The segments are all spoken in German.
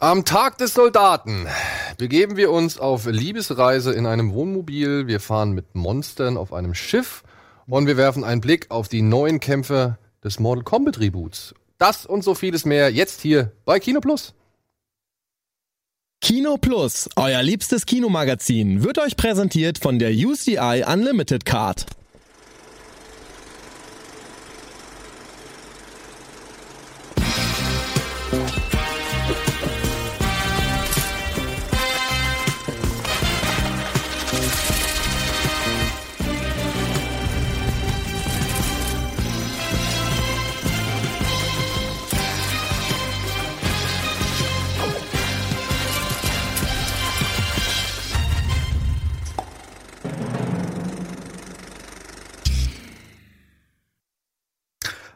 Am Tag des Soldaten begeben wir uns auf Liebesreise in einem Wohnmobil. Wir fahren mit Monstern auf einem Schiff und wir werfen einen Blick auf die neuen Kämpfe des Mortal Kombat Reboots. Das und so vieles mehr jetzt hier bei Kino Plus. Kino Plus, euer liebstes Kinomagazin, wird euch präsentiert von der UCI Unlimited Card.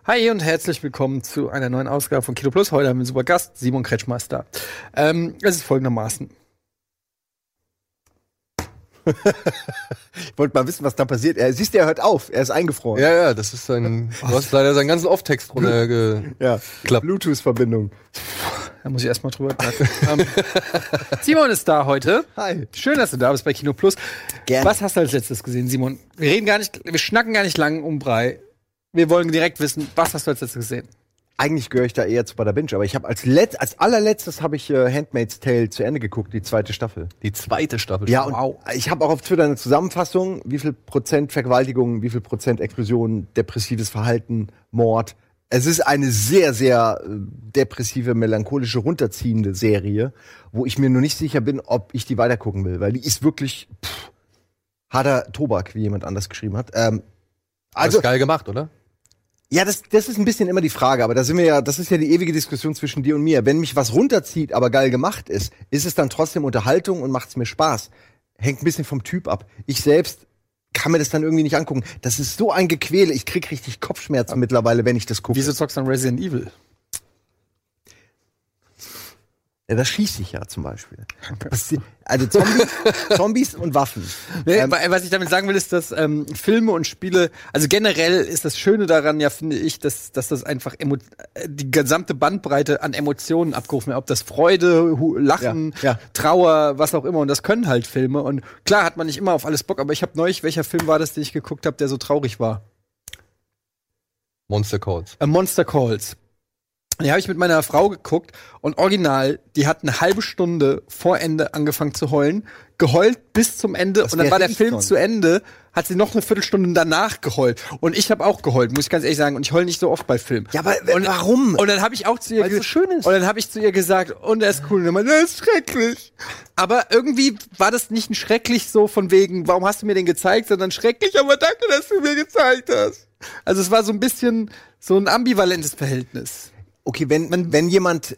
Hi und herzlich willkommen zu einer neuen Ausgabe von Kino Plus. Heute haben wir einen super Gast, Simon Kretschmeister. Ähm, es ist folgendermaßen. ich wollte mal wissen, was da passiert. Er, siehst du, er hört auf. Er ist eingefroren. Ja, ja, das ist sein. Du hast leider seinen ganzen Off-Text runtergeklappt. Ja, Bluetooth-Verbindung. Da muss ich erstmal drüber ähm, Simon ist da heute. Hi. Schön, dass du da bist bei Kino Plus. Gerne. Was hast du als letztes gesehen, Simon? Wir reden gar nicht, wir schnacken gar nicht lang um Brei. Wir wollen direkt wissen, was hast du als letztes gesehen? Eigentlich gehöre ich da eher zu Bada Binge, aber ich habe als, letzt, als allerletztes habe ich äh, Handmaid's Tale zu Ende geguckt, die zweite Staffel. Die zweite Staffel. Ja, und ich habe auch auf Twitter eine Zusammenfassung, wie viel Prozent Vergewaltigung, wie viel Prozent Explosion, depressives Verhalten, Mord. Es ist eine sehr, sehr äh, depressive, melancholische, runterziehende Serie, wo ich mir nur nicht sicher bin, ob ich die weitergucken will, weil die ist wirklich pff, harter Tobak, wie jemand anders geschrieben hat. Ähm, also geil gemacht, oder? Ja, das, das ist ein bisschen immer die Frage, aber da sind wir ja, das ist ja die ewige Diskussion zwischen dir und mir. Wenn mich was runterzieht, aber geil gemacht ist, ist es dann trotzdem Unterhaltung und macht's mir Spaß. Hängt ein bisschen vom Typ ab. Ich selbst kann mir das dann irgendwie nicht angucken. Das ist so ein Gequäle. Ich krieg richtig Kopfschmerzen mittlerweile, wenn ich das gucke. Wieso zockst du dann Resident Evil? Ja, das schieße ich ja zum Beispiel. Also Zombies, Zombies und Waffen. Nee, ähm, was ich damit sagen will, ist, dass ähm, Filme und Spiele, also generell ist das Schöne daran ja, finde ich, dass, dass das einfach emo die gesamte Bandbreite an Emotionen abgerufen wird. Ob das Freude, Lachen, Ja, ja. Trauer, was auch immer. Und das können halt Filme. Und klar hat man nicht immer auf alles Bock, aber ich habe neulich, welcher Film war das, den ich geguckt habe, der so traurig war? Monster Calls. A Monster Calls. Die habe ich mit meiner Frau geguckt und original, die hat eine halbe Stunde vor Ende angefangen zu heulen, geheult bis zum Ende Das und dann war der Film schon. zu Ende, hat sie noch eine Viertelstunde danach geheult und ich habe auch geheult, muss ich ganz ehrlich sagen und ich heul nicht so oft bei Filmen. Ja, aber und, warum? Und dann habe ich auch zu ihr Weil's so schön ist. und dann habe ich zu ihr gesagt und er ist cool und dann meinte, er ist schrecklich. Aber irgendwie war das nicht ein schrecklich so von wegen, warum hast du mir den gezeigt, sondern schrecklich, aber danke, dass du mir gezeigt hast. Also es war so ein bisschen so ein ambivalentes Verhältnis. Okay, wenn, wenn, wenn jemand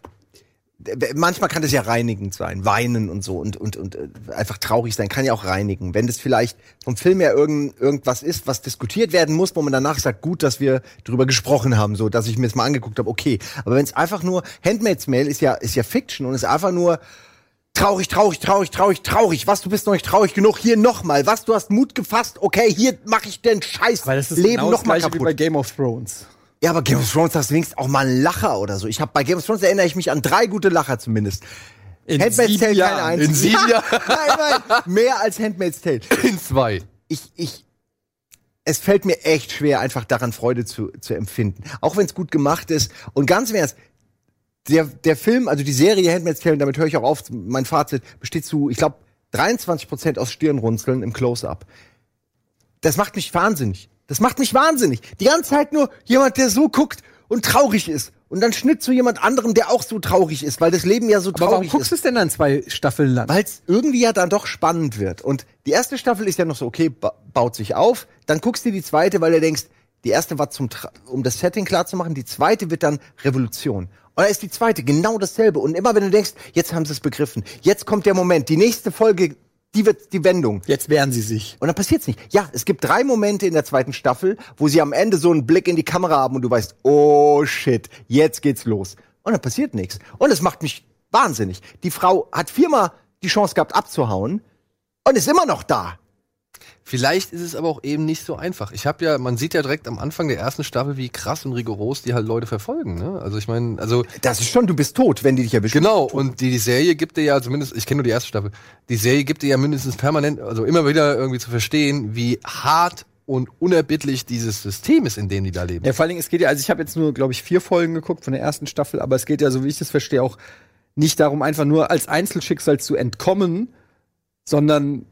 manchmal kann das ja reinigend sein, weinen und so und und und äh, einfach traurig sein kann ja auch reinigen. Wenn das vielleicht vom Film her irgend, irgendwas ist, was diskutiert werden muss, wo man danach sagt, gut, dass wir drüber gesprochen haben, so dass ich mir das mal angeguckt habe, okay. Aber wenn es einfach nur Handmaid's Mail ist ja ist ja Fiction und ist einfach nur Traurig, traurig, traurig, traurig, traurig. Was, du bist noch nicht traurig genug. Hier nochmal. Was, du hast Mut gefasst. Okay, hier mache ich den Scheiß Weil das ist Leben genau das noch mal gleiche wie kaputt. bei Game of Thrones. Ja, aber Game of Thrones hast du wenigstens auch mal einen Lacher oder so. Ich habe bei Game of Thrones erinnere ich mich an drei gute Lacher zumindest. In Handmaid's Tale keine Jahren. einzige. In sieben Ja, Nein, nein, mehr als Handmaid's Tale. In zwei. Ich, ich, es fällt mir echt schwer, einfach daran Freude zu, zu empfinden. Auch wenn es gut gemacht ist. Und ganz im Ernst, der, der Film, also die Serie Handmaid's Tale, und damit höre ich auch auf, mein Fazit besteht zu, ich glaube, 23 Prozent aus Stirnrunzeln im Close-Up. Das macht mich wahnsinnig. Das macht mich wahnsinnig. Die ganze Zeit nur jemand, der so guckt und traurig ist. Und dann Schnitt zu jemand anderem, der auch so traurig ist, weil das Leben ja so Aber warum traurig guckst du ist. es denn dann zwei Staffeln lang? Weil es irgendwie ja dann doch spannend wird. Und die erste Staffel ist ja noch so, okay, ba baut sich auf. Dann guckst du die zweite, weil du denkst, die erste war zum, Tra- um das Setting klar zu machen, die zweite wird dann Revolution. Und da ist die zweite genau dasselbe. Und immer wenn du denkst, jetzt haben sie es begriffen, jetzt kommt der Moment, die nächste Folge, die wird die Wendung. Jetzt wehren sie sich. Und dann passiert's nicht. Ja, es gibt drei Momente in der zweiten Staffel, wo sie am Ende so einen Blick in die Kamera haben und du weißt, oh shit, jetzt geht's los. Und dann passiert nichts. Und es macht mich wahnsinnig. Die Frau hat viermal die Chance gehabt abzuhauen und ist immer noch da. Vielleicht ist es aber auch eben nicht so einfach. Ich habe ja, man sieht ja direkt am Anfang der ersten Staffel, wie krass und rigoros die halt Leute verfolgen. Ne? Also ich meine, also Das ist schon, du bist tot, wenn die dich erwischen. genau. Und die, die Serie gibt dir ja zumindest, ich kenne nur die erste Staffel, die Serie gibt dir ja mindestens permanent, also immer wieder irgendwie zu verstehen, wie hart und unerbittlich dieses System ist, in dem die da leben. Ja, vor allen Dingen, es geht ja, also ich habe jetzt nur, glaube ich, vier Folgen geguckt von der ersten Staffel, aber es geht ja, so wie ich das verstehe, auch nicht darum, einfach nur als Einzelschicksal zu entkommen, sondern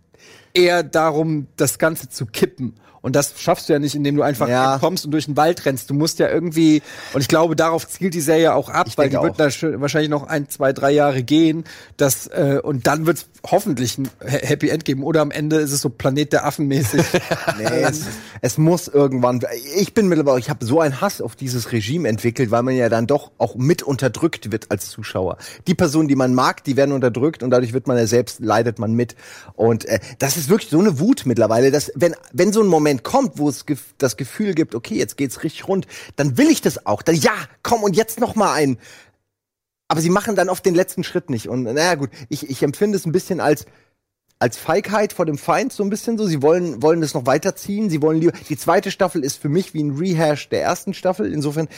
eher darum, das Ganze zu kippen. Und das schaffst du ja nicht, indem du einfach Ja. entkommst und durch den Wald rennst. Du musst ja irgendwie, und ich glaube, darauf zielt die Serie auch ab, Ich weil die denke wird da wahrscheinlich noch ein, zwei, drei Jahre gehen. Das, äh, und dann wird es hoffentlich ein Ha- Happy End geben. Oder am Ende ist es so Planet der Affen mäßig. Nee, es, es muss irgendwann. Ich bin mittlerweile, ich habe so einen Hass auf dieses Regime entwickelt, weil man ja dann doch auch mit unterdrückt wird als Zuschauer. Die Personen, die man mag, die werden unterdrückt und dadurch wird man ja selbst leidet man mit. Und äh, das ist wirklich so eine Wut mittlerweile, dass wenn wenn so ein Moment kommt, wo es gef das Gefühl gibt, okay, jetzt geht's richtig rund, dann will ich das auch. Dann ja, komm und jetzt noch mal ein. Aber sie machen dann oft den letzten Schritt nicht. Und naja gut, ich, ich empfinde es ein bisschen als als Feigheit vor dem Feind so ein bisschen so. Sie wollen wollen das noch weiterziehen. Sie wollen lieber. Die zweite Staffel ist für mich wie ein Rehash der ersten Staffel. Insofern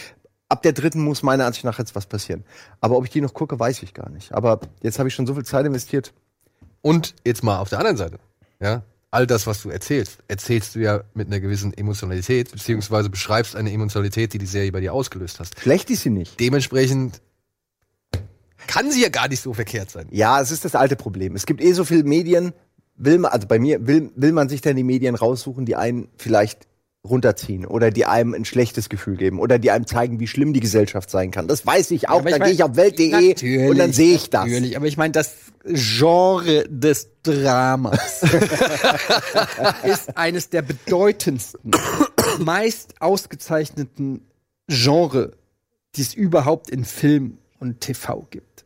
ab der dritten muss meiner Ansicht nach jetzt was passieren. Aber ob ich die noch gucke, weiß ich gar nicht. Aber jetzt habe ich schon so viel Zeit investiert. Und jetzt mal auf der anderen Seite, ja, all das, was du erzählst, erzählst du ja mit einer gewissen Emotionalität, beziehungsweise beschreibst eine Emotionalität, die die Serie bei dir ausgelöst hast. Schlecht ist sie nicht. Dementsprechend kann sie ja gar nicht so verkehrt sein. Ja, es ist das alte Problem. Es gibt eh so viele Medien. Will man, also bei mir will, will man sich dann die Medien raussuchen, die einen vielleicht runterziehen oder die einem ein schlechtes Gefühl geben oder die einem zeigen, wie schlimm die Gesellschaft sein kann. Das weiß ich auch. Da gehe ich auf welt.de und dann sehe ich das. Natürlich, aber ich meine, das Genre des Dramas ist eines der bedeutendsten, meist ausgezeichneten Genre, die es überhaupt in Film und TV gibt.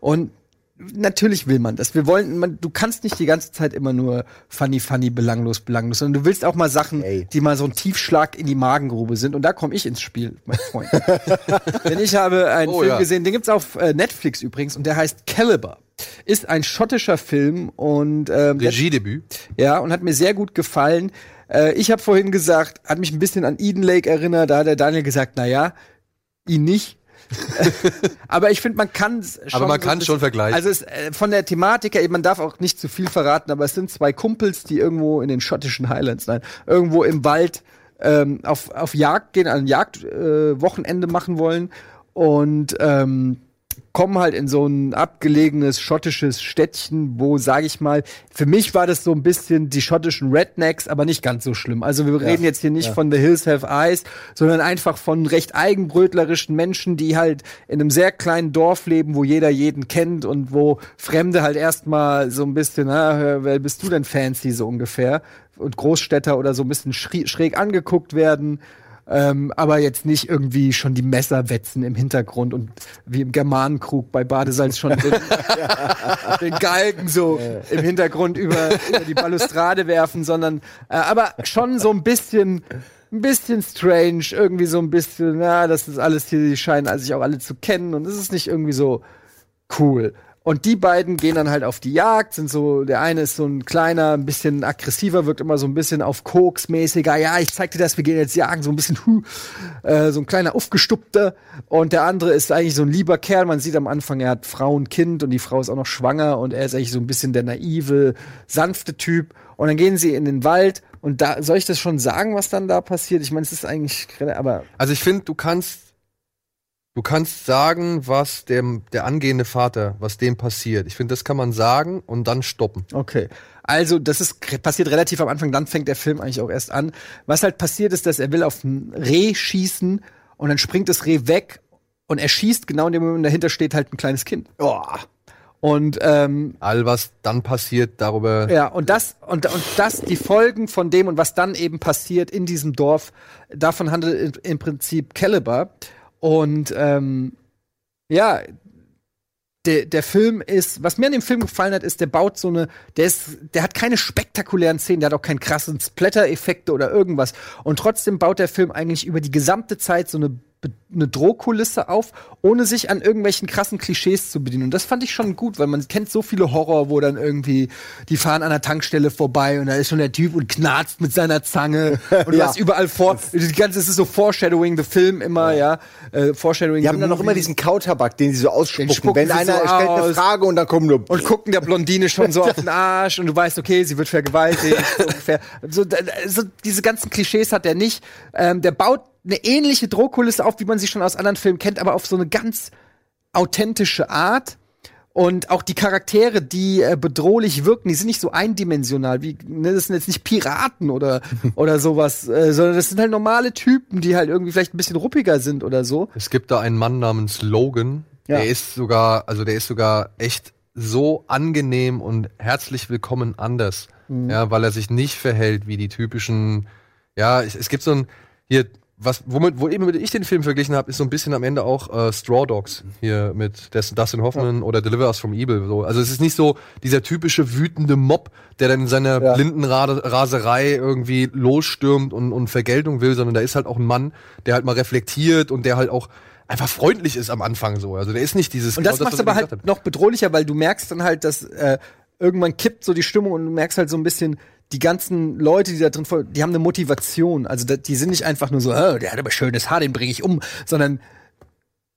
Und natürlich will man das. Wir wollen, man, du kannst nicht die ganze Zeit immer nur funny, funny, belanglos, belanglos, sondern du willst auch mal Sachen, Ey. die mal so ein Tiefschlag in die Magengrube sind. Und da komme ich ins Spiel, mein Freund. Denn ich habe einen Oh, Film ja. gesehen, den gibt's auf äh, Netflix übrigens, und der heißt Caliber. Ist ein schottischer Film und ähm, Regiedebüt. ja, und hat mir sehr gut gefallen. Äh, ich habe vorhin gesagt, hat mich ein bisschen an Eden Lake erinnert, da hat der Daniel gesagt, na ja, ihn nicht. Aber ich finde, man kann es schon. Aber man kann schon vergleichen. Also es, äh, von der Thematik her, man darf auch nicht zu viel verraten, aber es sind zwei Kumpels, die irgendwo in den schottischen Highlands, nein, irgendwo im Wald ähm, auf, auf Jagd gehen, ein Jagdwochenende äh, machen wollen und ähm, kommen halt in so ein abgelegenes schottisches Städtchen, wo, sage ich mal, für mich war das so ein bisschen die schottischen Rednecks, aber nicht ganz so schlimm. Also wir reden jetzt hier nicht von The Hills Have Eyes, sondern einfach von recht eigenbrötlerischen Menschen, die halt in einem sehr kleinen Dorf leben, wo jeder jeden kennt und wo Fremde halt erstmal so ein bisschen, na, wer bist du denn fancy so ungefähr? Und Großstädter oder so ein bisschen schräg angeguckt werden. Ähm, aber jetzt nicht irgendwie schon die Messer wetzen im Hintergrund und wie im Germanenkrug bei Badesalz schon den, den Galgen so im Hintergrund über, über die Balustrade werfen, sondern äh, aber schon so ein bisschen ein bisschen strange, irgendwie so ein bisschen, ja, das ist alles hier, die scheinen sich auch alle zu kennen und es ist nicht irgendwie so cool. Und die beiden gehen dann halt auf die Jagd, sind so, der eine ist so ein kleiner, ein bisschen aggressiver, wirkt immer so ein bisschen auf Koks-mäßiger, ja, ich zeig dir das, wir gehen jetzt jagen, so ein bisschen, hu, äh, so ein kleiner aufgestuppter. Und der andere ist eigentlich so ein lieber Kerl, man sieht am Anfang, er hat Frau und Kind und die Frau ist auch noch schwanger und er ist eigentlich so ein bisschen der naive, sanfte Typ. Und dann gehen sie in den Wald und da, soll ich das schon sagen, was dann da passiert? Ich meine, es ist eigentlich, aber Also ich finde, du kannst, du kannst sagen, was dem, der angehende Vater, was dem passiert. Ich finde, das kann man sagen und dann stoppen. Okay. Also, das ist passiert relativ am Anfang, dann fängt der Film eigentlich auch erst an. Was halt passiert ist, dass er will auf ein Reh schießen und dann springt das Reh weg und er schießt genau in dem Moment, dahinter steht halt ein kleines Kind. Oh, Und ähm, All was dann passiert, darüber. ja, und das und, und das die Folgen von dem und was dann eben passiert in diesem Dorf, davon handelt im Prinzip Caliber. Und ähm, ja, der, der Film ist, was mir an dem Film gefallen hat, ist, der baut so eine, der ist, der hat keine spektakulären Szenen, der hat auch keinen krassen Splatter-Effekte oder irgendwas. Und trotzdem baut der Film eigentlich über die gesamte Zeit so eine eine Drohkulisse auf, ohne sich an irgendwelchen krassen Klischees zu bedienen. Und das fand ich schon gut, weil man kennt so viele Horror, wo dann irgendwie, die fahren an der Tankstelle vorbei und da ist schon der Typ und knarzt mit seiner Zange und du Ja. hast überall vor, die ganze, ist so Foreshadowing the Film immer, ja, äh, Foreshadowing Die haben dann noch immer diesen Kautabak, den sie so ausspucken. spucken Wenn einer so stellt eine. Frage und dann kommen nur und gucken der Blondine schon so auf den Arsch und du weißt, okay, sie wird vergewaltigt. so ungefähr. So, so diese ganzen Klischees hat er nicht. Ähm, der baut eine ähnliche Drohkulisse auf, wie man sie schon aus anderen Filmen kennt, aber auf so eine ganz authentische Art. Und auch die Charaktere, die äh, bedrohlich wirken, die sind nicht so eindimensional, wie ne, das sind jetzt nicht Piraten oder oder sowas, äh, sondern das sind halt normale Typen, die halt irgendwie vielleicht ein bisschen ruppiger sind oder so. Es gibt da einen Mann namens Logan. Ja. Der ist sogar, also der ist sogar echt so angenehm und herzlich willkommen anders. Mhm. Ja, weil er sich nicht verhält wie die typischen, ja, es, es gibt so ein, hier, was, womit, wo eben ich den Film verglichen habe, ist so ein bisschen am Ende auch äh, Straw Dogs hier mit Dustin Hoffman oder Deliver Us from Evil. So. Also es ist nicht so dieser typische wütende Mob, der dann in seiner Ja. blinden Ra Raserei irgendwie losstürmt und, und Vergeltung will, sondern da ist halt auch ein Mann, der halt mal reflektiert und der halt auch einfach freundlich ist am Anfang so. Also der ist nicht dieses Und das genau macht aber er halt noch bedrohlicher, weil du merkst dann halt, dass äh, irgendwann kippt so die Stimmung und du merkst halt so ein bisschen, die ganzen Leute, die da drin vor, die haben eine Motivation. Also die sind nicht einfach nur so, oh, der hat aber schönes Haar, den bringe ich um, sondern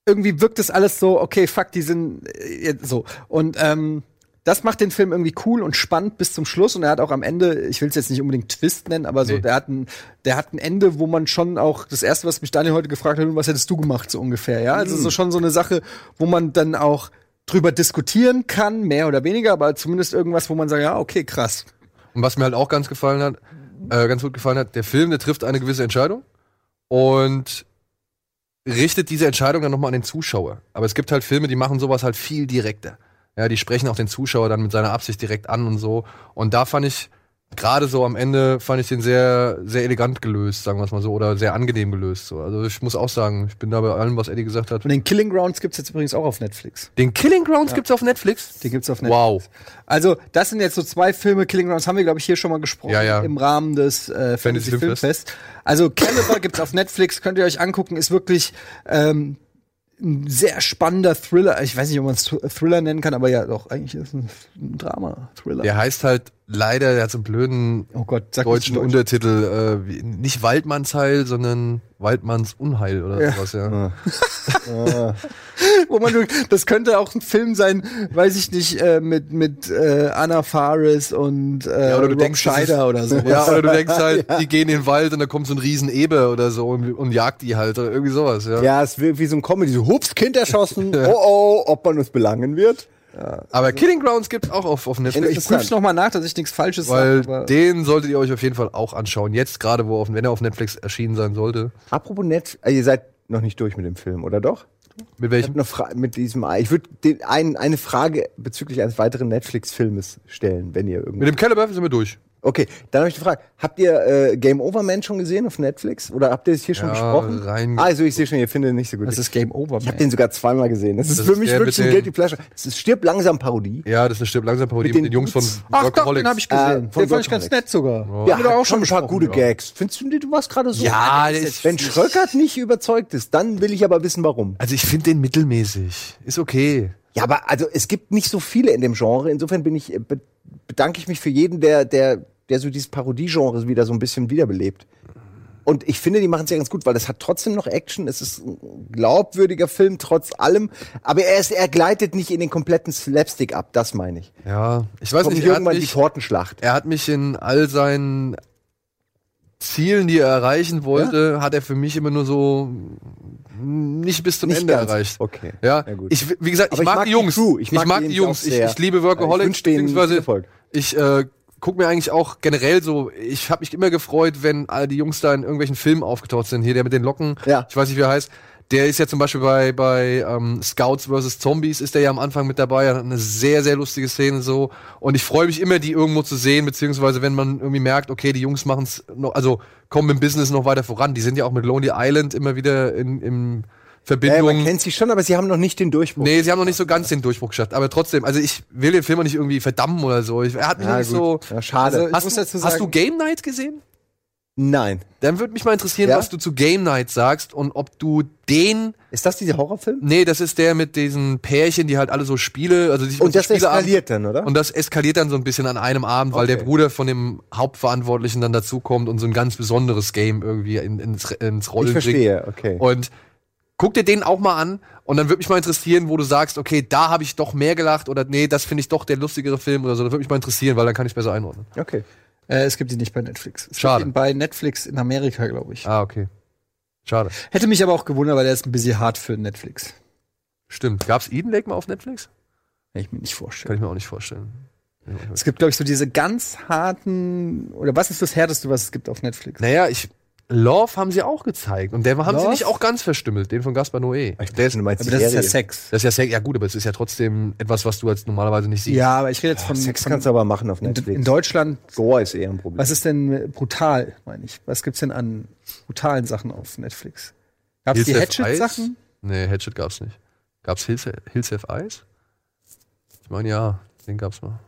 irgendwie wirkt das alles so, okay, fuck, die sind äh, so. Und ähm, das macht den Film irgendwie cool und spannend bis zum Schluss. Und er hat auch am Ende, ich will es jetzt nicht unbedingt Twist nennen, aber so, Nee. der hat ein, der hat ein Ende, wo man schon auch, das erste, was mich Daniel heute gefragt hat, was hättest du gemacht, so ungefähr, ja? Also so schon so eine Sache, wo man dann auch drüber diskutieren kann, mehr oder weniger, aber zumindest irgendwas, wo man sagt, ja, okay, krass. Und was mir halt auch ganz gefallen hat, äh, ganz gut gefallen hat, der Film, der trifft eine gewisse Entscheidung und richtet diese Entscheidung dann nochmal an den Zuschauer. Aber es gibt halt Filme, die machen sowas halt viel direkter. Ja, die sprechen auch den Zuschauer dann mit seiner Absicht direkt an und so. Und da fand ich, gerade so am Ende, fand ich den sehr, sehr elegant gelöst, sagen wir es mal so, oder sehr angenehm gelöst. So. Also ich muss auch sagen, ich bin da bei allem, was Eddie gesagt hat. Und den Killing Grounds gibt's jetzt übrigens auch auf Netflix. Den Killing Grounds gibt's auf Netflix? Den gibt's auf Netflix. Wow. Also, das sind jetzt so zwei Filme. Killing Grounds haben wir, glaube ich, hier schon mal gesprochen. Ja, ja. Im Rahmen des äh, Fantasy Fantasy Filmfest. Also, Cannibal gibt's auf Netflix. Könnt ihr euch angucken. Ist wirklich ähm, ein sehr spannender Thriller. Ich weiß nicht, ob man es Thriller nennen kann, aber ja, doch, eigentlich ist es ein, ein Drama. Thriller. Der heißt halt leider, der hat so einen blöden oh Gott, deutschen Deutsch. Untertitel, äh, wie, nicht Waldmannsheil, sondern Waldmanns Unheil oder Ja. sowas, ja. Wo man, das könnte auch ein Film sein, weiß ich nicht, äh, mit, mit äh, Anna Faris und äh, Ja, oder du Rob denkst, Scheider ist- oder so. Ja, oder du denkst halt, die gehen in den Wald und da kommt so ein riesen Eber oder so und, und jagt die halt oder irgendwie sowas, ja. Ja, es wird wie so ein Comedy, so hups, Kind erschossen, oh oh, ob man uns belangen wird. Aber Killing Grounds gibt's auch auf, auf Netflix. Ich prüf's noch mal nach, dass ich nichts Falsches Weil sage. aber- den solltet ihr euch auf jeden Fall auch anschauen. Jetzt gerade, wo auf, wenn er auf Netflix erschienen sein sollte. Apropos Netflix, äh, ihr seid noch nicht durch mit dem Film, oder doch? Mit welchem? mit diesem, ich würde ein, eine Frage bezüglich eines weiteren Netflix-Filmes stellen, wenn ihr irgendwie. Mit dem Caliber sind wir durch. Okay, dann habe ich eine Frage. Habt ihr äh, Game Over Man schon gesehen auf Netflix? Oder habt ihr es hier schon Ja, besprochen? rein- Also ich sehe schon, ihr findet ihn nicht so gut. Das ist Game Over, ich habe den sogar zweimal gesehen. Das ist Das für ist mich wirklich ein Guilty Pleasure. Es ist stirb langsam Parodie. Ja, das ist eine Stirb langsam Parodie Mit mit den Jungs von Ach doch, den Workaholics. habe ich gesehen. Äh, den fand ich ganz Workaholics. nett sogar. Ja, Haben wir doch auch schon ein paar gute Gags. Findest du, du warst gerade so? Ja, ist- Wenn Schröckert nicht überzeugt ist, dann will ich aber wissen, warum. Also ich finde den mittelmäßig. Ist okay. Ja, aber also es gibt nicht so viele in dem Genre. Insofern bin ich, äh, bedanke ich mich für jeden, der, der, der so dieses Parodie-Genre wieder so ein bisschen wiederbelebt. Und ich finde, die machen es ja ganz gut, weil es hat trotzdem noch Action. Es ist ein glaubwürdiger Film, trotz allem. Aber er, ist, er gleitet nicht in den kompletten Slapstick ab, das meine ich. Ja, ich weiß Kommt nicht, er irgendwann die mich, Tortenschlacht. er hat mich in all seinen Zielen, die er erreichen wollte, hat er für mich immer nur so nicht bis zum Nicht Ende ganz. erreicht. Okay. Ja, Ja, gut. ich, wie gesagt, ich, Aber mag, die Jungs. Crew. Ich mag die die Jungs. Ich, ich liebe Ich Workaholics. denen beziehungsweise. Ich äh, guck mir eigentlich auch generell so, ich habe mich immer gefreut, wenn all die Jungs da in irgendwelchen Filmen aufgetaucht sind. Hier der mit den Locken, Ja. ich weiß nicht, wie er heißt. Der ist ja zum Beispiel bei, bei ähm, Scouts vs. Zombies, ist der ja am Anfang mit dabei. Er hat eine sehr, sehr lustige Szene so. Und ich freue mich immer, die irgendwo zu sehen, beziehungsweise wenn man irgendwie merkt, okay, die Jungs machen es noch, also kommen im Business noch weiter voran. Die sind ja auch mit Lonely Island immer wieder in, in Ja, Verbindung. man kennt sie schon, aber sie haben noch nicht den Durchbruch. Nee, sie haben noch nicht so ganz den Durchbruch geschafft. Aber trotzdem, also ich will den Film auch nicht irgendwie verdammen oder so. Ich, er hat mich Ja, nicht gut. so. Ja, schade. Also, Hast, du, hast du Game Night gesehen? Nein. Dann würde mich mal interessieren, Ja? was du zu Game Night sagst und ob du den. Ist das dieser Horrorfilm? Nee, das ist der mit diesen Pärchen, die halt alle so Spiele, also sich Und so das Spieleabend- eskaliert dann, oder? Und das eskaliert dann so ein bisschen an einem Abend, weil der Okay. Bruder von dem Hauptverantwortlichen dann dazukommt und so ein ganz besonderes Game irgendwie in, ins, ins Rollen ich verstehe, okay. bringt. Und guck dir den auch mal an und dann würde mich mal interessieren, wo du sagst, okay, da habe ich doch mehr gelacht oder nee, das finde ich doch der lustigere Film oder so. Das würde mich mal interessieren, weil dann kann ich besser einordnen. Okay. Äh, es gibt ihn nicht bei Netflix. Es Schade. Gibt ihn bei Netflix in Amerika, glaube ich. Ah, okay. Schade. Hätte mich aber auch gewundert, weil der ist ein bisschen hart für Netflix. Stimmt. Gab's Eden Lake mal auf Netflix? Kann ich mir nicht Kann vorstellen. ich mir auch nicht vorstellen. Es gibt, glaube ich, so diese ganz harten, oder was ist das Härteste, was es gibt auf Netflix? Naja, ich. Love haben sie auch gezeigt. Und der haben sie Love? nicht auch ganz verstümmelt, den von Gaspar Noé. Der ist, du meinst Aber die das ist ja. Sex. Das ist ja sehr, ja gut, aber es ist ja trotzdem etwas, was du jetzt normalerweise nicht siehst. Ja, aber ich rede jetzt von, Sex von kannst du aber machen auf Netflix. in Deutschland. Gore ist eher ein Problem. Was ist denn brutal, meine ich? Was gibt's denn an brutalen Sachen auf Netflix? Gab's die Hills Have Hatchet-Sachen? Nee, Hatchet gab's nicht. Gab's Hills, Hills Have Eyes? Ich meine, ja, den gab's mal.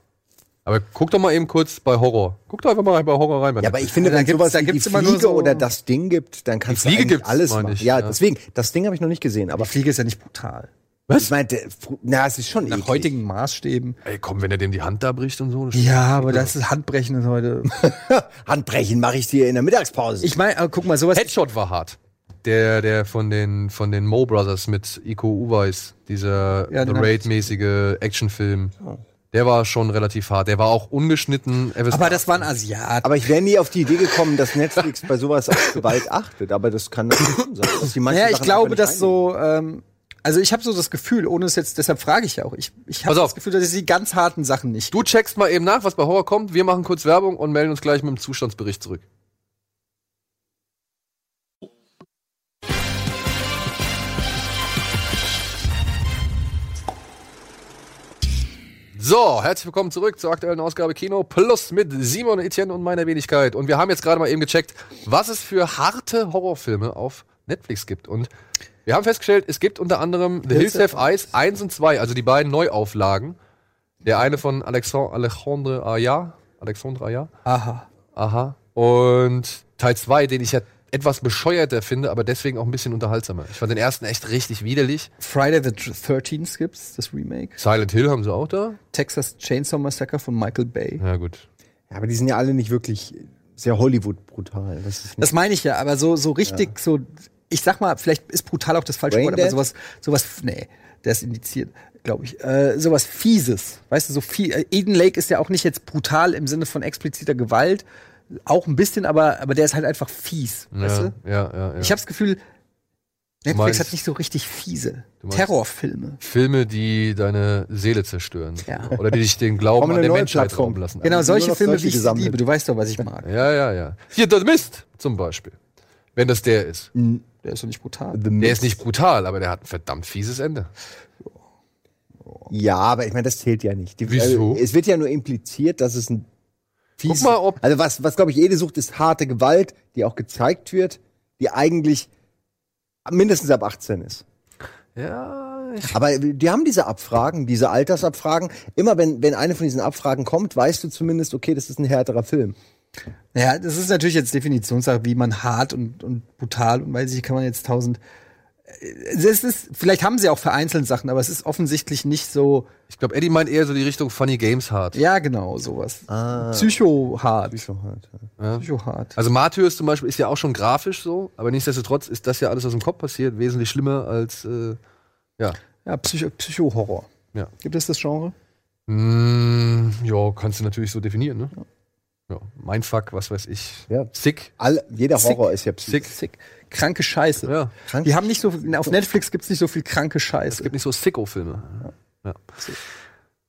Aber guck doch mal eben kurz bei Horror. Guck doch einfach mal bei Horror rein. ja, aber ich finde, Da wenn gibt's- sowas da wie die gibt's immer nur Fliege so- oder das Ding gibt, dann kannst Fliege du eigentlich alles machen. ich, ja, ja. deswegen, das Ding habe ich noch nicht gesehen, aber Aber Fliege ist ja nicht brutal. ich meinte, na, es ist schon Nach eklig. heutigen Maßstäben. Ey, komm, wenn er dem die Hand da bricht und so. Ja, aber das ist Handbrechen ist heute. Handbrechen mache ich dir in der Mittagspause. Ich meine, guck mal, sowas. Headshot war hart. Der, der von den, von den Mo Brothers mit Iko Uweis, dieser Ja, The Raid-mäßige Actionfilm. Der war schon relativ hart. Der war auch ungeschnitten. Aber das waren Asiaten. aber ich wäre nie auf die Idee gekommen, dass Netflix bei sowas auf Gewalt achtet. Aber das kann natürlich sein. Dass die Naja, ich glaube, dass so, ähm, also ich habe so das Gefühl, ohne es jetzt, deshalb frage ich ja auch, ich, ich habe das Gefühl, dass ich die ganz harten Sachen nicht. Du checkst mal eben nach, was bei Horror kommt. Wir machen kurz Werbung und melden uns gleich mit dem Zustandsbericht zurück. So, herzlich willkommen zurück zur aktuellen Ausgabe Kino Plus mit Simon, Etienne und meiner Wenigkeit. Und wir haben jetzt gerade mal eben gecheckt, was es für harte Horrorfilme auf Netflix gibt. Und wir haben festgestellt, es gibt unter anderem The Hills Have Eyes 1 und 2, also die beiden Neuauflagen. Der eine von Alexandre, Alexandre Aya. Alexandre Aya. Aha. Aha. Und Teil 2, den ich ja etwas bescheuerter finde, aber deswegen auch ein bisschen unterhaltsamer. Ich fand den ersten echt richtig widerlich. Friday the 13th gibt's, das Remake. Silent Hill haben sie auch da. Texas Chainsaw Massacre von Michael Bay. Ja, gut. Ja, aber die sind ja alle nicht wirklich sehr Hollywood-brutal. Das ist Das meine ich ja, aber so, so richtig, so, ich sag mal, vielleicht ist brutal auch das falsche Brain Wort, aber sowas, sowas, nee, der ist indiziert, glaube ich. Äh, sowas Fieses. Weißt du, so viel. Eden Lake ist ja auch nicht jetzt brutal im Sinne von expliziter Gewalt. Auch ein bisschen, aber, aber der ist halt einfach fies. Weißt Ja, du? ja, ja, ja. Ich habe das Gefühl, Netflix meinst- hat nicht so richtig fiese Terrorfilme. Filme, die deine Seele zerstören. Ja. Oder die dich den Glauben an der Menschheit Plattform. rauben lassen. Genau, Also solche Filme, solche wie ich gesammelt. liebe. Du weißt doch, was ich mag. Ja, ja, ja. Hier, The Mist zum Beispiel. Wenn das der ist. Der ist doch nicht brutal. Der ist nicht brutal, aber der hat ein verdammt fieses Ende. Ja, aber ich meine, das zählt ja nicht. Die, Wieso? Also, es wird ja nur impliziert, dass es ein Guck mal, ob Also was, was glaube ich, jede sucht, ist harte Gewalt, die auch gezeigt wird, die eigentlich mindestens ab 18 ist. Ja, ich Aber die haben diese Abfragen, diese Altersabfragen. Immer wenn, wenn eine von diesen Abfragen kommt, weißt du zumindest, okay, das ist ein härterer Film. Ja, das ist natürlich jetzt Definitionssache, wie man hart und, und brutal und weiß ich, kann man jetzt tausend. Es ist, vielleicht haben sie auch vereinzelt Sachen, aber es ist offensichtlich nicht so. ich glaube, Eddie meint eher so die Richtung Funny Games hart. Ja, genau, sowas. Ah. Psycho-hart. Schon hart. Psycho-hart. Also Martyrs zum Beispiel ist ja auch schon grafisch so, aber nichtsdestotrotz ist das ja alles, was im Kopf passiert, wesentlich schlimmer als äh, ja. Ja, Psycho- Psycho-Horror. Ja. Gibt es das Genre? Mm, ja, kannst du natürlich so definieren, ne? Ja. Mindfuck, was weiß ich. Ja. Sick. All, jeder Sick. Horror ist ja psychisch. Sick. Kranke Scheiße. Ja. Krank. Die haben nicht so, auf Netflix gibt's nicht so viel kranke Es Scheiße. gibt nicht so Sicko-Filme. Ja.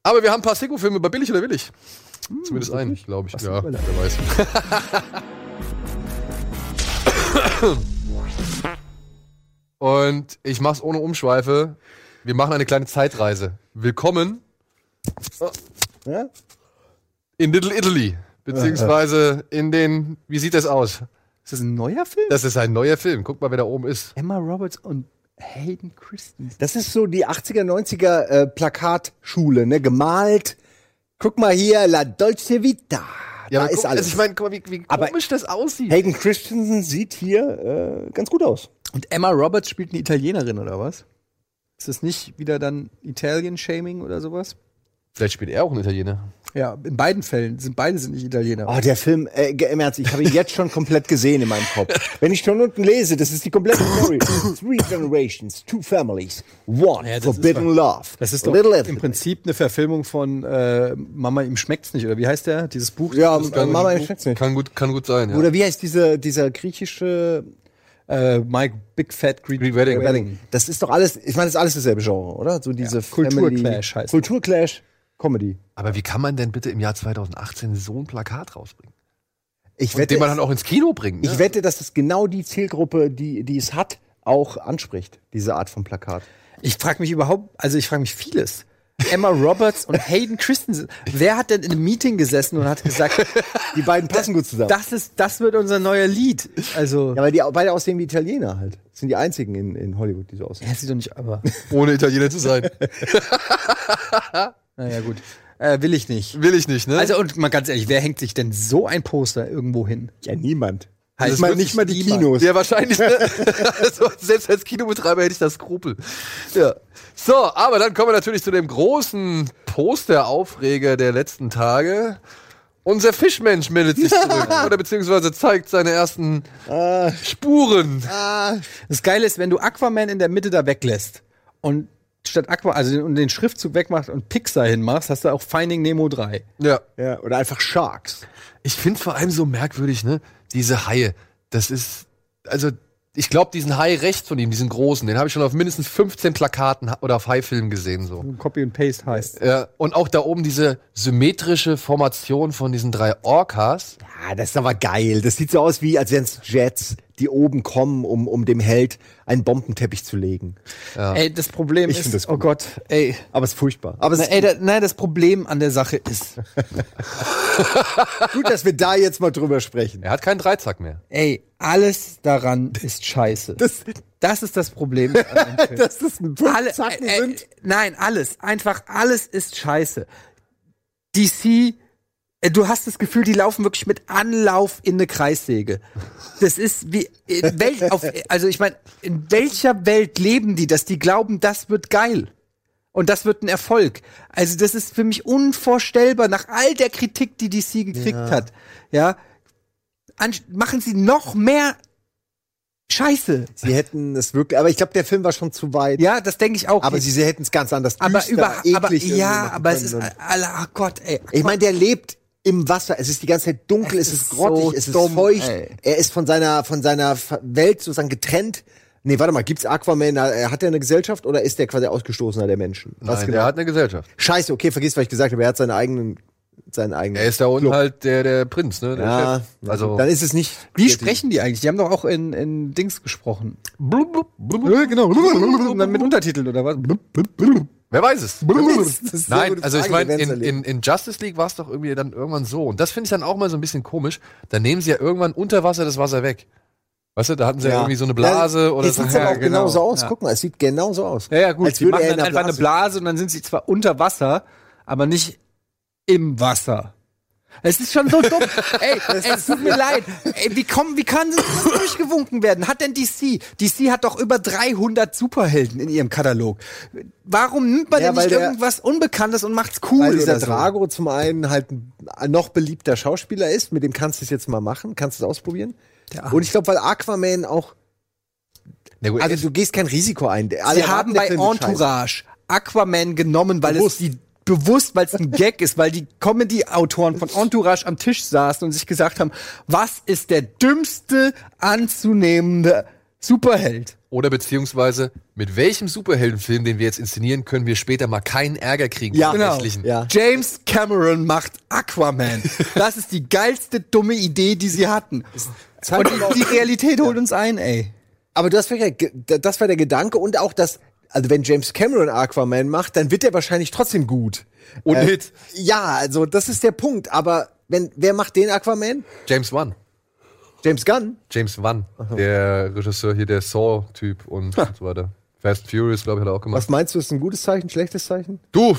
Aber wir haben ein paar Sicko-Filme bei billig oder willig. Zumindest einen, glaube ich. Was Ja, wer weiß. Und ich mach's ohne Umschweife. Wir machen eine kleine Zeitreise. Willkommen Ja? in Little Italy. Beziehungsweise in den, wie sieht das aus? Ist das ein neuer Film? Das ist ein neuer Film. Guck mal, wer da oben ist. Emma Roberts und Hayden Christensen. Das ist so die 80er, 90er äh, Plakatschule, ne? Gemalt. Guck mal hier, La Dolce Vita. Ja, da ist guck, alles. Also ich meine, guck mal, wie, wie Aber- komisch das aussieht. Hayden Christensen sieht hier äh, ganz gut aus. Und Emma Roberts spielt eine Italienerin oder was? Ist das nicht wieder dann Italian-Shaming oder sowas? Vielleicht spielt er auch ein Italiener. Ja, in beiden Fällen sind beide sind nicht Italiener. Oh, der Film, äh, im Ernst, ich habe ihn jetzt schon komplett gesehen in meinem Kopf. Wenn ich schon unten lese, das ist die komplette Story. Three generations, two families, one Ja, forbidden ist love. Das ist doch little im. Prinzip eine Verfilmung von äh, Mama, ihm schmeckt's nicht, oder wie heißt der? Dieses Buch? Ja, das äh, Mama, ich schmeck's nicht. Kann gut, kann gut sein, ja. Oder wie heißt dieser, dieser griechische äh, Mike Big Fat Greek, Greek Wedding. Wedding? Das ist doch alles, ich meine, das ist alles dasselbe Genre, oder? So diese Kulturclash Family- heißt Kulturclash, Comedy. Aber wie kann man denn bitte im Jahr 2018 so ein Plakat rausbringen? Ich Und wette, den man dann auch ins Kino bringt. Ne? ich wette, dass das genau die Zielgruppe, die, die es hat, auch anspricht, diese Art von Plakat. Ich frage mich überhaupt, also ich frage mich vieles. Emma Roberts und Hayden Christensen. Wer hat denn in einem Meeting gesessen und hat gesagt, Die beiden passen gut zusammen. das ist, das wird unser neuer Lied? Also, ja, weil die beide aussehen wie Italiener halt. Das sind die einzigen in, in Hollywood, die so aussehen. er sieht doch nicht, aber, Ohne Italiener zu sein. naja, gut. Äh, will ich nicht. Will ich nicht, ne? Also, und mal ganz ehrlich, wer hängt sich denn so ein Poster irgendwo hin? Ja, niemand. Heißt Nicht mal, nicht mal die niemand. Kinos. Ja, wahrscheinlich. Ne? also, selbst als Kinobetreiber hätte ich das Skrupel. Ja. So, aber dann kommen wir natürlich zu dem großen Posteraufreger der letzten Tage. Unser Fischmensch meldet sich zurück. oder beziehungsweise zeigt seine ersten Spuren. Das Geile ist, wenn du Aquaman in der Mitte da weglässt und statt Aqua, also den, und den Schriftzug wegmachst und Pixar hinmachst, hast du auch Finding Nemo 3. Ja. Ja, oder einfach Sharks. Ich finde vor allem so merkwürdig, ne? Diese Haie. Das ist, also, ich glaube, diesen Hai rechts von ihm, diesen großen, den habe ich schon auf mindestens 15 Plakaten oder auf Haifilmen gesehen, so. Copy and Paste heißt. Ja, und auch da oben diese symmetrische Formation von diesen drei Orcas. Ja, das ist aber geil. Das sieht so aus wie, als wären es Jets, die oben kommen, um, um dem Held einen Bombenteppich zu legen. Ey, das Problem Ich ist, das oh gut. Gott, ey. Aber es ist furchtbar. Aber es Na, ist ey, da, nein, das Problem an der Sache ist, gut, dass wir da jetzt mal drüber sprechen. Er hat keinen Dreizack mehr. ey, alles daran ist scheiße. Das, Das ist das Problem. dass das ein Alle, Zacken äh, sind. nein, alles. Einfach alles ist scheiße. DC, du hast das Gefühl, die laufen wirklich mit Anlauf in eine Kreissäge. Das ist wie, in wel, auf, also ich meine, in welcher Welt leben die, dass die glauben, das wird geil? Und das wird ein Erfolg. Also das ist für mich unvorstellbar nach all der Kritik, die DC gekriegt hat. Ja, An, machen sie noch mehr Scheiße. Sie hätten es wirklich, aber ich glaube, der Film war schon zu weit. Ja, das denke ich auch. Aber sie, sie hätten es ganz anders aber düster, über, aber eklig irgendwie ja, aber es ist, oh Gott, ey. Ich meine, der lebt im Wasser. Es ist die ganze Zeit dunkel, Es es, ist ist grottig, so es ist dumm, feucht. ey. Er ist von seiner von seiner Welt sozusagen getrennt. Nee, warte mal, gibt's Aquaman? Hat er eine Gesellschaft oder ist der quasi Ausgestoßener der Menschen? Was Nein, genau? der hat eine Gesellschaft. Scheiße, okay, vergiss, was ich gesagt habe. Er hat seine eigenen, seinen eigenen. Er ist da unten halt der, der Prinz, ne? Der ja, Chef. Also, dann ist es nicht. Wie sprechen die eigentlich? Die haben doch auch in, in Dings gesprochen. blub, blub, blub, blub. Genau. Und dann mit Untertiteln oder was? Wer weiß es? Nein, also ich meine, in, in, in Justice League war es doch irgendwie dann irgendwann so. Und das finde ich dann auch mal so ein bisschen komisch. Da nehmen sie ja irgendwann unter Wasser das Wasser weg. Weißt du, da hatten sie ja, irgendwie so eine Blase ja, oder es so. sieht aber auch genau. genauso aus. Ja. Guck mal, es sieht genauso aus. Ja, ja, gut. Als die machen dann einfach eine Blase und dann sind sie zwar unter Wasser, aber nicht im Wasser. Es ist schon so dumm. Ey, es tut mir leid. Ey, wie, kommen, wie kann das durchgewunken werden? Hat denn DC? DC hat doch über 300 Superhelden in ihrem Katalog. Warum nimmt man Ja, denn nicht der- irgendwas Unbekanntes und macht's cool? Weil dieser so? Drago zum einen halt ein noch beliebter Schauspieler ist, mit dem kannst du es jetzt mal machen, kannst du es ausprobieren. Und ich glaube, weil Aquaman auch, Na gut, also du gehst kein Risiko ein. Alle Sie haben bei wird scheiße. Entourage Aquaman genommen, weil Bewusst. es die bewusst, weil es ein Gag ist, weil die Comedy-Autoren von Entourage am Tisch saßen und sich gesagt haben, was ist der dümmste anzunehmende Superheld? oder beziehungsweise mit welchem Superheldenfilm, den wir jetzt inszenieren, können wir später mal keinen Ärger kriegen Ja, genau. Rechtlichen. Ja. James Cameron macht Aquaman. Das ist die geilste dumme Idee, die sie hatten. Und die, die Realität holt uns ein, ey. Aber du hast ge- das war der Gedanke und auch das, also wenn James Cameron Aquaman macht, dann wird er wahrscheinlich trotzdem gut. Und Äh, Hit. Ja, also das ist der Punkt. Aber wenn, wer macht den Aquaman? James Wan. James Gunn? James Wan, der Regisseur hier, der Saw-Typ und, und so weiter. Fast Furious, glaube ich, hat er auch gemacht. Was meinst du, ist ein gutes Zeichen, schlechtes Zeichen? Du,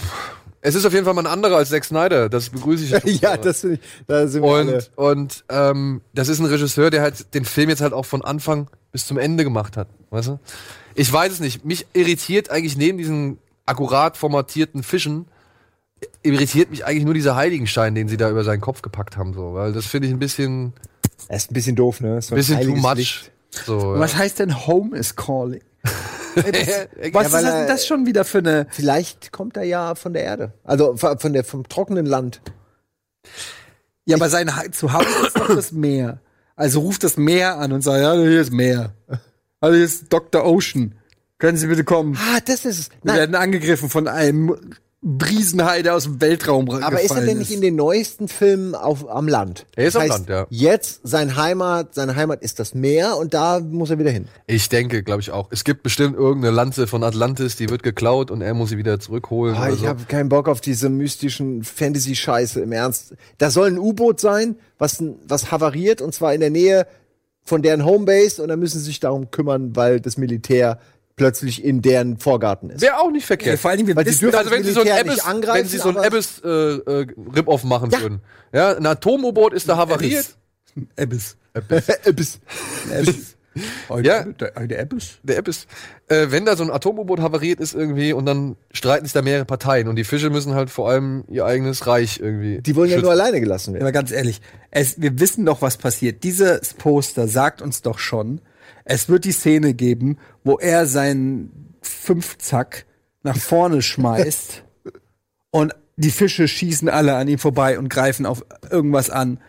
es ist auf jeden Fall mal ein anderer als Zack Snyder. Das begrüße ich. ja, das finde ich, da sind wir alle. und und ähm, das ist ein Regisseur, der halt den Film jetzt halt auch von Anfang bis zum Ende gemacht hat. Weißt du? Ich weiß es nicht. Mich irritiert eigentlich neben diesen akkurat formatierten Fischen irritiert mich eigentlich nur dieser Heiligenschein, den sie da über seinen Kopf gepackt haben, so, weil das finde ich ein bisschen, Er ist ein bisschen doof, ne? So ein bisschen too much. Licht. So, ja. Was heißt denn Home is calling? Was Ja, ist weil das, das schon wieder für eine. Vielleicht kommt er ja von der Erde. Also von der, vom trockenen Land. Ja, aber sein Ha- Zuhause ist doch das Meer. Also ruft das Meer an und sagt, ja, hier ist Meer. Also hier ist Dr. Ocean. Können Sie bitte kommen? Ah, das ist es. Wir Nein, werden angegriffen von einem Riesenhai, der aus dem Weltraum aber ist er denn nicht in den neuesten Filmen auf, am Land? Er ist das am Land, ja. Jetzt sein Heimat, seine Heimat ist das Meer und da muss er wieder hin. Ich denke, glaube ich auch. Es gibt bestimmt irgendeine Lanze von Atlantis, die wird geklaut und er muss sie wieder zurückholen. Ah, oder ich so. habe keinen Bock auf diese mystischen Fantasy-Scheiße im Ernst. Da soll ein U-Boot sein, was, was havariert und zwar in der Nähe von deren Homebase und dann müssen sie sich darum kümmern, weil das Militär plötzlich in deren Vorgarten ist. Wäre auch nicht Ja, verkehrt. vor allen Dingen, wir Weil die wissen, dürfen also wenn sie so Abyss, angreifen, wenn sie so ein Abyss äh, äh, Rip-Off machen Ja. würden. Ja, ein Atom-U-Boot ist da havariert. Abyss. Abyss. Abyss. Ja. Der, der Abyss. Der Abyss. Äh, wenn da so ein Atom-U-Boot havariert ist irgendwie und dann streiten sich da mehrere Parteien und die Fische müssen halt vor allem ihr eigenes Reich irgendwie. Die wollen ja schützen. nur alleine gelassen werden. Aber ganz ehrlich, es, wir wissen doch, was passiert. Dieses Poster sagt uns doch schon, es wird die Szene geben, wo er seinen Fünfzack nach vorne schmeißt und die Fische schießen alle an ihm vorbei und greifen auf irgendwas an.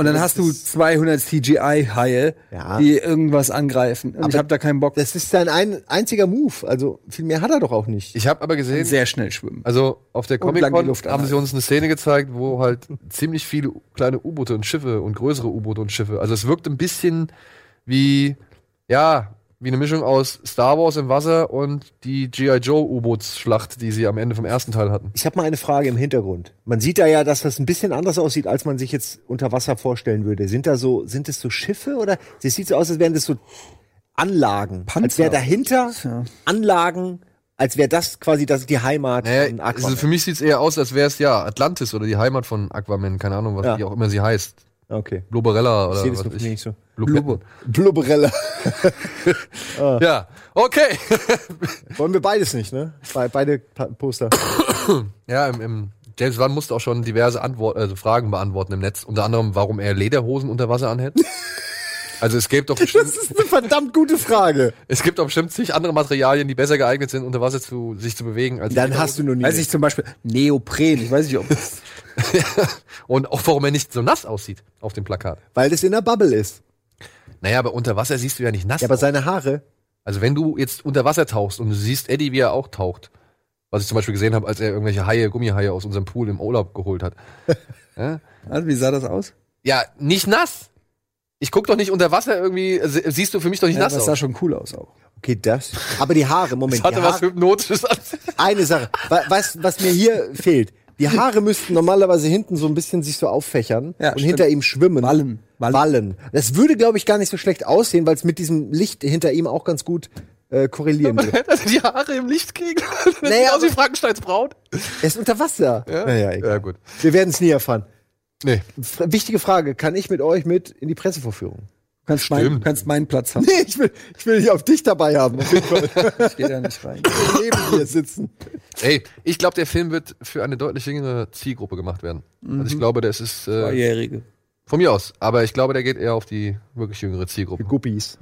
Und dann hast du 200 CGI-Haie, Ja. die irgendwas angreifen. Und ich habe da keinen Bock. Das ist sein ein, einziger Move. Also viel mehr hat er doch auch nicht. Ich habe aber gesehen, sehr schnell schwimmen. also auf der Comic-Con haben sie uns eine Szene gezeigt, wo halt ziemlich viele kleine U-Boote und Schiffe und größere U-Boote und Schiffe. Also es wirkt ein bisschen wie, ja, wie eine Mischung aus Star Wars im Wasser und die G.I. Joe U-Bootsschlacht, die sie am Ende vom ersten Teil hatten. Ich habe mal eine Frage im Hintergrund. Man sieht da ja, dass das ein bisschen anders aussieht, als man sich jetzt unter Wasser vorstellen würde. Sind da so, sind es so Schiffe oder? Es sieht so aus, als wären das so Anlagen. Panzer. Als wäre dahinter Ja. Anlagen, als wäre das quasi das die Heimat von Naja, Aquaman. also für mich sieht's eher aus, als wäre es ja Atlantis oder die Heimat von Aquaman, keine Ahnung, was Ja. die auch immer sie heißt. Okay. Blubberella Ich oder das was noch weiß nicht so. Blubber. Blubberella. Ja, okay. Wollen wir beides nicht, ne? Be beide Pa- Poster. ja, im, im James Wan musste auch schon diverse Antwort, also Fragen beantworten im Netz, unter anderem, warum er Lederhosen unter Wasser anhält. Also es gibt doch bestimmt, Das ist eine verdammt gute Frage. es gibt doch bestimmt zig andere Materialien, die besser geeignet sind, unter Wasser zu, sich zu bewegen als Dann hast du nur nie. Weiß ich zum Beispiel Neopren. Ich weiß nicht, ob das Und auch warum er nicht so nass aussieht auf dem Plakat. weil das in der Bubble ist. Naja, aber unter Wasser siehst du ja nicht nass. Ja, aber aus. seine Haare. Also wenn du jetzt unter Wasser tauchst und du siehst Eddie, wie er auch taucht, was ich zum Beispiel gesehen habe, als er irgendwelche Haie, Gummihaie aus unserem Pool im Urlaub geholt hat. ja? Also, wie sah das aus? ja, nicht nass. Ich guck doch nicht unter Wasser irgendwie, sie- siehst du für mich doch nicht Ja, nass das sah aus. schon cool aus auch. Okay, das. Aber die Haare, Moment. Das hatte was Hypnotisches an sich. eine Sache. Wa- Was, was mir hier fehlt. Die Haare müssten normalerweise hinten so ein bisschen sich so auffächern Ja, und stimmt. hinter ihm schwimmen. Wallen. Wallen. Wallen. Das würde, glaube ich, gar nicht so schlecht aussehen, weil es mit diesem Licht hinter ihm auch ganz gut äh, korrelieren würde. Also die Haare im Licht kriegen. Das Naja, sieht aus wie Frankensteins Braut. Er ist unter Wasser. Ja, Naja, egal. ja gut. Wir werden es nie erfahren. Nee. F wichtige Frage. Kann ich mit euch mit in die Pressevorführung? Du kannst, mein, Stimmt. kannst meinen Platz haben. Nee, ich will, ich will dich auf dich dabei haben. Ich gehe da nicht rein. Neben dir sitzen. Ey, ich glaube, der Film wird für eine deutlich jüngere Zielgruppe gemacht werden. Also ich glaube, das ist äh, Zweijährige. von mir aus, aber ich glaube, der geht eher auf die wirklich jüngere Zielgruppe. Guppies.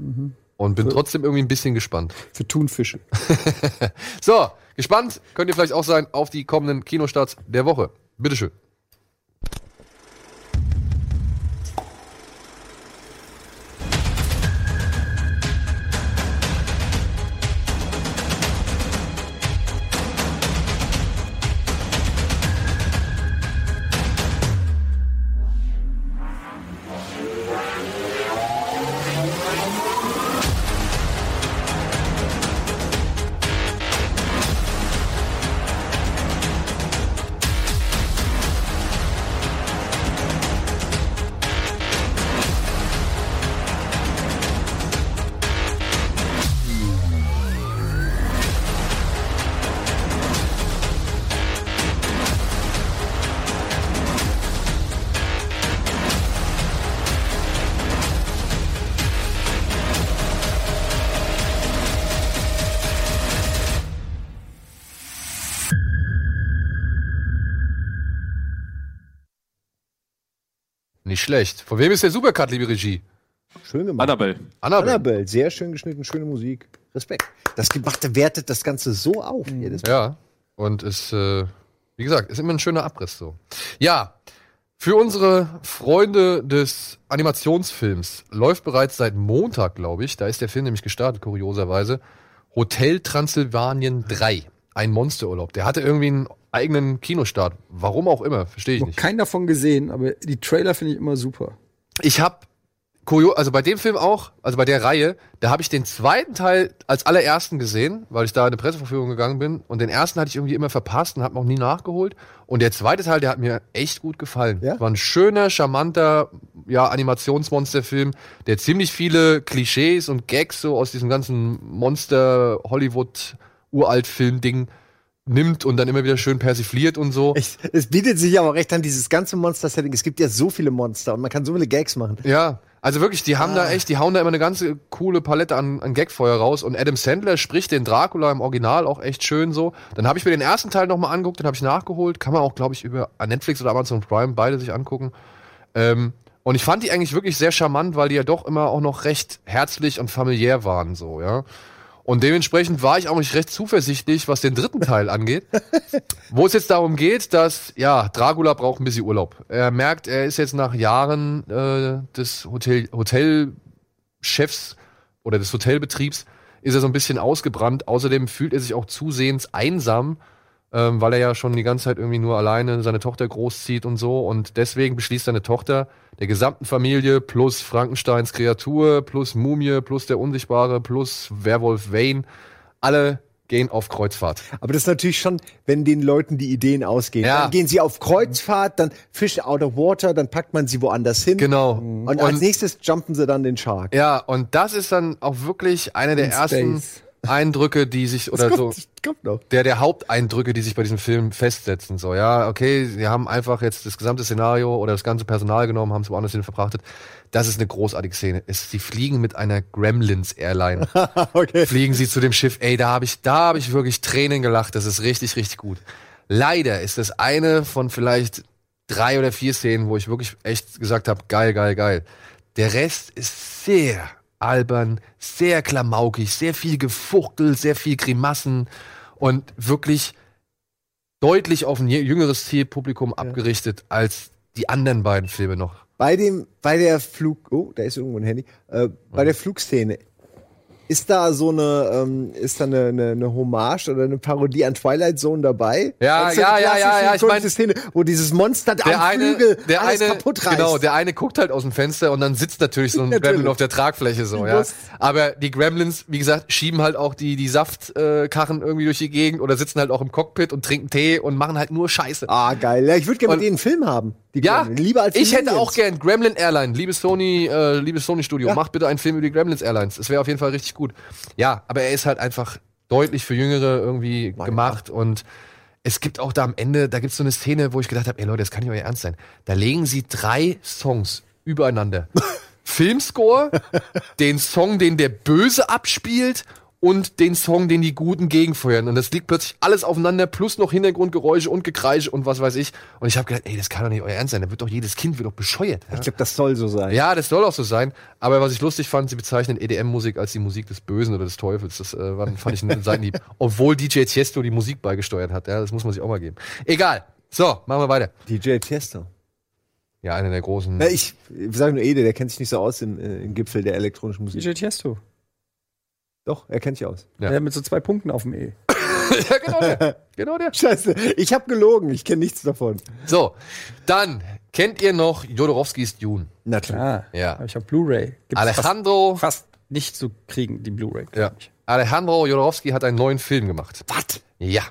Und bin trotzdem irgendwie ein bisschen gespannt. Für Thunfische. So, gespannt könnt ihr vielleicht auch sein auf die kommenden Kinostarts der Woche. Bitteschön. Schlecht. Von wem ist der Supercut, liebe Regie? Schön gemacht. Annabelle. Annabelle. Annabelle, sehr schön geschnitten, schöne Musik. Respekt. Das gemachte wertet das Ganze so auf. jedes Mal. Ja. Und ist, äh, wie gesagt, ist immer ein schöner Abriss so. Ja. Für unsere Freunde des Animationsfilms läuft bereits seit Montag, glaube ich, da ist der Film nämlich gestartet, kurioserweise, Hotel Transsilvanien 3. Ein Monsterurlaub. Der hatte irgendwie einen eigenen Kinostart. Warum auch immer, verstehe ich Noch nicht. keinen davon gesehen, aber die Trailer finde ich immer super. Ich habe also bei dem Film auch, also bei der Reihe, da habe ich den zweiten Teil als allerersten gesehen, weil ich da in eine Presseverführung gegangen bin. Und den ersten hatte ich irgendwie immer verpasst und habe auch nie nachgeholt. Und der zweite Teil, der hat mir echt gut gefallen. Ja? War ein schöner, charmanter, ja, Animationsmonsterfilm, der ziemlich viele Klischees und Gags so aus diesem ganzen Monster-Hollywood-Uralt-Film-Ding nimmt und dann immer wieder schön persifliert und so. Es, es bietet sich aber recht an, dieses ganze Monster-Setting. Es gibt ja so viele Monster und man kann so viele Gags machen. Ja, also wirklich, die haben Ah. da echt, die hauen da immer eine ganze coole Palette an, an Gagfeuer raus. Und Adam Sandler spricht den Dracula im Original auch echt schön so. Dann habe ich mir den ersten Teil nochmal angeguckt, den habe ich nachgeholt. Kann man auch, glaube ich, über Netflix oder Amazon Prime beide sich angucken. Ähm, und ich fand die eigentlich wirklich sehr charmant, weil die ja doch immer auch noch recht herzlich und familiär waren, so, ja. Und dementsprechend war ich auch nicht recht zuversichtlich, was den dritten Teil angeht. Wo es jetzt darum geht, dass, ja, Dracula braucht ein bisschen Urlaub. Er merkt, er ist jetzt nach Jahren äh, des Hotel, Hotelchefs oder des Hotelbetriebs, ist er so ein bisschen ausgebrannt. Außerdem fühlt er sich auch zusehends einsam, ähm, weil er ja schon die ganze Zeit irgendwie nur alleine seine Tochter großzieht und so. Und deswegen beschließt seine Tochter, der gesamten Familie plus Frankensteins Kreatur, plus Mumie, plus der Unsichtbare, plus Werwolf Wayne, alle gehen auf Kreuzfahrt. Aber das ist natürlich schon, wenn den Leuten die Ideen ausgehen. Ja. Dann gehen sie auf Kreuzfahrt, dann Fish out of water, dann packt man sie woanders hin. Genau. Und, als nächstes jumpen sie dann den Shark. Ja, und das ist dann auch wirklich einer der In ersten Space. Eindrücke, die sich oder so Das kommt der der Haupteindrücke, die sich bei diesem Film festsetzen. So, ja, okay, sie haben einfach jetzt das gesamte Szenario oder das ganze Personal genommen, haben es woanders hin verfrachtet. Das ist eine großartige Szene. Es, sie fliegen mit einer Gremlins Airline. okay. fliegen sie zu dem Schiff. Ey, da habe ich, da habe ich wirklich Tränen gelacht. Das ist richtig, richtig gut. Leider ist das eine von vielleicht drei oder vier Szenen, wo ich wirklich echt gesagt habe, geil, geil, geil. Der Rest ist sehr albern, sehr klamaukig, sehr viel Gefuchtel, sehr viel Grimassen und wirklich deutlich auf ein jüngeres Zielpublikum abgerichtet als die anderen beiden Filme noch. Bei dem, bei der Flug, oh, da ist irgendwo ein Handy. Äh, bei der Flugszene ist da so eine, ähm, ist da eine, eine, eine Hommage oder eine Parodie an Twilight Zone dabei? Ja, ja, ja, ja, ja, ich ikonische mein- Szene, wo dieses Monster der am eine, Flügel der alles eine, kaputt reißt. genau, der eine guckt halt aus dem Fenster und dann sitzt natürlich so ein Natürlich. Gremlin auf der Tragfläche so, ja. Aber die Gremlins, wie gesagt, schieben halt auch die die Saftkarren äh, irgendwie durch die Gegend oder sitzen halt auch im Cockpit und trinken Tee und machen halt nur Scheiße. ah, geil. Ja, ich würde gerne mit denen einen Film haben. Die Ja, Gremlins. lieber als die ich hätte Minions. auch gern Gremlin Airline, liebe Sony, äh, liebe Sony Studio, Ja. macht bitte einen Film über die Gremlins Airlines. Es wäre auf jeden Fall richtig gut. Ja, aber er ist halt einfach deutlich für Jüngere irgendwie gemacht und es gibt auch da am Ende, da gibt es so eine Szene, wo ich gedacht habe, ey Leute, das kann nicht euer Ernst sein. Da legen sie drei Songs übereinander. Filmscore, den Song, den der Böse abspielt und den Song, den die Guten gegenfeuern. Und das liegt plötzlich alles aufeinander, plus noch Hintergrundgeräusche und Gekreische und was weiß ich. Und ich habe gedacht, ey, das kann doch nicht euer Ernst sein. Da wird doch jedes Kind wird doch bescheuert. Ja? Ich glaube, das soll so sein. Ja, das soll auch so sein. Aber was ich lustig fand, sie bezeichnen EDM-Musik als die Musik des Bösen oder des Teufels. Das äh, fand ich einen Seitenhieb. Obwohl DJ Tiesto die Musik beigesteuert hat. Ja, das muss man sich auch mal geben. Egal. So, machen wir weiter. DJ Tiesto. Ja, einer der großen. Na, ich, ich sage nur Ede, der kennt sich nicht so aus im, äh, im Gipfel der elektronischen Musik. DJ Tiesto. Doch, er kennt sich aus. Ja. Ja. mit so zwei Punkten auf dem E. ja, genau der. Genau der. Scheiße, ich habe gelogen, ich kenne nichts davon. So, dann kennt ihr noch Jodorowskis Dune. Natürlich. Ah, Ja. Ich auf Blu-ray. Alejandro, Fast, fast nicht zu kriegen, die Blu-ray. ja. Alejandro Jodorowsky hat einen neuen Film gemacht. Was? Ja.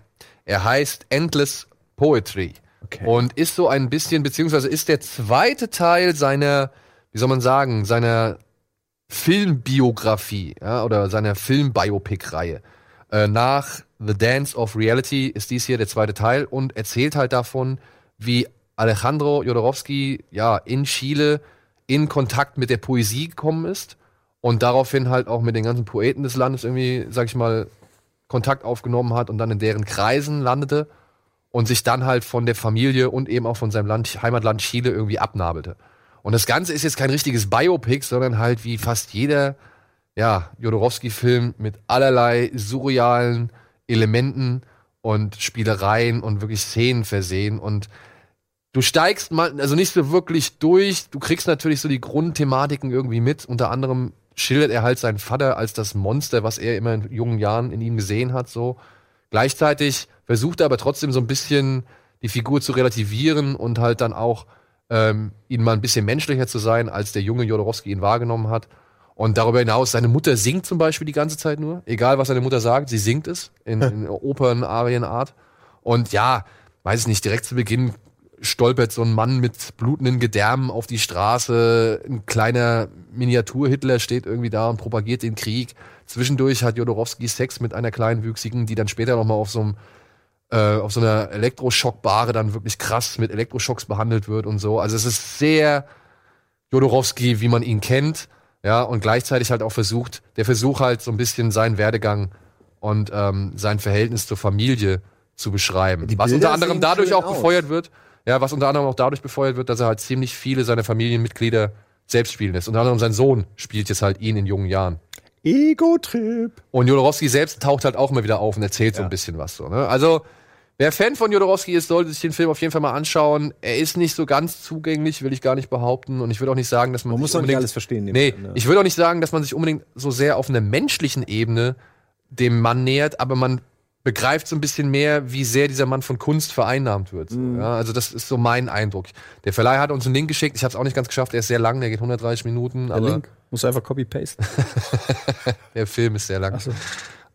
Er heißt Endless Poetry. Okay. Und ist so ein bisschen, beziehungsweise ist der zweite Teil seiner, wie soll man sagen, seiner Filmbiografie, ja, oder seiner Filmbiopic-Reihe. Äh, nach The Dance of Reality ist dies hier der zweite Teil und erzählt halt davon, wie Alejandro Jodorowsky ja in Chile in Kontakt mit der Poesie gekommen ist und daraufhin halt auch mit den ganzen Poeten des Landes irgendwie, sag ich mal, Kontakt aufgenommen hat und dann in deren Kreisen landete und sich dann halt von der Familie und eben auch von seinem Land, Heimatland Chile irgendwie abnabelte. Und das Ganze ist jetzt kein richtiges Biopic, sondern halt wie fast jeder, ja, Jodorowsky-Film mit allerlei surrealen Elementen und Spielereien und wirklich Szenen versehen. Und du steigst mal, also nicht so wirklich durch. Du kriegst natürlich so die Grundthematiken irgendwie mit. Unter anderem schildert er halt seinen Vater als das Monster, was er immer in jungen Jahren in ihm gesehen hat, so. Gleichzeitig versucht er aber trotzdem so ein bisschen die Figur zu relativieren und halt dann auch ähm, ihn mal ein bisschen menschlicher zu sein, als der junge Jodorowsky ihn wahrgenommen hat. Und darüber hinaus, seine Mutter singt zum Beispiel die ganze Zeit nur. Egal, was seine Mutter sagt, sie singt es in, in Opern, Arienart. Und ja, weiß ich nicht, direkt zu Beginn stolpert so ein Mann mit blutenden Gedärmen auf die Straße. Ein kleiner Miniatur-Hitler steht irgendwie da und propagiert den Krieg. Zwischendurch hat Jodorowsky Sex mit einer kleinwüchsigen, die dann später nochmal auf so einem äh, auf so einer Elektroschockbare dann wirklich krass mit Elektroschocks behandelt wird und so. Also es ist sehr Jodorowsky, wie man ihn kennt, ja, und gleichzeitig halt auch versucht, der Versuch halt so ein bisschen seinen Werdegang und ähm, sein Verhältnis zur Familie zu beschreiben. Die was Bilder unter anderem dadurch auch aus. befeuert wird, ja, was unter anderem auch dadurch befeuert wird, dass er halt ziemlich viele seiner Familienmitglieder selbst spielen lässt. Unter anderem sein Sohn spielt jetzt halt ihn in jungen Jahren. Ego-Trip. Und Jodorowsky selbst taucht halt auch immer wieder auf und erzählt so ein bisschen was so. Ne? Also wer Fan von Jodorowsky ist, sollte sich den Film auf jeden Fall mal anschauen. Er ist nicht so ganz zugänglich, will ich gar nicht behaupten. Und ich würde auch nicht sagen, dass man, Man sich muss doch nicht unbedingt- alles verstehen. Nee, können, ne? ich würde auch nicht sagen, dass man sich unbedingt so sehr auf einer menschlichen Ebene dem Mann nähert, aber man begreift so ein bisschen mehr, wie sehr dieser Mann von Kunst vereinnahmt wird. Mhm. ja, also das ist so mein Eindruck. Der Verleih hat uns einen Link geschickt. Ich habe es auch nicht ganz geschafft. Er ist sehr lang. Der geht 130 Minuten. Der Link muss einfach copy-paste. der Film ist sehr lang. So.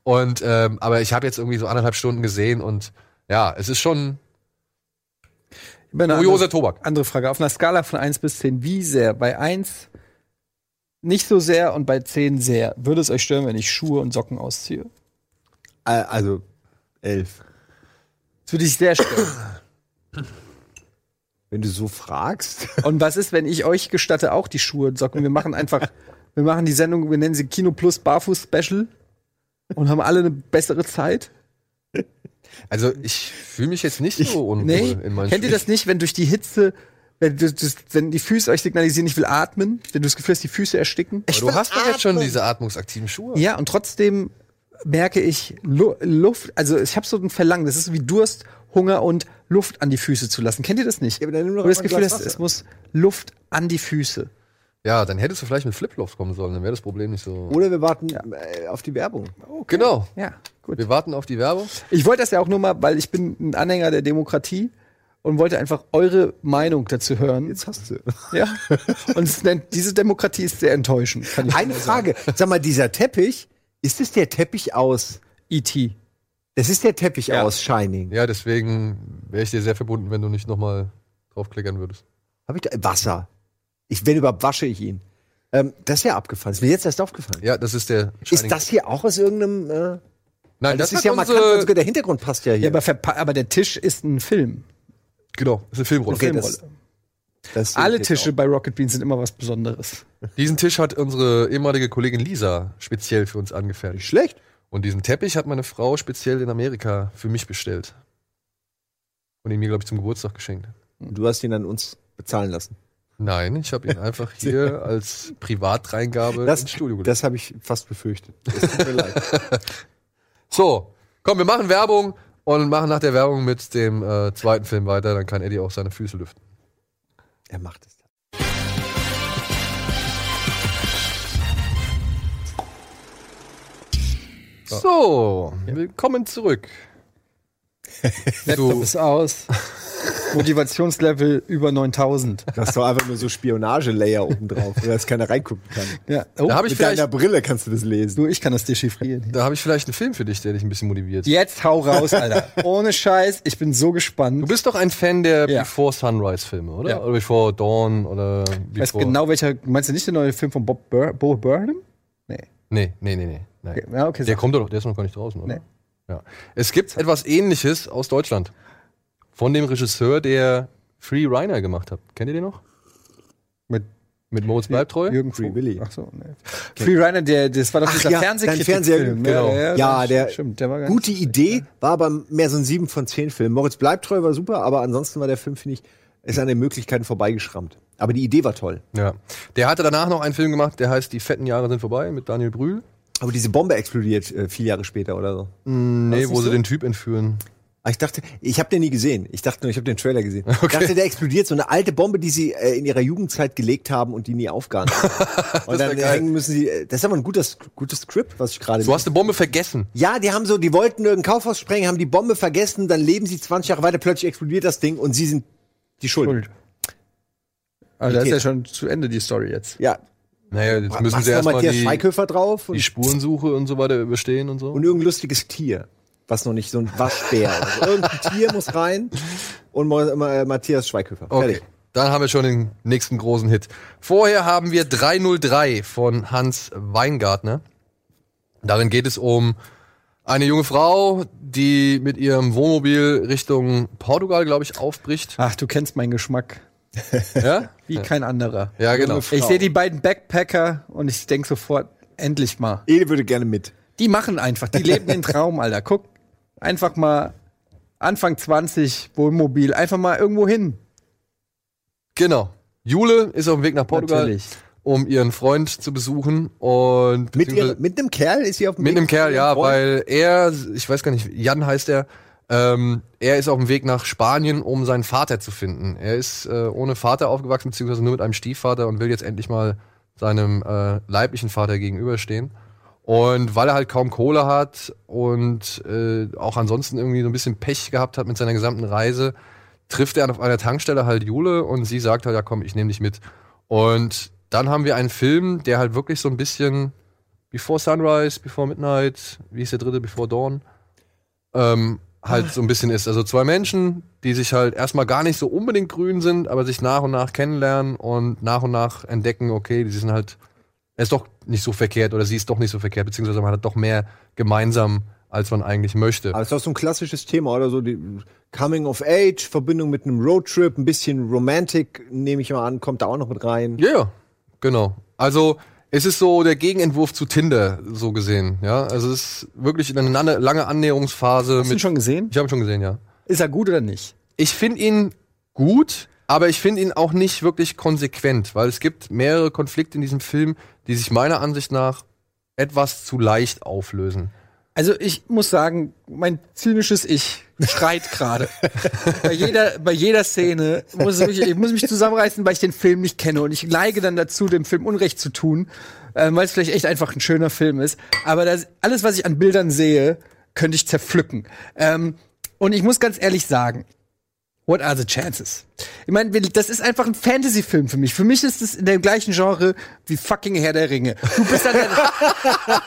Und ähm, aber ich habe jetzt irgendwie so anderthalb Stunden gesehen und ja, es ist schon kurioser andere, Tobak. andere Frage. Auf einer Skala von 1 bis 10, wie sehr? Bei 1 nicht so sehr und bei 10 sehr. Würde es euch stören, wenn ich Schuhe und Socken ausziehe? Äh, also, elf. Das würde ich sehr stören. Wenn du so fragst. und was ist, wenn ich euch gestatte, auch die Schuhe und Socken? Wir machen einfach, wir machen die Sendung, wir nennen sie Kino Plus Barfuß Special und haben alle eine bessere Zeit. Also ich fühle mich jetzt nicht so unwohl Nee, in meinen kennt ihr das nicht, wenn durch die Hitze, wenn, du, das, wenn die Füße euch signalisieren, ich will atmen, wenn du das Gefühl hast, die Füße ersticken? Aber du hast doch jetzt schon diese atmungsaktiven Schuhe. Ja, und trotzdem merke ich Lu Luft, also ich habe so ein Verlangen, das ist wie Durst, Hunger und Luft an die Füße zu lassen. Kennt ihr das nicht? Ja, aber dann nimm doch du das Gefühl hast, es muss Luft an die Füße. Ja, dann hättest du vielleicht mit Flipflops kommen sollen, dann wäre das Problem nicht so. Oder wir warten äh, auf die Werbung. Genau. Ja, gut. Wir warten auf die Werbung. Ich wollte das ja auch nur mal, weil ich bin ein Anhänger der Demokratie und wollte einfach eure Meinung dazu hören. Jetzt hast du. Ja. Und es nennt, diese Demokratie ist sehr enttäuschend. Kann ich Eine. Frage. Sag mal, dieser Teppich, ist es der Teppich aus. E.T. Das ist der Teppich Ja. aus Shining. Ja, deswegen wäre ich dir sehr verbunden, wenn du nicht nochmal draufklickern würdest. Hab ich da, Wasser. Ich, wenn überhaupt, wasche ich ihn. Ähm, das ist ja abgefallen. Ist mir jetzt erst aufgefallen. Ja, das ist der. Ist das hier auch aus irgendeinem. Äh, Nein, das, das, ist ja markant, unsere, sogar der Hintergrund passt ja hier. Ja, aber, verpa- aber der Tisch ist ein Film. Genau, das ist eine Filmrolle. Okay, Filmrolle. das- Das Alle Tische auch. bei Rocket Beans sind immer was Besonderes. Diesen Tisch hat unsere ehemalige Kollegin Lisa speziell für uns angefertigt. Schlecht. Und diesen Teppich hat meine Frau speziell in Amerika für mich bestellt. Und ihn mir, glaube ich, zum Geburtstag geschenkt. Und du hast ihn an uns bezahlen lassen. Nein, ich habe ihn einfach hier als Privatreingabe Das, ins Studio gelegt. das habe ich fast befürchtet. Das tut mir leid. So, komm, wir machen Werbung und machen nach der Werbung mit dem äh, zweiten Film weiter. Dann kann Eddie auch seine Füße lüften. Er macht es. So, willkommen zurück. Laptop ist aus. Motivationslevel über 9000. Du hast doch einfach nur so Spionage-Layer oben drauf, wo jetzt keiner reingucken kann. Ja. Oh, Da habe ich Mit vielleicht, deiner Brille kannst du das lesen. nur ich kann das dechiffrieren. da habe ich vielleicht einen Film für dich, der dich ein bisschen motiviert. Jetzt hau raus, Alter. Ohne Scheiß, ich bin so Du gespannt. bist doch ein Fan der Ja. Before Sunrise Filme, oder? Ja. Oder Before Dawn oder Ich weiß Before. genau welcher. Meinst du nicht den neuen Film von Bob Bur Bo Burnham? Nee. Nee, nee, nee, nee. Nein. Okay, Ja, okay. Der sag. kommt doch, der ist noch gar nicht draußen, oder? Nee. Ja. Es gibt etwas ähnliches aus Deutschland. Von dem Regisseur, der Free Reiner gemacht hat. Kennt ihr den noch? Mit Mit Moritz Bleibtreu? Jürgen Free Willy. Ach so, nee. Free Rider, der, das war doch Ach dieser ja, Fernsehkritik- dein Fernseher- Film. genau. Ja, Ja, das der- stimmt, der war ganz Gute Idee, war aber mehr so ein 7 von 10 Film. Moritz bleibt treu, war super, aber ansonsten war der Film, finde ich, ist an den Möglichkeiten vorbeigeschrammt. Aber die Idee war toll. Ja. Der hatte danach noch einen Film gemacht, der heißt Die fetten Jahre sind vorbei mit Daniel Brühl. Aber diese Bombe explodiert äh, vier Jahre später oder so. Nee, nicht wo sie so? den Typ entführen. Ah, Ich dachte, ich habe den nie gesehen. Ich dachte nur, ich habe den Trailer gesehen. Ich dachte, der explodiert so eine alte Bombe, die sie äh, in ihrer Jugendzeit gelegt haben und die nie ist. Und dann geil. hängen müssen sie. äh, Das ist aber ein gutes, gutes Skript, was ich gerade. Du hast eine Bombe vergessen. ja, die haben so, die wollten irgendein Kaufhaus sprengen, haben die Bombe vergessen, dann leben sie 20 Jahre weiter, plötzlich explodiert das Ding und sie sind die Schuld. Schuld. Aber das ist ja schon zu Ende, die Story jetzt. Ja, Naja, jetzt müssen machst sie erstmal Matthias die, Schweighöfer drauf und, die Spurensuche und so weiter überstehen und so. und irgendein lustiges Tier, was noch nicht so ein Waschbär. oder so. Irgendein Tier muss rein und Ma Ma Matthias Schweighöfer. Okay. Fertig. Dann haben wir schon den nächsten großen Hit. Vorher haben wir 303 von Hans Weingartner. Darin geht es um eine junge Frau, die mit ihrem Wohnmobil Richtung Portugal, glaube ich, aufbricht. Ach, du kennst meinen Geschmack. Ja? Wie kein anderer. Ja, genau. Ich sehe die beiden Backpacker und ich denke sofort, endlich mal. Ede würde gerne mit. Die machen einfach, die leben den Traum, Alter. Guck, einfach mal Anfang 20, Wohnmobil, einfach mal irgendwo hin. Genau. Jule ist auf dem Weg nach Portugal, Natürlich. um ihren Freund zu besuchen und Mit, ihr, mit einem Kerl ist sie auf dem Mit Weg einem Kerl, ja, Freund? weil er, ich weiß gar nicht, Jan heißt er, ähm, er ist auf dem Weg nach Spanien, um seinen Vater zu finden. Er ist äh, ohne Vater aufgewachsen, beziehungsweise nur mit einem Stiefvater und will jetzt endlich mal seinem äh, leiblichen Vater gegenüberstehen. Und weil er halt kaum Kohle hat und äh, auch ansonsten irgendwie so ein bisschen Pech gehabt hat mit seiner gesamten Reise, trifft er auf einer Tankstelle halt Jule und sie sagt halt, ja komm, ich nehme dich mit. Und dann haben wir einen Film, der halt wirklich so ein bisschen Before Sunrise, Before Midnight, wie ist der dritte, Before Dawn, ähm, halt so ein bisschen ist. Also zwei Menschen, die sich halt erstmal gar nicht so unbedingt grün sind, aber sich nach und nach kennenlernen und nach und nach entdecken, okay, die sind halt, er ist doch nicht so verkehrt oder sie ist doch nicht so verkehrt, beziehungsweise man hat doch mehr gemeinsam, als man eigentlich möchte. Aber ist doch so ein klassisches Thema, oder so die Coming of Age, Verbindung mit einem Roadtrip, ein bisschen Romantic, nehme ich mal an, kommt da auch noch mit rein. Ja, ja, genau. Also es ist so der Gegenentwurf zu Tinder, so gesehen. Ja, also es ist wirklich eine lange, Annäherungsphase. Hast du ihn schon gesehen? ich habe ihn schon gesehen, ja. Ist er gut oder nicht? Ich finde ihn gut, aber ich finde ihn auch nicht wirklich konsequent, weil es gibt mehrere Konflikte in diesem Film, die sich meiner Ansicht nach etwas zu leicht auflösen. Also ich muss sagen, mein zynisches Ich schreit gerade. bei jeder bei jeder Szene muss ich, ich muss mich zusammenreißen, weil ich den Film nicht kenne und ich neige dann dazu, dem Film Unrecht zu tun, ähm, weil es vielleicht echt einfach ein schöner Film ist. Aber das, alles, was ich an Bildern sehe, könnte ich zerpflücken. Ähm, und ich muss ganz ehrlich sagen, What are the chances? Ich meine, das ist einfach ein Fantasy-Film für mich. Für mich ist es in dem gleichen Genre wie fucking Herr der Ringe. Du bist an der,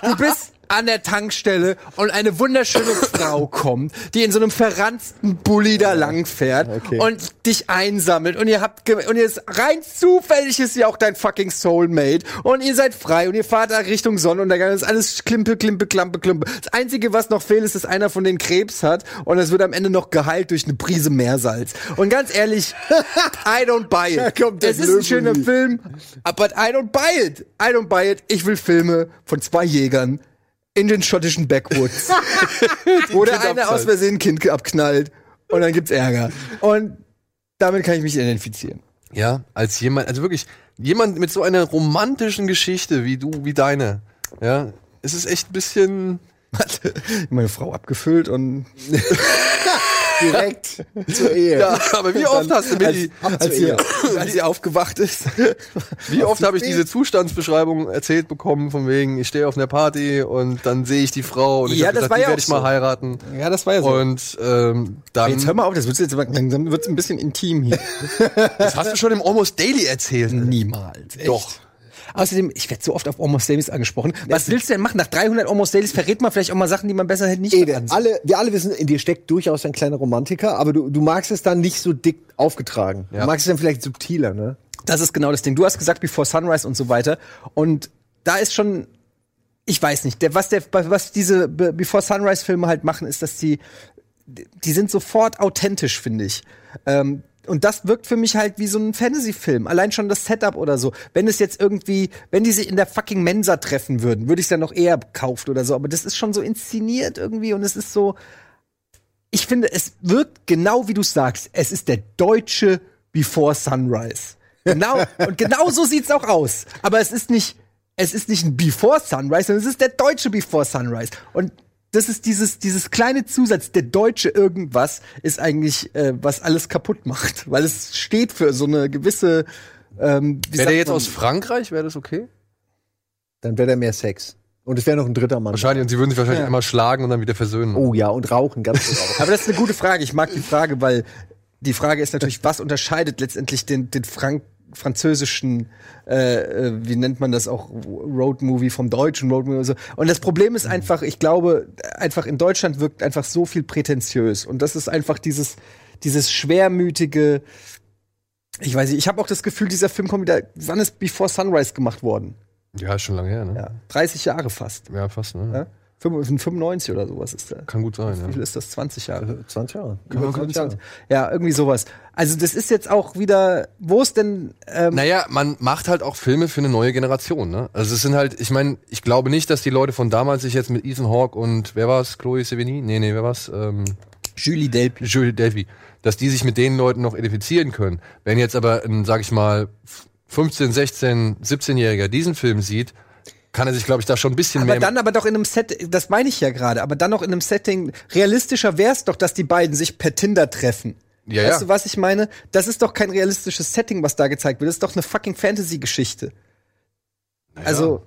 du bist an der Tankstelle und eine wunderschöne Frau kommt, die in so einem verranzten Bulli da langfährt und dich einsammelt und ihr habt und ihr ist rein zufällig ist sie auch dein fucking Soulmate und ihr seid frei und ihr fahrt da Richtung Sonnenuntergang. Das ist alles Klimpe, Klimpe, Klampe, Klimpe. Das einzige, was noch fehlt, ist, dass einer von denen Krebs hat und es wird am Ende noch geheilt durch eine Prise Meersalz. Und ganz ehrlich, I don't buy it. es ist ein schöner. Film, but I don't buy it. I don't buy it. Ich will Filme von zwei Jägern in den schottischen Backwoods, wo der eine aus. Versehen ein Kind abknallt und dann gibt's Ärger. Und damit kann ich mich identifizieren. Ja, als jemand, also wirklich jemand mit so einer romantischen Geschichte wie du, wie deine. Ja, es ist echt ein bisschen. Meine Frau abgefüllt und Direkt zur Ehe. Ja, aber wie oft hast du mir die, als sie, als sie aufgewacht ist. wie oft habe ich diese Zustandsbeschreibung erzählt bekommen, von wegen, ich stehe auf einer Party und dann sehe ich die Frau und ich Ja, gesagt, die ja werde ich mal so. heiraten. Ja, das war ja so. Und ähm, dann. Jetzt hör mal auf, das wird jetzt langsam wird's ein bisschen intim hier. das hast du schon im Almost Daily erzählt. Niemals. Echt? Doch. Außerdem, ich werde so oft auf Almost Dailies angesprochen. Was willst du denn machen? Nach 300 Almost Dailies verrät man vielleicht auch mal Sachen, die man besser hätte nicht Ede, alle, wir alle wissen, in dir steckt durchaus ein kleiner Romantiker, aber du, du magst es dann nicht so dick aufgetragen. Ja. Du magst es dann vielleicht subtiler, ne? Das ist genau das Ding. Du hast gesagt Before Sunrise und so weiter. Und da ist schon, ich weiß nicht, der, was, der, was diese Be- Before Sunrise Filme halt machen, ist, dass die, die sind sofort authentisch, finde ich. Ähm, und das wirkt für mich halt wie so ein Fantasy-Film. Allein schon das Setup oder so. Wenn es jetzt irgendwie, wenn die sich in der fucking Mensa treffen würden, würde ich es ja noch eher kauft oder so. Aber das ist schon so inszeniert irgendwie und es ist so, ich finde, es wirkt genau wie du sagst. Es ist der deutsche Before Sunrise. Genau, und genau so sieht's auch aus. Aber es ist nicht, es ist nicht ein Before Sunrise, sondern es ist der deutsche Before Sunrise. Und das ist dieses, dieses kleine Zusatz, der deutsche irgendwas, ist eigentlich, äh, was alles kaputt macht. Weil es steht für so eine gewisse, ähm, Wäre der jetzt man? aus Frankreich, wäre das okay? Dann wäre da mehr Sex. Und es wäre noch ein dritter Mann. Wahrscheinlich, und sie würden sich wahrscheinlich Ja. einmal schlagen und dann wieder versöhnen. Oh ja, und rauchen, ganz rauchen. Aber das ist eine gute Frage. Ich mag die Frage, weil die Frage ist natürlich, was unterscheidet letztendlich den, den Frank französischen, äh, äh, wie nennt man das auch, Roadmovie vom deutschen Roadmovie und so. Und das Problem ist einfach, ich glaube, einfach in Deutschland wirkt einfach so viel prätentiös. Und das ist einfach dieses, dieses schwermütige, ich weiß nicht, ich habe auch das Gefühl, dieser Film kommt wieder, wann ist Before Sunrise gemacht worden? Ja, schon lange her, ne? Ja, 30 Jahre fast. Ja, fast, ne? Ja? 95 oder sowas ist der. Kann gut sein, Wie viel ja. ist das? 20 Jahre? 20 Jahre. Über 25. Ja, irgendwie sowas. Also das ist jetzt auch wieder, wo ist denn ähm, Naja, man macht halt auch Filme für eine neue Generation, ne? Also es sind halt, ich meine, ich glaube nicht, dass die Leute von damals sich jetzt mit Ethan Hawke und wer war's? Chloe Sevigny? Nee, nee, wer war's? Ähm, Julie Delpy? Julie Delpy, dass die sich mit den Leuten noch identifizieren können. Wenn jetzt aber ein, sag ich mal, 15, 16, 17-Jähriger diesen Film sieht, kann er sich, glaube ich, da schon ein bisschen Aber mehr. dann aber doch in einem Set, das meine ich ja gerade, aber dann noch in einem Setting, realistischer wär's doch, dass die beiden sich per Tinder treffen. Ja, weißt ja. du, was ich meine? Das ist doch kein realistisches Setting, was da gezeigt wird. Das ist doch eine fucking Fantasy-Geschichte. Also,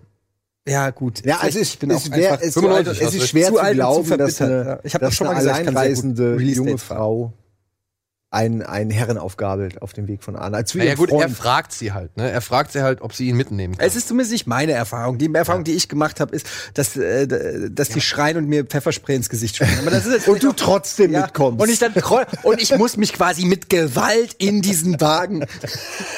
ja, gut. Ja, es ist, ich bin es auch wär, einfach es, 95, es ist schwer Zu zu, glauben, zu dass eine, ja. Ich hab doch dass schon mal eine gesagt, alleinreisende junge. Frau einen, einen Herren aufgabelt auf dem Weg von Anna. Zu naja ihrem gut, er Freund. fragt sie halt, ne? Er fragt sie halt, ob sie ihn mitnehmen kann. Es ist zumindest nicht meine Erfahrung. Die Erfahrung, die ich gemacht habe, ist, dass, äh, dass die schreien und mir Pfefferspray ins Gesicht sprühen. Aber das ist Und du trotzdem ja, mitkommst. Und ich dann und ich muss mich quasi mit Gewalt in diesen Wagen.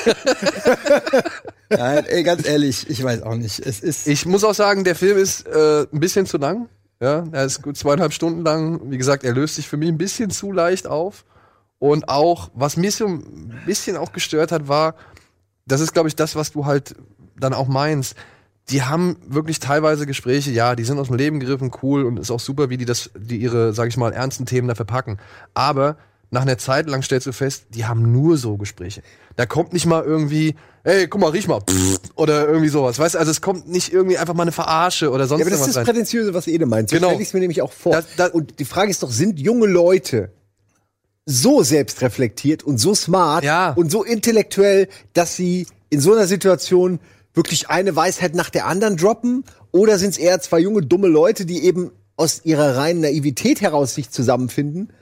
Nein, ey, ganz ehrlich, ich weiß auch nicht. Es ist Ich muss auch sagen, der Film ist äh, ein bisschen zu lang. Ja, er ist gut zweieinhalb Stunden lang. Wie gesagt, er löst sich für mich ein bisschen zu leicht auf. Und auch, was mich so ein bisschen auch gestört hat, war, das ist, glaube ich, das, was du halt dann auch meinst. Die haben wirklich teilweise Gespräche, ja, die sind aus dem Leben gegriffen, cool und ist auch super, wie die das, die ihre, sag ich mal, ernsten Themen da verpacken. Aber nach einer Zeit lang stellst du fest, die haben nur so Gespräche. Da kommt nicht mal irgendwie, ey, guck mal, riech mal, pff, oder irgendwie sowas. Weißt du, also es kommt nicht irgendwie einfach mal eine Verarsche oder sonst Ja, aber das ist das rein. Prätentiöse, was Ede meint. So Genau. stelle ich es mir nämlich auch vor. Das- das- und die Frage ist doch, sind junge Leute so selbstreflektiert und so smart Ja. und so intellektuell, dass sie in so einer Situation wirklich eine Weisheit nach der anderen droppen? Oder sind es eher zwei junge, dumme Leute, die eben aus ihrer reinen Naivität heraus sich zusammenfinden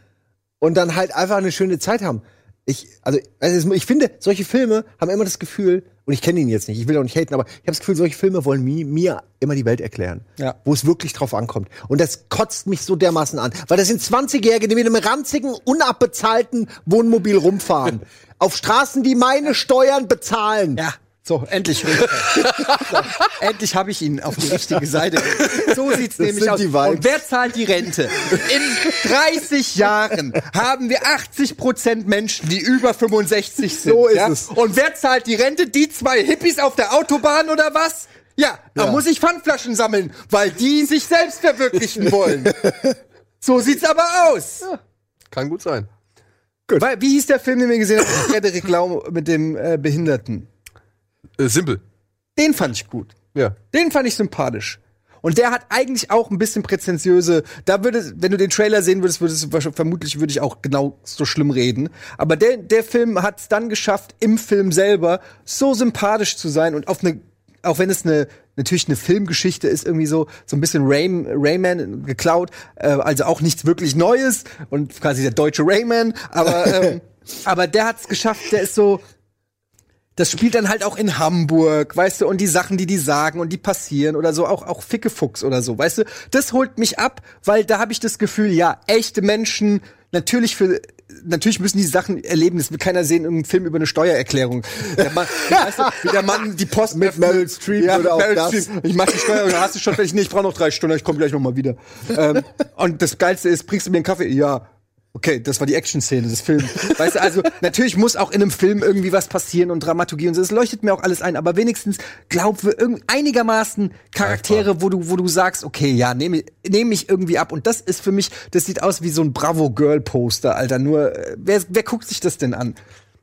und dann halt einfach eine schöne Zeit haben? Ich, also, also ich finde, solche Filme haben immer das Gefühl, und ich kenne ihn jetzt nicht, ich will auch nicht haten, aber ich habe das Gefühl, solche Filme wollen mi, mir immer die Welt erklären. Ja. Wo es wirklich drauf ankommt. Und das kotzt mich so dermaßen an. Weil das sind 20-Jährige, die mit einem ranzigen, unabbezahlten Wohnmobil rumfahren. auf Straßen, die meine Steuern bezahlen. ja. So, endlich. so, endlich habe ich ihn auf die richtige Seite. So sieht's nämlich sind aus. Und wer zahlt die Rente? In 30 Jahren haben wir 80 Prozent Menschen, die über 65 sind. So ist ja? es. Und wer zahlt die Rente? Die zwei Hippies auf der Autobahn oder was? Ja, da Ja. muss ich Pfandflaschen sammeln, weil die sich selbst verwirklichen wollen. So sieht's aber aus. Kann gut sein. Weil, wie hieß der Film, den wir gesehen haben? mit Frederik Lau mit dem äh, Behinderten. Äh, simpel. Den fand ich gut. Ja. Den fand ich sympathisch. Und der hat eigentlich auch ein bisschen präzentiöse, da würde, wenn du den Trailer sehen würdest, würdest du vermutlich würde ich auch genau so schlimm reden. Aber der, der Film hat es dann geschafft, im Film selber so sympathisch zu sein und auf eine, auch wenn es eine, natürlich eine Filmgeschichte ist, irgendwie so, so ein bisschen Ray, Rayman geklaut, äh, also auch nichts wirklich Neues und quasi der deutsche Rayman, aber, ähm, aber der hat es geschafft, der ist so, das spielt dann halt auch in Hamburg, weißt du, und die Sachen, die die sagen und die passieren oder so, auch auch Fickefuchs oder so, weißt du, das holt mich ab, weil da habe ich das Gefühl, ja, echte Menschen, natürlich für natürlich müssen die Sachen erleben, das will keiner sehen im Film über eine Steuererklärung. Der Mann, weißt du, wie der Mann die Post Mit Meryl Streep oder auch Meryl das. Streep. Ich mach die Steuer, hast du schon fertig? Nee, ich brauche noch drei Stunden, ich komme gleich noch mal wieder. ähm, und das Geilste ist, bringst du mir einen Kaffee? Ja. Okay, das war die Action-Szene des Films. Weißt du, also natürlich muss auch in einem Film irgendwie was passieren und Dramaturgie und so. Das leuchtet mir auch alles ein, aber wenigstens glaub wir irgend einigermaßen Charaktere, wo du, wo du sagst, okay, ja, nehme nehm ich irgendwie ab. Und das ist für mich, das sieht aus wie so ein Bravo-Girl-Poster, Alter. Nur, äh, wer, wer guckt sich das denn an?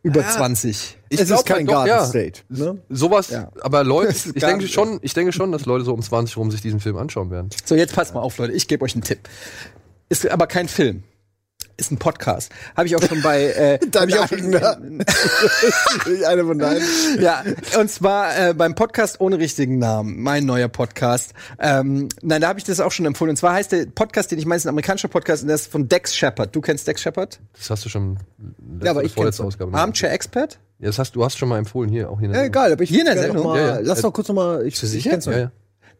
über 20. Ich es ist kein halt Garden ja. State. Ne? Sowas, Ja. aber Leute, ich denke schon, ich denke schon, dass Leute so um 20 rum sich diesen Film anschauen werden. So, jetzt passt mal auf, Leute. Ich gebe euch einen Tipp. Ist aber kein Film. Ist ein Podcast. Habe ich auch schon bei. Äh, hab Dein ich auch schon, eigener. Eine von deinen. ja, und zwar äh, beim Podcast ohne richtigen Namen, mein neuer Podcast. Ähm, nein, da habe ich das auch schon empfohlen. Und zwar heißt der Podcast, den ich meine, ist ein amerikanischer Podcast und der ist von Dex Shepard. Du kennst Dex Shepard? Das hast du schon letzte Ja, aber ich vorletzte. Ausgabe. Armchair Expert? Ja, das hast du hast schon mal empfohlen hier auch hier. in der Ja, egal, aber ich Hier in der Sendung? Mal, Ja, ja. Lass doch kurz noch mal. Ich, sicher? Ich kenn's noch. Ja, ja.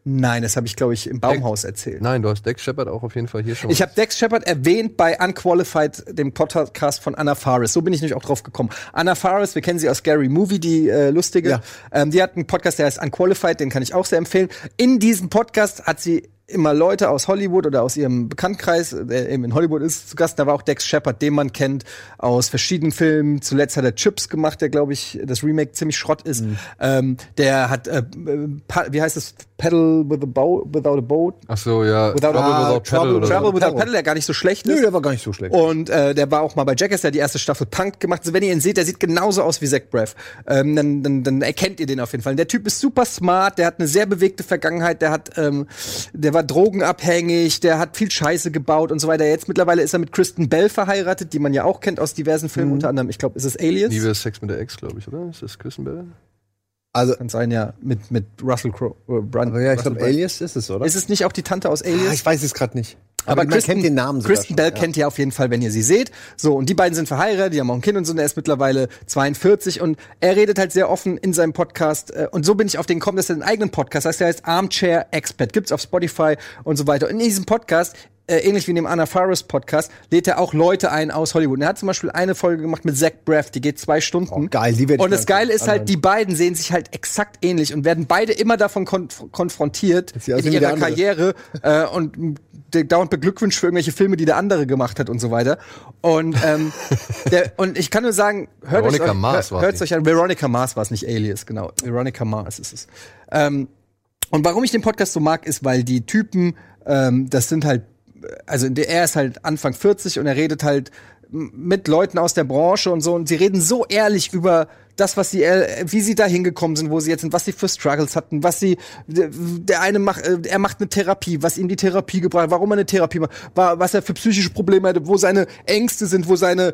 Nein, das habe ich, glaube ich, im Baumhaus erzählt. Nein, du hast Dex Shepard auch auf jeden Fall hier schon. Ich habe Dex Shepard erwähnt bei Unqualified, dem Podcast von Anna Faris. So bin ich nämlich auch drauf gekommen. Anna Faris, wir kennen sie aus Scary Movie, die äh, lustige. Ja. Ähm, die hat einen Podcast, der heißt Unqualified, den kann ich auch sehr empfehlen. In diesem Podcast hat sie immer Leute aus Hollywood oder aus ihrem Bekanntkreis, der eben in Hollywood ist, zu Gast. Da war auch Dex Shepard, den man kennt aus verschiedenen Filmen. Zuletzt hat er Chips gemacht, der, glaube ich, das Remake ziemlich Schrott ist. Ähm, der hat, äh, äh, wie heißt es, Pedal with a boat, without a boat? Ach so, ja. Without- Trouble Ah, Without Pedal Trouble- oder Trouble so. Without Pedal. Pedal, der gar nicht so schlecht ist. Nö, der war gar nicht so schlecht. Und äh, der war auch mal bei Jackass, der hat die erste Staffel Punk gemacht. Also wenn ihr ihn seht, der sieht genauso aus wie Zach Braff. Ähm, dann, dann, dann erkennt ihr den auf jeden Fall. Der Typ ist super smart, der hat eine sehr bewegte Vergangenheit, der hat, ähm, der war drogenabhängig, der hat viel Scheiße gebaut und so weiter. Jetzt mittlerweile ist er mit Kristen Bell verheiratet, die man ja auch kennt aus diversen Filmen, unter anderem, ich glaube, ist es Alias? Liebe Sex mit der Ex, glaube ich, oder? Ist das Kristen Bell? Also, Kann sein, ja, mit, mit Russell Crowe. Äh, Brand, aber ja, ich glaube. Alias ist es, oder? Ist es nicht auch die Tante aus Alias? ah, ich weiß es gerade nicht. Aber, man Kristen, kennt den Namen sogar Kristen schon, Bell ja. kennt ihr auf jeden Fall, wenn ihr sie seht. So, und die beiden sind verheiratet, die haben auch ein Kind und so, und er ist mittlerweile 42 und er redet halt sehr offen in seinem Podcast. äh, Und so bin ich auf den gekommen, dass er einen eigenen Podcast heißt, der heißt Armchair Expert, gibt's auf Spotify und so weiter. Und in diesem Podcast äh, ähnlich wie in dem Anna Faris Podcast, lädt er auch Leute ein aus Hollywood. Und er hat zum Beispiel eine Folge gemacht mit Zach Braff, die geht zwei Stunden. Oh, geil, die ich Und das Geile ist halt, die beiden sehen sich halt exakt ähnlich und werden beide immer davon konf konfrontiert in ihrer. Karriere äh, und dauernd beglückwünscht für irgendwelche Filme, die der andere gemacht hat und so weiter. Und, ähm, der, und ich kann nur sagen, hört Veronica euch, Mars hört, hört's euch an. Veronica Mars war es, nicht Alias, genau. Veronica Mars ist es. Ähm, und warum ich den Podcast so mag, ist, weil die Typen, ähm, das sind halt, also er ist halt Anfang 40 und er redet halt mit Leuten aus der Branche und so. Und sie reden so ehrlich über das, was sie, äh, wie sie da hingekommen sind, wo sie jetzt sind, was sie für Struggles hatten, was sie, der, eine macht, äh, er macht eine Therapie, was ihm die Therapie gebracht, hat, warum er eine Therapie macht, wa- was er für psychische Probleme hatte, wo seine Ängste sind, wo seine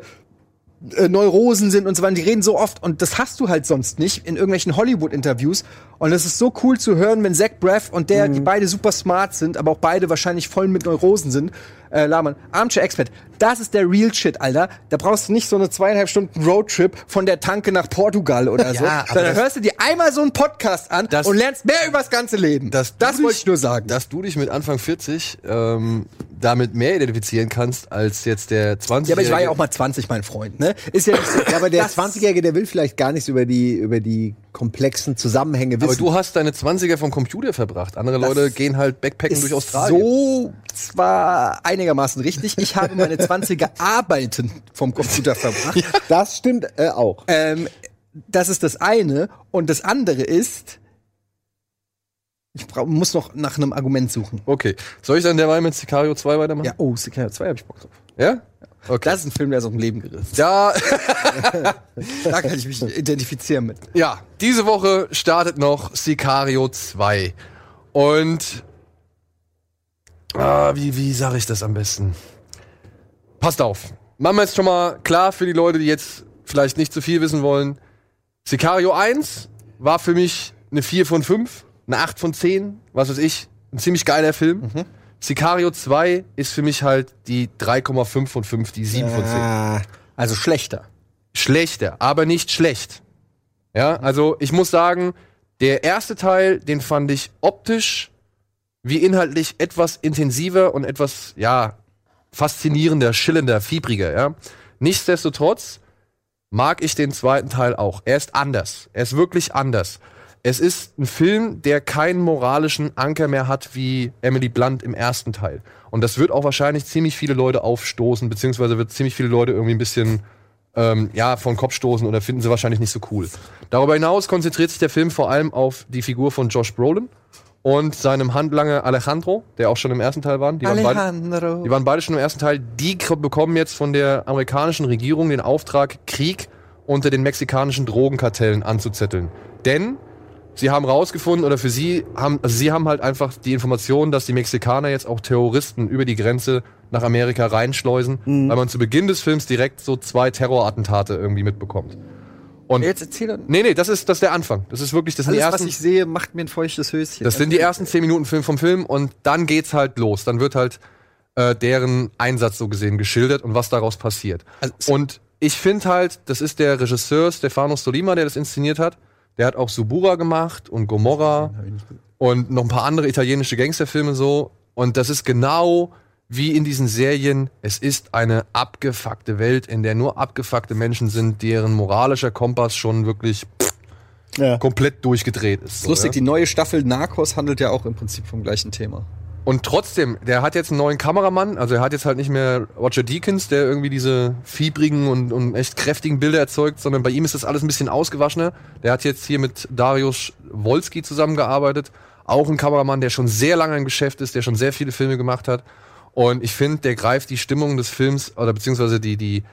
äh, Neurosen sind und so weiter. Die reden so oft und das hast du halt sonst nicht in irgendwelchen Hollywood-Interviews. Und es ist so cool zu hören, wenn Zach Braff und der, die beide super smart sind, aber auch beide wahrscheinlich voll mit Neurosen sind, äh, labern. Armchair Expert, das ist der Real Shit, Alter. Da brauchst du nicht so eine zweieinhalb Stunden Roadtrip von der Tanke nach Portugal oder so. Ja, das- hörst du dir einmal so einen Podcast an Das- und lernst mehr über das ganze Leben. Das du wollte ich nur sagen. Dass du dich mit Anfang 40 ähm, damit mehr identifizieren kannst als jetzt der 20 ja, aber ich war ja auch mal 20, mein Freund, ne? Ist ja nicht so. Ja, aber der Das- 20-Jährige, der will vielleicht gar nichts über die, über die komplexen Zusammenhänge wissen. Aber du hast deine 20er vom Computer verbracht. Andere Leute gehen halt Backpacken durch Australien. So zwar einigermaßen richtig. Ich habe meine 20er Arbeiten vom Computer verbracht. das stimmt äh, auch. Ähm, das ist das eine. Und das andere ist, ich brauch, muss noch nach einem Argument suchen. Okay. Soll ich dann derweil mit Sicario 2 weitermachen? Ja, oh, Sicario 2 habe ich Bock drauf. Ja? Okay. Das ist ein Film, der ist aus dem Leben gerissen. Da, Da kann ich mich identifizieren mit. ja, diese Woche startet noch Sicario 2. Und ah, wie, wie sage ich das am besten? Passt auf. Machen wir jetzt schon mal klar für die Leute, die jetzt vielleicht nicht zu viel wissen wollen. Sicario 1 war für mich eine 4 von 5, eine 8 von 10, was weiß ich. Ein ziemlich geiler Film. Sicario 2 ist für mich halt die 3,5 von 5, die 7 von 10 Ah, Also schlechter. schlechter, aber nicht schlecht. Ja, also ich muss sagen, der erste Teil, den fand ich optisch wie inhaltlich etwas intensiver und etwas, ja, faszinierender, schillender, fiebriger, ja. Nichtsdestotrotz mag ich den zweiten Teil auch. Er ist anders. Er ist wirklich anders. Es ist ein Film, der keinen moralischen Anker mehr hat wie Emily Blunt im ersten Teil. Und das wird auch wahrscheinlich ziemlich viele Leute aufstoßen, beziehungsweise wird ziemlich viele Leute irgendwie ein bisschen ähm, ja, von Kopf stoßen oder finden sie wahrscheinlich nicht so cool. Darüber hinaus konzentriert sich der Film vor allem auf die Figur von Josh Brolin und seinem Handlanger Alejandro, der auch schon im ersten Teil waren. Die waren beide, die waren beide schon im ersten Teil. Die bekommen jetzt von der amerikanischen Regierung den Auftrag, Krieg unter den mexikanischen Drogenkartellen anzuzetteln. Denn sie haben rausgefunden, oder für sie haben, also sie haben halt einfach die Information, dass die Mexikaner jetzt auch Terroristen über die Grenze nach Amerika reinschleusen, weil man zu Beginn des Films direkt so zwei Terrorattentate irgendwie mitbekommt. Und Jetzt erzähl doch. nee, nee, das ist, das ist der Anfang. Das ist wirklich, das sind die Alles, was ersten, ich sehe, macht mir ein feuchtes Höschen. das sind die ersten zehn Minuten Film vom Film und dann geht's halt los. Dann wird halt äh, deren Einsatz so gesehen geschildert und was daraus passiert. Also, und ich finde halt, das ist der Regisseur Stefano Solima, der das inszeniert hat. Der hat auch Subura gemacht und Gomorra und noch ein paar andere italienische Gangsterfilme so. Und das ist genau wie in diesen Serien. Es ist eine abgefuckte Welt, in der nur abgefuckte Menschen sind, deren moralischer Kompass schon wirklich Ja. komplett durchgedreht ist. So, Lustig, ja? die neue Staffel Narcos handelt ja auch im Prinzip vom gleichen Thema. Und trotzdem, der hat jetzt einen neuen Kameramann, also er hat jetzt halt nicht mehr Roger Deakins, der irgendwie diese fiebrigen und, und echt kräftigen Bilder erzeugt, sondern bei ihm ist das alles ein bisschen ausgewaschener. Der hat jetzt hier mit Darius Wolski zusammengearbeitet, auch ein Kameramann, der schon sehr lange im Geschäft ist, der schon sehr viele Filme gemacht hat. Und ich finde, der greift die Stimmung des Films oder beziehungsweise die, die,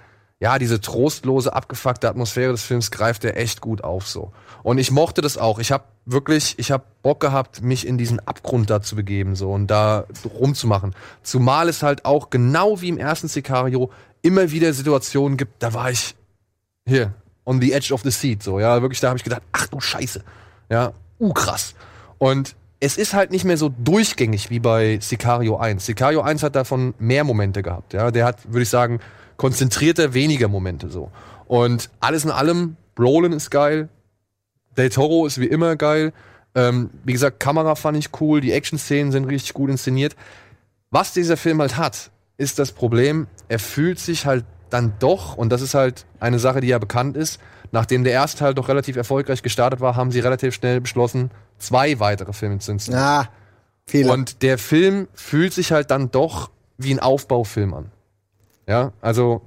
ja, diese trostlose, abgefuckte Atmosphäre des Films greift er echt gut auf so. Und ich mochte das auch. Ich habe wirklich, ich habe Bock gehabt, mich in diesen Abgrund da zu begeben so und da rumzumachen. Zumal es halt auch genau wie im ersten Sicario immer wieder Situationen gibt, da war ich hier on the edge of the seat so, ja, wirklich da habe ich gedacht, ach du Scheiße. Ja, uh krass. Und es ist halt nicht mehr so durchgängig wie bei Sicario 1. Sicario 1 hat davon mehr Momente gehabt, ja. Der hat, würde ich sagen, konzentrierter weniger Momente so. Und alles in allem, Brolin ist geil, Del Toro ist wie immer geil. Ähm, wie gesagt, Kamera fand ich cool, die Action-Szenen sind richtig gut inszeniert. Was dieser Film halt hat, ist das Problem, er fühlt sich halt dann doch, und das ist halt eine Sache, die ja bekannt ist, nachdem der erste Teil doch relativ erfolgreich gestartet war, haben sie relativ schnell beschlossen, zwei weitere Filme zu inszenieren. Ah, Fehler. Und der Film fühlt sich halt dann doch wie ein Aufbaufilm an. Ja, also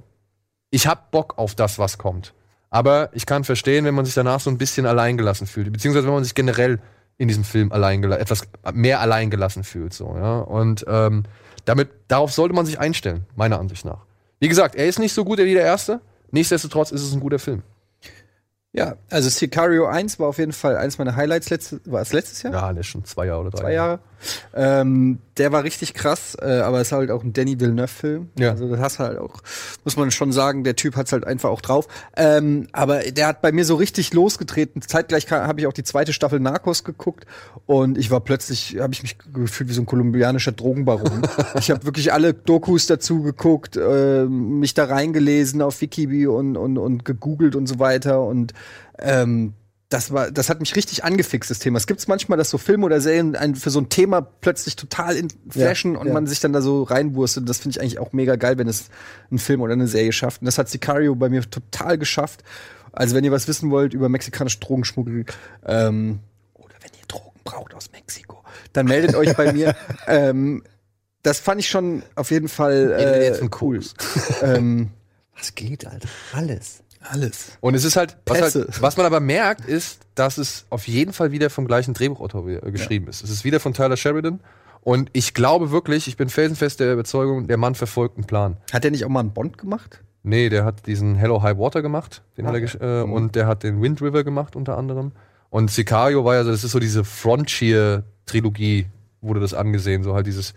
ich hab Bock auf das, was kommt. Aber ich kann verstehen, wenn man sich danach so ein bisschen alleingelassen fühlt, beziehungsweise wenn man sich generell in diesem Film etwas mehr alleingelassen fühlt, so, ja. Und ähm, damit, darauf sollte man sich einstellen, meiner Ansicht nach. Wie gesagt, er ist nicht so gut wie der erste. Nichtsdestotrotz ist es ein guter Film. Ja, also Sicario 1 war auf jeden Fall eins meiner Highlights letzte, war es letztes Jahr? Ja, der ist schon zwei Jahre oder drei. Zwei Jahre. Ähm, der war richtig krass, äh, aber es ist halt auch ein Danny Villeneuve-Film. Ja. Also das hast halt auch, muss man schon sagen, der Typ hat's halt einfach auch drauf. Ähm, aber der hat bei mir so richtig losgetreten. Zeitgleich habe ich auch die zweite Staffel Narcos geguckt und ich war plötzlich, habe ich mich gefühlt wie so ein kolumbianischer Drogenbaron. ich habe wirklich alle Dokus dazu geguckt, äh, mich da reingelesen auf Wikibi und, und, und gegoogelt und so weiter und ähm, das war, das hat mich richtig angefixt, das Thema. Es gibt manchmal, dass so Filme oder Serien einen für so ein Thema plötzlich total in flashen und ja. man sich dann da so reinwurstet. Das finde ich eigentlich auch mega geil, wenn es ein Film oder eine Serie schafft. Und das hat Sicario bei mir total geschafft. Also wenn ihr was wissen wollt über mexikanischen Drogenschmuggel, ähm, oder wenn ihr Drogen braucht aus Mexiko, dann meldet euch bei mir. Ähm, das fand ich schon auf jeden Fall äh, jetzt cool. Ähm, Was geht, Alter? Alles. Alles. Und es ist halt was, halt, was man aber merkt, ist, dass es auf jeden Fall wieder vom gleichen Drehbuchautor äh, geschrieben ist. Es ist wieder von Tyler Sheridan. Und ich glaube wirklich, ich bin felsenfest der Überzeugung, der Mann verfolgt einen Plan. Hat er nicht auch mal einen Bond gemacht? Nee, der hat diesen Hello High Water gemacht, den hat er gesch- äh, und der hat den Wind River gemacht unter anderem. Und Sicario war ja so, das ist so diese Frontier-Trilogie, wurde das angesehen, so halt dieses,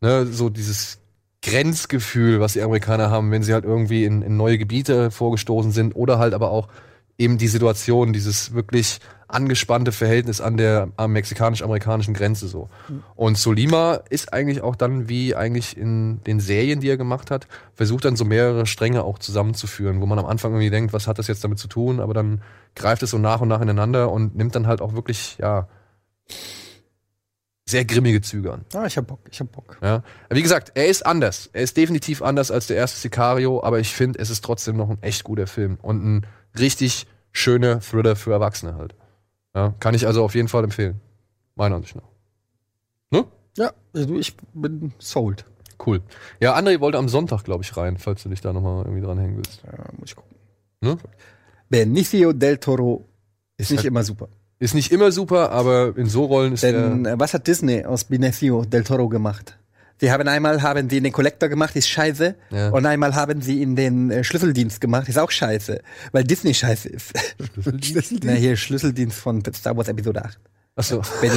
ne, so dieses Grenzgefühl, was die Amerikaner haben, wenn sie halt irgendwie in, in neue Gebiete vorgestoßen sind oder halt aber auch eben die Situation, dieses wirklich angespannte Verhältnis an der am mexikanisch-amerikanischen Grenze so. Und Solima ist eigentlich auch dann, wie eigentlich in den Serien, die er gemacht hat, versucht dann so mehrere Stränge auch zusammenzuführen, wo man am Anfang irgendwie denkt, was hat das jetzt damit zu tun, aber dann greift es so nach und nach ineinander und nimmt dann halt auch wirklich, ja, sehr grimmige Züge an. Ah, ich hab Bock, ich hab Bock. Ja. Wie gesagt, er ist anders. Er ist definitiv anders als der erste Sicario, aber ich finde, es ist trotzdem noch ein echt guter Film und ein richtig schöner Thriller für Erwachsene halt. Ja, kann ich also auf jeden Fall empfehlen. Meiner Ansicht nach. Ne? Ja, also ich bin sold. Cool. Ja, André wollte am Sonntag, glaube ich, rein, falls du dich da nochmal irgendwie dranhängen willst. Ja, muss ich gucken. Ne? Benicio del Toro ist Ist nicht halt- immer super. Ist nicht immer super, aber in so Rollen ist Denn er. äh, was hat Disney aus Benicio del Toro gemacht? Wir haben einmal haben sie in den Collector gemacht, ist scheiße. Ja. Und einmal haben sie in den äh, Schlüsseldienst gemacht, ist auch scheiße. Weil Disney scheiße ist. Schlüsseldienst? Na, hier Schlüsseldienst von Star Wars Episode 8. Achso. Hier.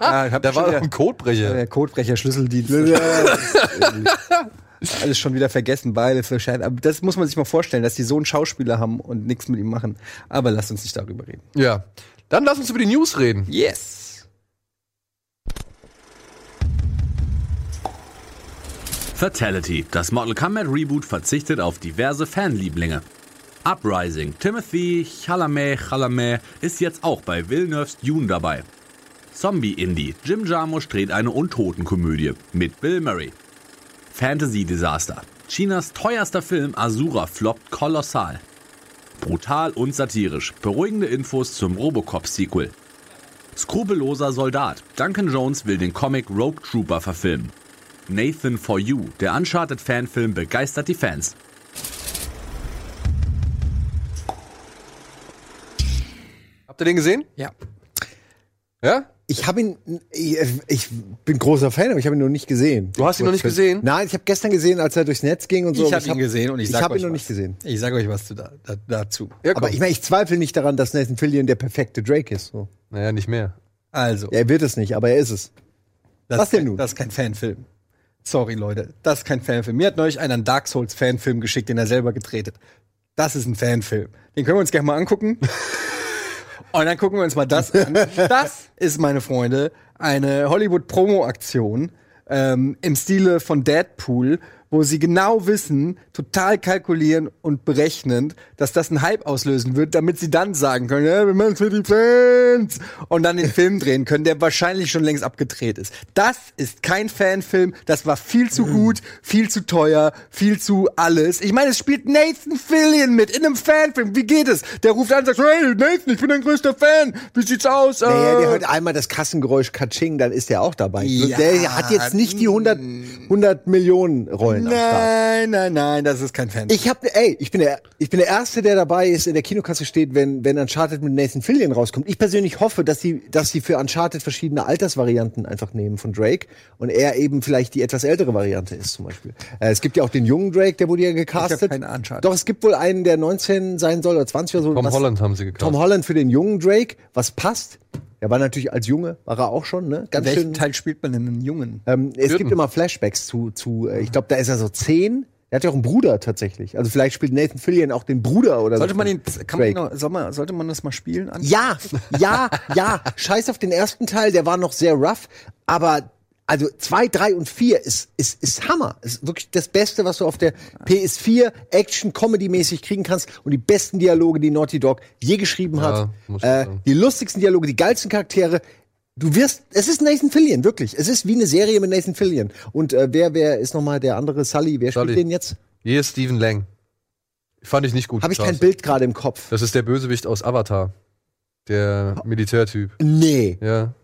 ja, hab Da war doch ein Codebrecher. äh, Codebrecher, Schlüsseldienst. Alles schon wieder vergessen, beides so scheiße. Aber das muss man sich mal vorstellen, dass die so einen Schauspieler haben und nichts mit ihm machen. Aber lasst uns nicht darüber reden. Ja. Dann lass uns über die News reden. Yes. Fatality. Das Mortal Kombat Reboot verzichtet auf diverse Fanlieblinge. Uprising. Timothy Chalamet Chalamet ist jetzt auch bei Villeneuve's Dune dabei. Zombie Indie. Jim Jarmusch dreht eine Untotenkomödie mit Bill Murray. Fantasy Desaster. Chinas teuerster Film Asura floppt kolossal. Brutal und satirisch. Beruhigende Infos zum Robocop-Sequel. Skrupelloser Soldat. Duncan Jones will den Comic Rogue Trooper verfilmen. Nathan for You, der Uncharted-Fanfilm, begeistert die Fans. Habt ihr den gesehen? Ja. Ja? Ich habe ihn, ich, ich bin großer Fan, aber ich habe ihn noch nicht gesehen. Du hast ihn noch nicht gesehen? Nein, ich habe gestern gesehen, als er durchs Netz ging und so. Ich habe ihn gesehen und ich, ich sag habe ihn noch was. nicht gesehen. Ich sage euch was zu da, da, dazu. Ja, Aber ich meine, ich zweifle nicht daran, dass Nathan Fillion der perfekte Drake ist. So. naja, nicht mehr. Also, Er wird es nicht, aber er ist es. das, was ist denn kein- nun? Das ist kein Fanfilm. Sorry, Leute, das ist kein Fanfilm. Mir hat neulich einer einen Dark Souls Fanfilm geschickt, den er selber gedreht hat. Das ist ein Fanfilm. Den können wir uns gerne mal angucken. Und dann gucken wir uns mal das an. Das ist, meine Freunde, eine Hollywood-Promo-Aktion ähm, im Stile von Deadpool, wo sie genau wissen, total kalkulieren und berechnend, dass das einen Hype auslösen wird, damit sie dann sagen können, ja, wir machen es für die Fans und dann den Film drehen können, der wahrscheinlich schon längst abgedreht ist. Das ist kein Fanfilm, das war viel zu gut, viel zu teuer, viel zu alles. Ich meine, es spielt Nathan Fillion mit in einem Fanfilm. Wie geht es? Der ruft an und sagt, hey Nathan, ich bin dein größter Fan. Wie sieht's aus? Naja, Äh, der hört einmal das Kassengeräusch Katsching, dann ist er auch dabei. Ja. der hat jetzt nicht die 100, 100 Millionen Rollen am Start. Nein, nein, nein, das ist kein Fan. Ich hab, ey, ich bin der, ich bin der Erste, der dabei ist, in der Kinokasse steht, wenn, wenn Uncharted mit Nathan Fillion rauskommt. Ich persönlich hoffe, dass sie, dass sie für Uncharted verschiedene Altersvarianten einfach nehmen von Drake und er eben vielleicht die etwas ältere Variante ist zum Beispiel. Äh, es gibt ja auch den jungen Drake, der wurde ja gecastet. Ich hab keine Uncharted. Doch, es gibt wohl einen, der 19 sein soll oder 20 oder so. Tom was- Holland haben sie gekauft. Tom Holland für den jungen Drake, was passt. Er war natürlich als Junge, war er auch schon, ne? Ganz welchem schön. Teil spielt man denn einen Jungen? Ähm, es Vierten. gibt immer Flashbacks zu, zu äh, ich glaube, da ist er so zehn. Er hat ja auch einen Bruder tatsächlich. Also vielleicht spielt Nathan Fillion auch den Bruder oder Sollte so. man den, kann man, Drake. soll man, sollte man das mal spielen? An? Ja, ja, ja. Scheiß auf den ersten Teil, der war noch sehr rough. Aber also zwei, drei und vier ist, ist, ist Hammer. Ist wirklich das Beste, was du auf der PS4 Action-Comedy-mäßig kriegen kannst. Und die besten Dialoge, die Naughty Dog je geschrieben Ja, hat. Äh, die lustigsten Dialoge, die geilsten Charaktere. Du wirst, es ist Nathan Fillion, wirklich. Es ist wie eine Serie mit Nathan Fillion. Und äh, wer, wer ist nochmal der andere Sully? Wer Sully. spielt den jetzt? Hier ist Stephen Lang. Fand ich nicht gut. Habe ich kein. Bild gerade im Kopf. Das ist der Bösewicht aus Avatar. Der Militärtyp. Nee. Ja.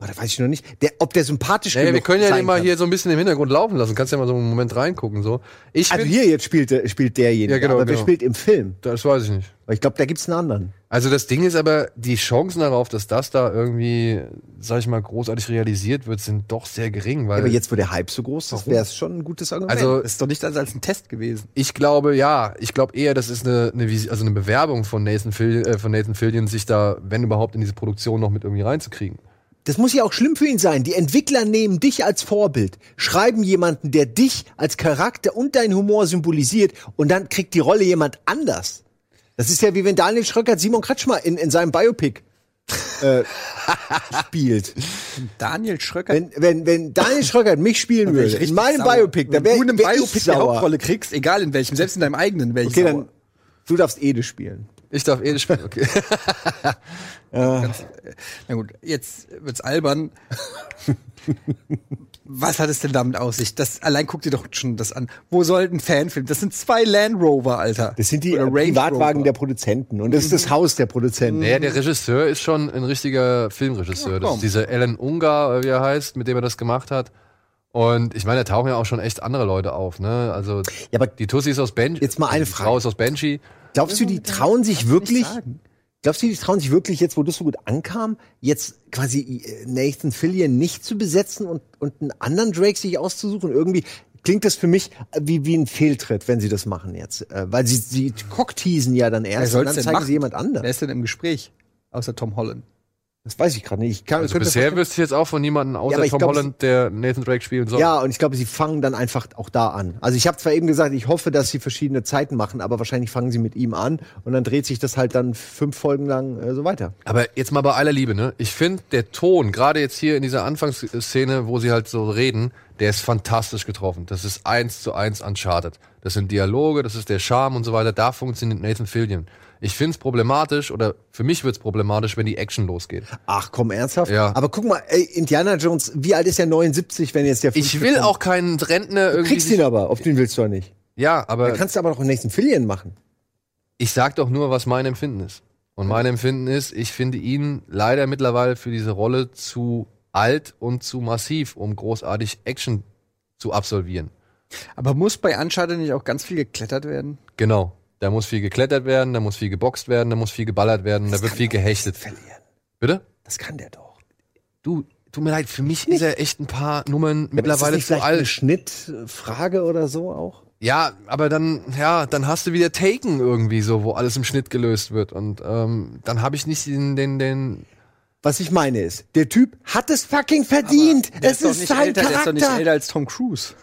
Oh, da weiß ich noch nicht. Der, ob der sympathisch Ey, wir können ja den mal kann. hier so ein bisschen im Hintergrund laufen lassen. Kannst ja mal so einen Moment reingucken. So. Ich Also hier jetzt spielt, spielt derjenige, Ja, genau, aber wer genau. spielt im Film? das weiß ich nicht. Weil ich glaube, da gibt's einen anderen. Also das Ding ist aber, die Chancen darauf, dass das da irgendwie, sag ich mal, großartig realisiert wird, sind doch sehr gering, weil aber jetzt, wo der Hype so groß ist, wäre es schon ein gutes Argument. also Das ist doch nicht als, als ein Test gewesen. ich glaube, ja, ich glaube eher, das ist eine, eine, also eine Bewerbung von Nathan, Fil äh, von Nathan Fillion, sich da, wenn überhaupt, in diese Produktion noch mit irgendwie reinzukriegen. Das muss ja auch schlimm für ihn sein. Die Entwickler nehmen dich als Vorbild, schreiben jemanden, der dich als Charakter und deinen Humor symbolisiert und dann kriegt die Rolle jemand anders. Das ist ja wie wenn Daniel Schröckert Simon Kretschmer in, in seinem Biopic äh, spielt. Daniel Schröcker. Wenn, wenn, wenn Daniel Schröckert mich spielen würde, in meinem Biopic, dann Wenn wäre du in einem wär Biopic die sauer. Hauptrolle kriegst, egal in welchem, selbst in deinem eigenen, welchen. Okay, dann du darfst Ede spielen. Ich darf eh nicht spielen, okay. Na gut, jetzt wird's albern. Was hat es denn damit aus sich? Das, allein guck dir doch schon das an. Wo soll ein Fanfilm? Das sind zwei Land Rover, Alter. Das sind die Oder Privatwagen Rover. der Produzenten und das ist das Haus der Produzenten. Naja, der Regisseur ist schon ein richtiger Filmregisseur. Das komm. ist dieser Alan Ungar, äh, wie er heißt, mit dem er das gemacht hat. Und ich meine, da tauchen ja auch schon echt andere Leute auf, ne? Also Ja, aber die Tussi ist aus Banshee. Jetzt mal eine die Frage. Frau ist aus Banshee. Glaubst du, die trauen sich wirklich. Glaubst du, die trauen sich wirklich jetzt, wo das so gut ankam, jetzt quasi äh, Nathan Fillion nicht zu besetzen und, und einen anderen Drake sich auszusuchen? Irgendwie klingt das für mich wie, wie ein Fehltritt, wenn sie das machen jetzt. Äh, weil sie, sie cockteasen ja dann Wer erst und dann zeigen machen? sie jemand Wer anderes. ist denn im Gespräch? Außer Tom Holland. Das weiß ich gerade nicht. Ich kann, Also bisher wüsste ich jetzt auch von niemandem außer ich Tom glaub, Holland, der Nathan Drake spielen soll. Ja, und ich glaube, sie fangen dann einfach auch da an. Also ich habe zwar eben gesagt, ich hoffe, dass sie verschiedene Zeiten machen, aber wahrscheinlich fangen sie mit ihm an und dann dreht sich das halt dann fünf Folgen lang äh, so weiter. Aber jetzt mal bei aller Liebe, ne? Ich finde, der Ton, gerade jetzt hier in dieser Anfangsszene, wo sie halt so reden, der ist fantastisch getroffen. Das ist eins zu eins Uncharted. Das sind Dialoge, das ist der Charme und so weiter. Da funktioniert Nathan Fillion. Ich finde es problematisch, oder für mich wird es problematisch, wenn die Action losgeht. Ach komm, ernsthaft? Ja. Aber guck mal, ey, Indiana Jones, wie alt ist er? 79, wenn jetzt der Ich fünfte will kommt? auch keinen Rentner Du irgendwie. kriegst ihn aber, auf den willst du doch nicht. ja, aber Dann kannst du aber doch einen nächsten Fillion machen. ich sag doch nur, was mein Empfinden ist. Und mein Empfinden ist, ich finde ihn leider mittlerweile für diese Rolle zu alt und zu massiv, um großartig Action zu absolvieren. Aber muss bei Uncharted nicht auch ganz viel geklettert werden? Genau. Da muss viel geklettert werden, da muss viel geboxt werden, da muss viel geballert werden, da wird viel gehechtet. Verlieren. Bitte? Das kann der doch. Du, tut mir leid, für mich ist er echt ein paar Nummern mittlerweile ist das nicht zu vielleicht eine alt. Schnittfrage oder so auch? Ja, aber dann, ja, dann hast du wieder Taken irgendwie so, wo alles im Schnitt gelöst wird. Und ähm, dann habe ich nicht den, den, den. Was ich meine ist, der Typ hat es fucking verdient. Es ist nicht sein älter, Der ist doch nicht Charakter. älter als Tom Cruise.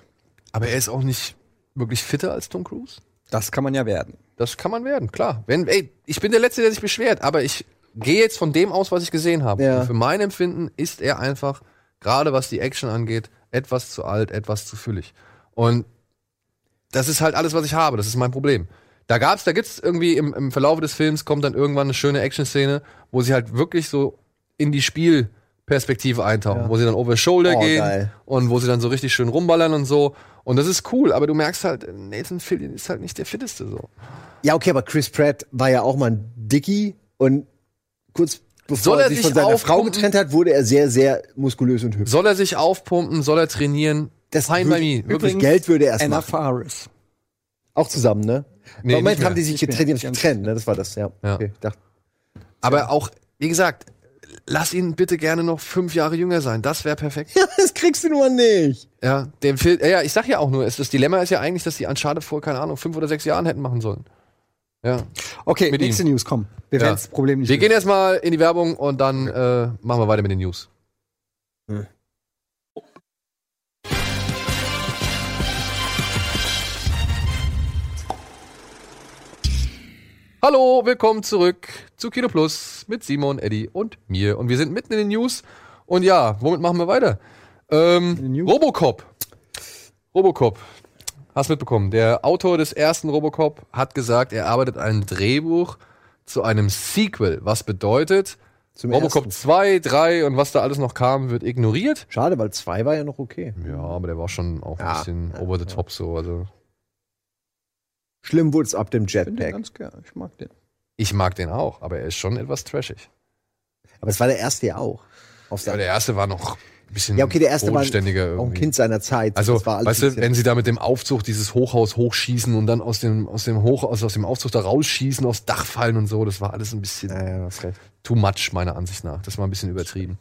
Aber er ist auch nicht wirklich fitter als Tom Cruise. Das kann man ja werden. Das kann man werden, klar. Wenn, ey, ich bin der Letzte, der sich beschwert, aber ich gehe jetzt von dem aus, was ich gesehen habe. Ja. Und für mein Empfinden ist er einfach, gerade was die Action angeht, etwas zu alt, etwas zu füllig. Und das ist halt alles, was ich habe. Das ist mein Problem. Da gab's, da gibt's irgendwie im, im Verlauf des Films kommt dann irgendwann eine schöne Action-Szene, wo sie halt wirklich so in die Spielperspektive eintauchen, wo sie dann over shoulder Oh, gehen geil. und wo sie dann so richtig schön rumballern und so. Und das ist cool, aber du merkst halt, Nathan Fillion ist halt nicht der fitteste so. Ja, okay, aber Chris Pratt war ja auch mal ein Dickie und kurz bevor Soll er er sich sich von seiner Frau getrennt hat, wurde er sehr, sehr muskulös und hübsch. Soll er sich aufpumpen? Soll er trainieren? Das Fine by me. Wirklich Übrigens, Geld würde er erst Anna machen. Faris. Auch zusammen, ne? Nee, Im Moment haben die sich getrennt, Die haben getrennt, ne? Das war das, ja. Ja. Okay, ich dachte, Aber auch, wie gesagt, lass ihn bitte gerne noch fünf Jahre jünger sein. Das wäre perfekt. ja, das kriegst du nur nicht. Ja, dem Film, ja, ich sag ja auch nur, es, das Dilemma ist ja eigentlich, dass die Uncharted vor, keine Ahnung, fünf oder sechs Jahren hätten machen sollen. Ja. Okay, Mit nächste News, komm. Wir Ja. werden das Problem nicht Wir gehen erstmal in die Werbung und dann äh, machen wir weiter mit den News. Hallo, willkommen zurück zu Kino Plus mit Simon, Eddie und mir. Und wir sind mitten in den News. Und ja, womit machen wir weiter? Ähm? Robocop. Robocop. Hast mitbekommen. Der Autor des ersten Robocop hat gesagt, er arbeitet an einem Drehbuch zu einem Sequel. Was bedeutet, Zum Robocop ersten. 2, 3 und was da alles noch kam, wird ignoriert. Schade, weil zwei war ja noch okay. Ja, aber der war schon auch ein Ja. bisschen over the top so. Also Schlimm wurde es ab dem Jetpack. ganz gern. Ich mag den. Ich mag den auch, aber er ist schon etwas trashig. Aber es war der erste ja auch. Seine- der erste war noch ein bisschen ja, okay, der erste war auch ein. Kind seiner Zeit. Also, weißt du, wenn sie da mit dem Aufzug dieses Hochhaus hochschießen und dann aus dem, aus dem Hoch, aus, aus dem Aufzug da rausschießen, aufs Dach fallen und so, das war alles ein bisschen ja, ja, too much, meiner Ansicht nach. Das war ein bisschen übertrieben.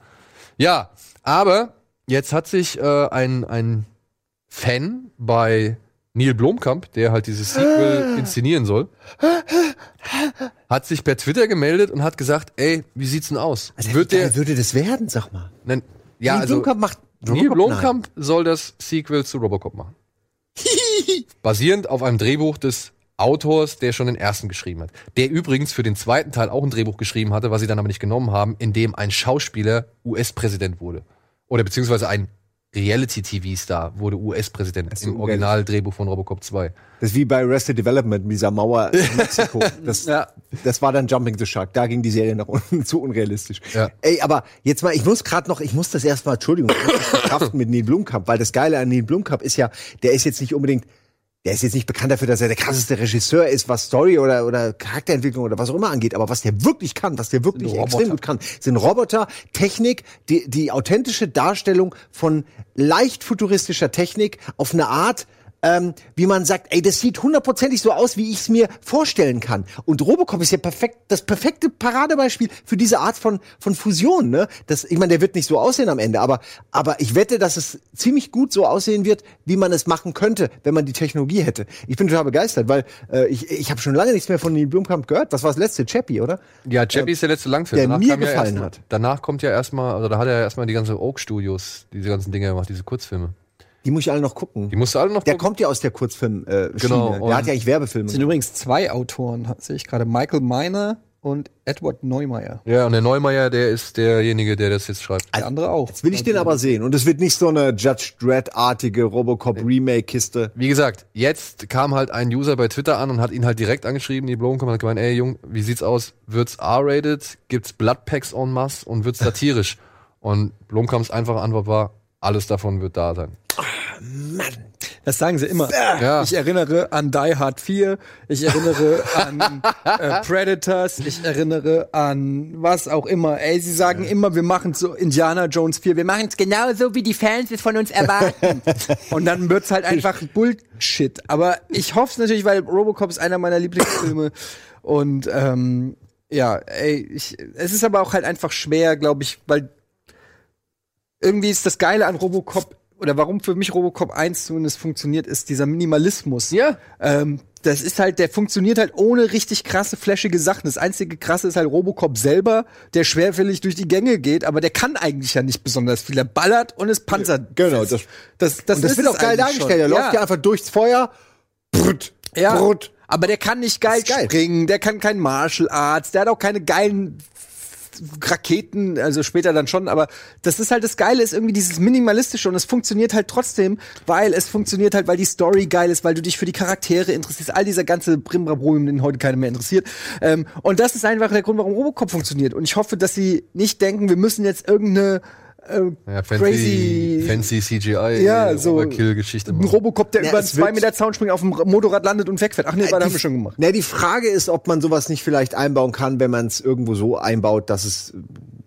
Ja, aber jetzt hat sich äh, ein, ein Fan bei Neil Blomkamp, der halt dieses Sequel inszenieren soll, hat sich per Twitter gemeldet und hat gesagt, ey, wie sieht's denn aus? Also, Wird der, würde das werden, sag mal? nein, ja, Neil also, Blomkamp macht Neil Robocop? Blomkamp soll das Sequel zu Robocop machen. Basierend auf einem Drehbuch des Autors, der schon den ersten geschrieben hat. Der übrigens für den zweiten Teil auch ein Drehbuch geschrieben hatte, was sie dann aber nicht genommen haben, in dem ein Schauspieler US-Präsident wurde. Oder beziehungsweise ein Reality-TV-Star wurde US-Präsident im Originaldrehbuch von Robocop 2. Das ist wie bei Arrested Development mit dieser Mauer in Mexiko. Das, Ja. das war dann Jumping the Shark. Da ging die Serie nach unten zu unrealistisch. Ja. Ey, aber jetzt mal, ich muss gerade noch, ich muss das erstmal, Entschuldigung, ich muss das verkraften mit Neil Blomkamp, weil das Geile an Neil Blomkamp ist ja, der ist jetzt nicht unbedingt, der ist jetzt nicht bekannt dafür, dass er der krasseste Regisseur ist, was Story oder, oder Charakterentwicklung oder was auch immer angeht. Aber was der wirklich kann, was der wirklich extrem gut kann, sind Roboter, Technik, die, die authentische Darstellung von leicht futuristischer Technik auf eine Art, ähm, wie man sagt, ey, das sieht hundertprozentig so aus, wie ich es mir vorstellen kann. Und Robocop ist ja perfekt, das perfekte Paradebeispiel für diese Art von, von Fusion, ne? Das, ich meine, der wird nicht so aussehen am Ende, aber, aber ich wette, dass es ziemlich gut so aussehen wird, wie man es machen könnte, wenn man die Technologie hätte. Ich bin total begeistert, weil äh, ich, ich habe schon lange nichts mehr von Neil Blomkamp gehört. Was war das letzte? Chappie, oder? Ja, Chappie ist der letzte Langfilm. der mir kam ja gefallen erst, hat. Danach kommt ja erstmal, also da hat er ja erstmal die ganze Oak Studios, diese ganzen Dinge gemacht, diese Kurzfilme. Die muss ich alle noch gucken. Die musst du alle noch Der gucken. kommt ja aus der Kurzfilm äh, Genau, und- Der hat ja eigentlich Werbefilme. Es sind übrigens zwei Autoren, sehe ich gerade. Michael Miner und Edward Neumeier. Ja, und der Neumeier, der ist derjenige, der das jetzt schreibt. Der andere auch. Jetzt will ich den aber sehen. Und es wird nicht so eine Judge Dredd-artige Robocop-Remake-Kiste. Wie gesagt, jetzt kam halt ein User bei Twitter an und hat ihn halt direkt angeschrieben, die Blomkamp hat gemeint, ey Jung, wie sieht's aus? Wird's R-rated? Gibt's Bloodpacks en masse und wird's satirisch? und Blomkamps einfache Antwort war, alles davon wird da sein. Das sagen sie immer. Ja. Ich erinnere an Die Hard 4, ich erinnere an äh, Predators, ich erinnere an was auch immer. Ey, sie sagen immer, wir machen so Indiana Jones 4, wir machen es genauso, wie die Fans es von uns erwarten. Und dann wird's halt einfach Bullshit. Aber ich hoffe es natürlich, weil Robocop ist einer meiner Lieblingsfilme. Und ähm, ja, ey, ich, es ist aber auch halt einfach schwer, glaube ich, weil irgendwie ist das Geile an Robocop oder warum für mich Robocop 1 zumindest funktioniert, ist dieser Minimalismus. Ja. Ähm, das ist halt, der funktioniert halt ohne richtig krasse, flashige Sachen. Das einzige krasse ist halt Robocop selber, der schwerfällig durch die Gänge geht, aber der kann eigentlich ja nicht besonders viel. Er ballert und ist panzert. Genau, das- das, das, das ist wird auch geil dargestellt. Er schon. läuft ja einfach durchs Feuer. Brut, Ja. brut. Aber der kann nicht geil, geil. springen, der kann kein Martial Arts, der hat auch keine geilen Raketen, also später dann schon, aber das ist halt das Geile, ist irgendwie dieses Minimalistische und es funktioniert halt trotzdem, weil es funktioniert halt, weil die Story geil ist, weil du dich für die Charaktere interessierst, all dieser ganze Brimbrabrum, den heute keiner mehr interessiert. Ähm, und das ist einfach der Grund, warum Robocop funktioniert. Und ich hoffe, dass sie nicht denken, wir müssen jetzt irgendeine äh, Ja, fancy, crazy fancy CGI, Ja, so- Overkill-Geschichte. ein Robocop, der Ja, über 2 Meter Zaun springt, auf dem Motorrad landet und wegfährt. Ach nee, war, das haben wir schon gemacht. Na, die Frage ist, ob man sowas nicht vielleicht einbauen kann, wenn man es irgendwo so einbaut, dass es,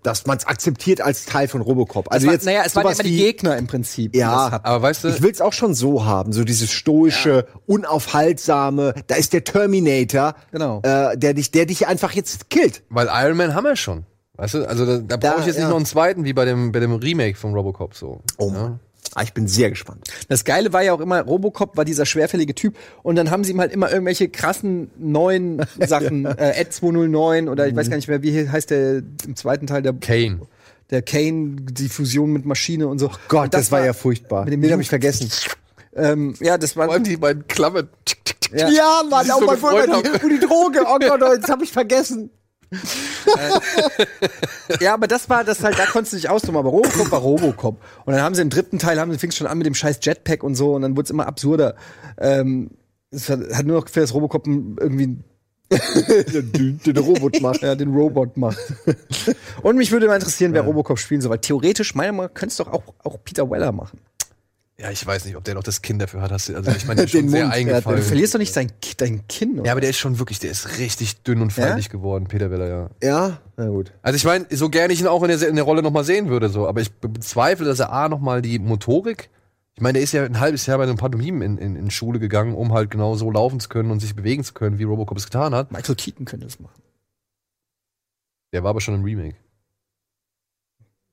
dass man es akzeptiert als Teil von Robocop. Also es war, jetzt naja, es waren sowas immer die Gegner im Prinzip. die Ja. Aber weißt du, Ich will es auch schon so haben, so dieses stoische, unaufhaltsame. Da ist der Terminator, Genau. äh, der dich, der dich einfach jetzt killt. weil Iron Man haben wir schon. Weißt du, also da, da Da, brauche ich jetzt ja. nicht noch einen zweiten, wie bei dem, bei dem Remake von Robocop so. Oh ja. Mann. Ah, ich bin sehr gespannt. Das Geile war ja auch immer, Robocop war dieser schwerfällige Typ und dann haben sie ihm halt immer irgendwelche krassen neuen Sachen, äh, Ed 209 oder ich weiß gar nicht mehr, wie heißt der im zweiten Teil der Kane. der Kane, die Fusion mit Maschine und so. Gott, und das, war ja furchtbar. mit dem Den habe ich vergessen. Ähm, ja, das war Vor allem die beiden Klammern. Ja. Ja, Mann, auch so mal vorher die, Droge. Oh Gott, oh, das habe ich vergessen. Ja, aber das war das halt, da konntest du dich austoben, aber Robocop war Robocop. Und dann haben sie im dritten Teil, haben sie fing schon an mit dem scheiß Jetpack und so und dann wurde es immer absurder. Ähm, es hat, hat nur noch für das Robocop irgendwie den, den Robot macht. ja, den Robot macht. und mich würde mal interessieren, wer Robocop spielen soll, weil theoretisch, meiner Meinung nach, könnte es doch auch, auch Peter Weller machen. Ja, ich weiß nicht, ob der noch das Kind dafür hat. Hast du, also ich meine, der ist schon sehr Mund, ja, eingefallen. Du verlierst doch nicht sein, dein Kinn, oder? ja, aber der ist schon wirklich, der ist richtig dünn und feilig geworden, Peter Weller, ja. Ja, na gut. Also ich meine, so gerne ich ihn auch in der, in der Rolle nochmal sehen würde, so, aber ich be- bezweifle, dass er A nochmal die Motorik. Ich meine, der ist ja ein halbes Jahr bei einem Pantomim in, in, in Schule gegangen, um halt genau so laufen zu können und sich bewegen zu können, wie Robocop es getan hat. Michael Keaton könnte das machen. Der war aber schon im Remake.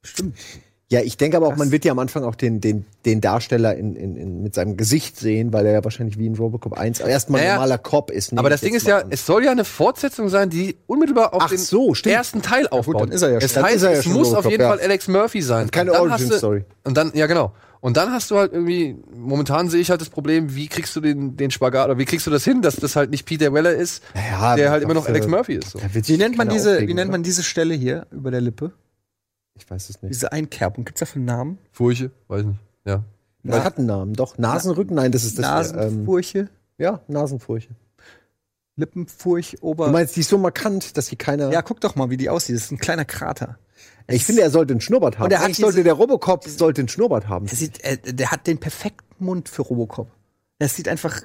Stimmt. Ja, ich denke aber auch, Krass. man wird ja am Anfang auch den, den, den Darsteller in, in, in, mit seinem Gesicht sehen, weil er ja wahrscheinlich wie in Robocop 1 erstmal ein Naja, normaler Cop ist. nehme aber das Ding ist ja, an. es soll ja eine Fortsetzung sein, die unmittelbar auf Ach den so, ersten Teil aufbaut. dann ist er ja es heißt, ist er ja es schon muss auf Robocop, jeden ja. Fall Alex Murphy sein. keine Und dann hast Origin-Story. Und dann, ja genau. Und dann hast du halt irgendwie, momentan sehe ich halt das Problem, wie kriegst du den, den Spagat, oder wie kriegst du das hin, dass das halt nicht Peter Weller ist, Ja, der halt immer noch äh, Alex Murphy ist. So. Wie nennt man diese, aufregen, wie nennt man diese Stelle hier über der Lippe? Ich weiß es nicht. Diese Einkerbung. Gibt's dafür einen Namen? Furche, weiß ich nicht. Ja. Das hat einen Namen, doch. Nasenrücken? Nein, das ist das. Ähm, Nasenfurche, ja, Nasenfurche. Lippenfurch, Ober. Du meinst, die ist so markant, dass sie keiner. ja, guck doch mal, wie die aussieht. Das ist ein kleiner Krater. ich finde, er sollte einen Schnurrbart haben. Und er hat sollte der Robocop sollte einen Schnurrbart haben. Der, sieht, äh, der hat den perfekten Mund für Robocop. Das sieht einfach,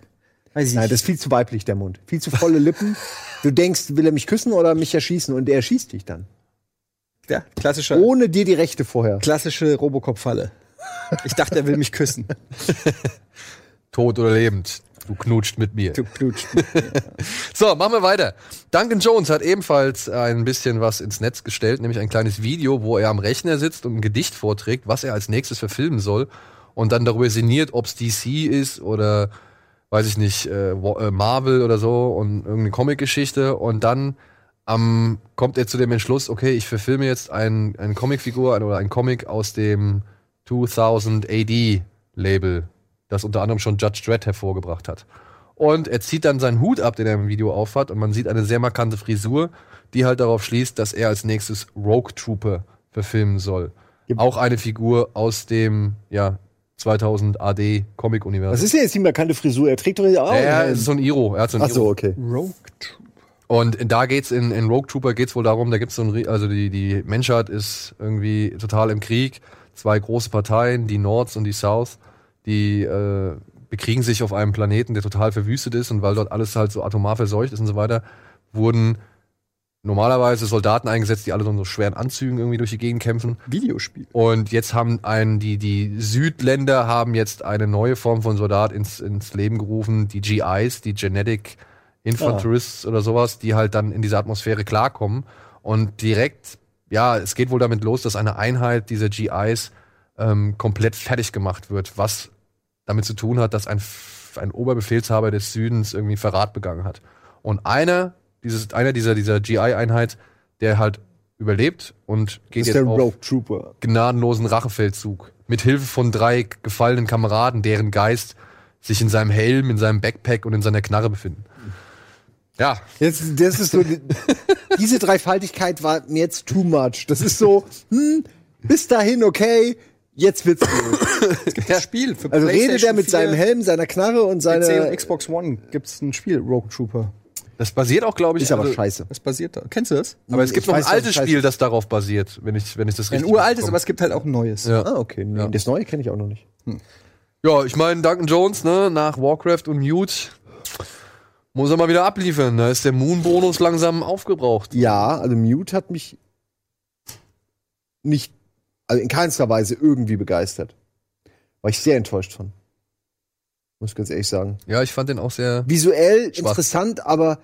weiß ich Nein, nicht. das ist viel zu weiblich, der Mund. Viel zu volle Lippen. Du denkst, will er mich küssen oder mich erschießen? Und er erschießt dich dann. Ja, klassischer, Ohne dir die Rechte vorher. klassische Robocop-Falle. Ich dachte, er will mich küssen. Tot oder lebend. Du knutscht mit mir. Du knutscht. So, machen wir weiter. Duncan Jones hat ebenfalls ein bisschen was ins Netz gestellt, nämlich ein kleines Video, wo er am Rechner sitzt und ein Gedicht vorträgt, was er als nächstes verfilmen soll und dann darüber sinniert, ob es DC ist oder weiß ich nicht, äh, äh, Marvel oder so und irgendeine Comicgeschichte und dann ähm, kommt er zu dem Entschluss, okay, ich verfilme jetzt ein, eine Comicfigur ein- oder ein Comic aus dem 2000 AD Label, das unter anderem schon Judge Dredd hervorgebracht hat. Und er zieht dann seinen Hut ab, den er im Video aufhat, und man sieht eine sehr markante Frisur, die halt darauf schließt, dass er als nächstes Rogue Trooper verfilmen soll. Auch eine Figur aus dem, ja, 2000 AD Comic-Universum. Was ist denn jetzt die markante Frisur? Er trägt doch jetzt auch. Ja, einen es ist so ein Iro. Er hat so ein Ach so, Iro. okay. Rogue Und da geht's in, in Rogue Trooper geht's wohl darum, da gibt's so ein, also die, die Menschheit ist irgendwie total im Krieg. Zwei große Parteien, die Nords und die South, die äh, bekriegen sich auf einem Planeten, der total verwüstet ist und weil dort alles halt so atomar verseucht ist und so weiter, wurden normalerweise Soldaten eingesetzt, die alle so in so schweren Anzügen irgendwie durch die Gegend kämpfen. Videospiel. Und jetzt haben ein, die, die Südländer haben jetzt eine neue Form von Soldat ins, ins Leben gerufen, die GIs, die Genetic Infanterists oder sowas, die halt dann in diese Atmosphäre klarkommen. Und direkt, ja, es geht wohl damit los, dass eine Einheit dieser GIs ähm, komplett fertig gemacht wird, was damit zu tun hat, dass ein, ein Oberbefehlshaber des Südens irgendwie Verrat begangen hat. Und einer, dieses, einer dieser, dieser GI-Einheit, der halt überlebt und geht jetzt auf gnadenlosen Rachefeldzug. Mit Hilfe von drei gefallenen Kameraden, deren Geist sich in seinem Helm, in seinem Backpack und in seiner Knarre befinden. Ja, Jetzt, das ist so, die- diese Dreifaltigkeit war mir jetzt too much. Das ist so, hm, bis dahin okay, jetzt wird's gut. Es gibt ein Spiel für Also redet er mit 4, seinem Helm, seiner Knarre und PC seiner. und Xbox One gibt's ein Spiel, Rogue Trooper. das basiert auch, glaube ich, Ist aber also- scheiße. Was basiert da? Kennst du das? Aber es gibt Ich noch ein weiß, dass altes Spiel, das darauf basiert, wenn ich, wenn ich das Ein richtig uraltes, mitbekomme. aber es gibt halt auch ein neues. Ja. Ah, okay. Nee, Ja. Das neue kenne ich auch noch nicht. Ja, ich meine, Duncan Jones, ne, nach Warcraft und Mute muss er mal wieder abliefern. Da ist der Moon-Bonus langsam aufgebraucht. Ja, also Mute hat mich nicht, also in keinster Weise irgendwie begeistert. War ich sehr enttäuscht von. Muss ich ganz ehrlich sagen. Ja, ich fand den auch sehr. Visuell Schwach. interessant, aber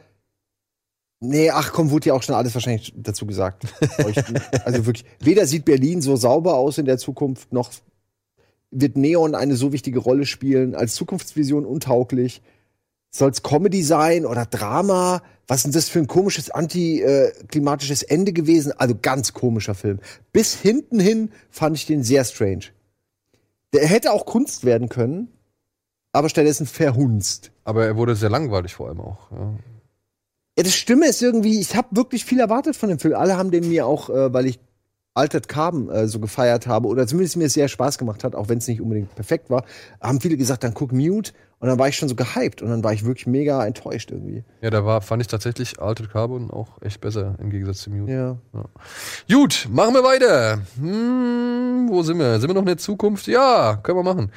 nee, ach komm, wurde ja auch schon alles wahrscheinlich dazu gesagt. Also wirklich, weder sieht Berlin so sauber aus in der Zukunft, noch wird Neon eine so wichtige Rolle spielen, als Zukunftsvision untauglich. Soll es Comedy sein oder Drama? Was ist denn das für ein komisches antiklimatisches Ende gewesen? Also ganz komischer Film. Bis hinten hin fand ich den sehr strange. Der hätte auch Kunst werden können, aber stattdessen verhunzt. Aber er wurde sehr langweilig vor allem auch. Ja. Ja, das Stimme ist irgendwie, ich habe wirklich viel erwartet von dem Film. Alle haben den mir auch, äh, weil ich Altered Carbon äh, so gefeiert habe oder zumindest mir es sehr Spaß gemacht hat, auch wenn es nicht unbedingt perfekt war, haben viele gesagt, dann guck Mute und dann war ich schon so gehypt und dann war ich wirklich mega enttäuscht irgendwie. Ja, da war, fand ich tatsächlich Altered Carbon auch echt besser im Gegensatz zu Mute. Ja. Gut, machen wir weiter. Hm, wo sind wir? Sind wir noch in der Zukunft? Ja, können wir machen.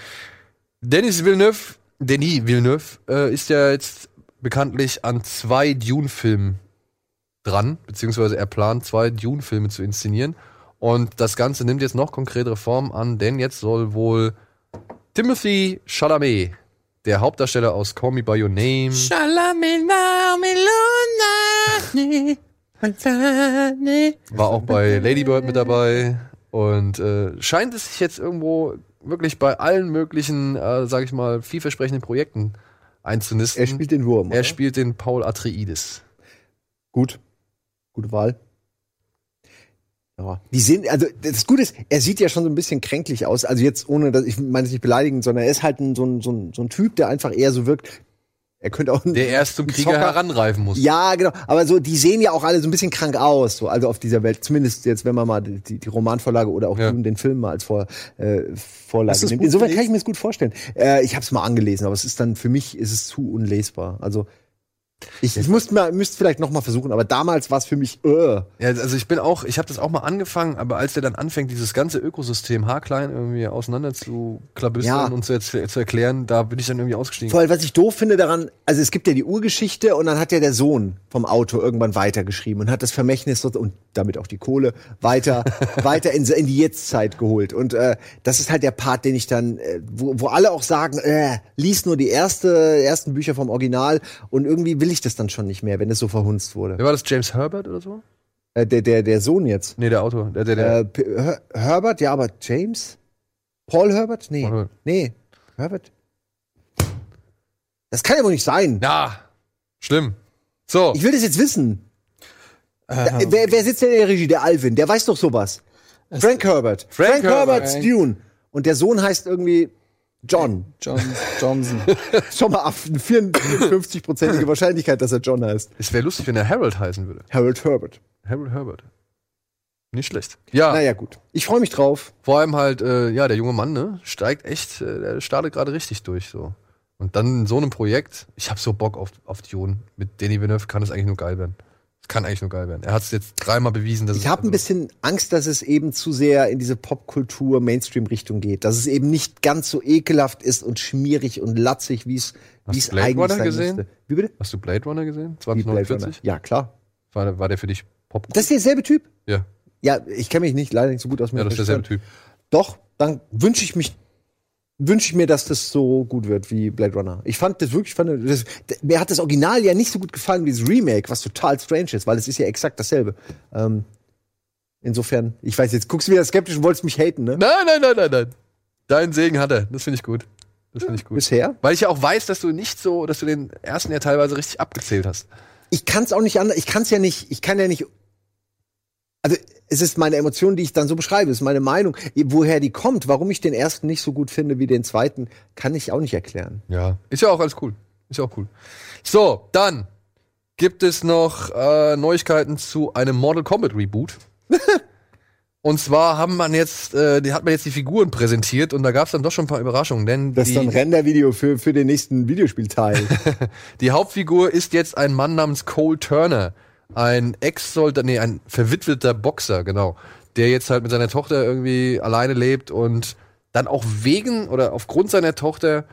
Denis Villeneuve, Denis Villeneuve, äh, ist ja jetzt bekanntlich an zwei Dune-Filmen dran, beziehungsweise er plant zwei Dune-Filme zu inszenieren. Und das Ganze nimmt jetzt noch konkretere Form an, denn jetzt soll wohl Timothy Chalamet, der Hauptdarsteller aus Call Me By Your Name, war auch bei Ladybird mit dabei und äh, scheint es sich jetzt irgendwo wirklich bei allen möglichen, äh, sag ich mal, vielversprechenden Projekten einzunisten. Er spielt den Wurm. Er oder? spielt den Paul Atreides. Gut. Gute Wahl. Ja. Die sehen, also das Gute ist, er sieht ja schon so ein bisschen kränklich aus. Also jetzt ohne, dass ich meine es nicht beleidigen, sondern er ist halt ein, so, ein, so, ein, so ein Typ, der einfach eher so wirkt. Er könnte auch Der erst zum Krieger Zocker- heranreifen muss. Ja, genau. Aber so, die sehen ja auch alle so ein bisschen krank aus, so, also auf dieser Welt. Zumindest jetzt, wenn man mal die, die, Romanvorlage oder auch Ja. Den Film mal als Vor, äh, Vorlage nimmt. Insofern kann ich mir das gut vorstellen. Äh, ich habe es mal angelesen, aber es ist dann für mich ist es zu unlesbar. Also ich, ich müsste mal, müsste vielleicht noch mal versuchen, aber damals war es für mich. Äh. Ja, also ich bin auch, ich habe das auch mal angefangen, aber als der dann anfängt, dieses ganze Ökosystem haarklein irgendwie auseinander zu klabüstern Ja. und zu, zu erklären, da bin ich dann irgendwie ausgestiegen. Vor allem, was ich doof finde daran, also es gibt ja die Urgeschichte und dann hat ja der Sohn vom Autor irgendwann weitergeschrieben und hat das Vermächtnis und damit auch die Kohle, weiter, weiter in, in die Jetztzeit geholt. Und äh, das ist halt der Part, den ich dann, äh, wo, wo alle auch sagen, äh, lies nur die erste, ersten Bücher vom Original und irgendwie will ich das dann schon nicht mehr, wenn es so verhunzt wurde. Wer war das? James Herbert oder so? Äh, der, der, der Sohn jetzt. Nee, der Autor. Der, der, der. Äh, Her Herbert, ja, aber James? Paul Herbert? Nee. Paul Herbert. Nee. Herbert? Das kann ja wohl nicht sein. ja, schlimm. So. Ich will das jetzt wissen. Da, wer, wer sitzt denn in der Regie? Der Alvin, der weiß doch sowas. Frank Herbert. Frank Herbert's Herbert. Dune. Und der Sohn heißt irgendwie John. John Johnson. Schon mal ab, eine 54-prozentige Wahrscheinlichkeit, dass er John heißt. Es wäre lustig, wenn er Harold heißen würde. Harold Herbert. Harold Herbert. Nicht schlecht. Ja, Naja, gut. Ich freue mich drauf. vor allem halt, äh, ja, der junge Mann, ne, steigt echt, äh, der startet gerade richtig durch, so. Und dann in so einem Projekt, ich habe so Bock auf, auf Dune. Mit Denis Villeneuve kann es eigentlich nur geil werden. Kann eigentlich nur geil werden. Er hat es jetzt dreimal bewiesen, dass Ich habe ein also- bisschen Angst, dass es eben zu sehr in diese Popkultur, Mainstream-Richtung geht. Dass es eben nicht ganz so ekelhaft ist und schmierig und latzig, wie es Hast wie du es Blade eigentlich Runner sein gesehen? müsste. Wie bitte? Hast du Blade Runner gesehen? Wie Blade Runner. 2049? Ja, klar. War, war der für dich Popcorn? Das ist derselbe Typ? ja. Ja, ich kenne mich nicht leider nicht so gut aus mit ja, das ist derselbe Typ. Doch, dann wünsche ich mich wünsche ich mir, dass das so gut wird wie Blade Runner. Ich fand das wirklich, ich fand das, mir hat das Original ja nicht so gut gefallen wie das Remake, was total strange ist, weil es ist ja exakt dasselbe. Ähm, insofern, ich weiß, jetzt guckst du wieder skeptisch und wolltest mich haten, ne? Nein, nein, nein, nein, nein. Deinen Segen hat er. Das finde ich gut. Das finde ich gut. Bisher. Weil ich ja auch weiß, dass du nicht so, dass du den ersten ja teilweise richtig abgezählt hast. Ich kann es auch nicht anders, ich kann es ja nicht, ich kann ja nicht also es ist meine Emotion, die ich dann so beschreibe, es ist meine Meinung. Woher die kommt, warum ich den ersten nicht so gut finde wie den zweiten, kann ich auch nicht erklären. Ja. Ist ja auch alles cool. Ist ja auch cool. So, dann gibt es noch äh, Neuigkeiten zu einem Mortal Kombat Reboot. und zwar haben man jetzt, äh, die hat man jetzt die Figuren präsentiert und da gab es dann doch schon ein paar Überraschungen, denn Das ist die, dann ein Rendervideo für, für den nächsten Videospielteil. Die Hauptfigur ist jetzt ein Mann namens Cole Turner. Ein Ex-Soldat, nee, ein verwitweter Boxer, genau. Der jetzt halt mit seiner Tochter irgendwie alleine lebt und dann auch wegen oder aufgrund seiner Tochter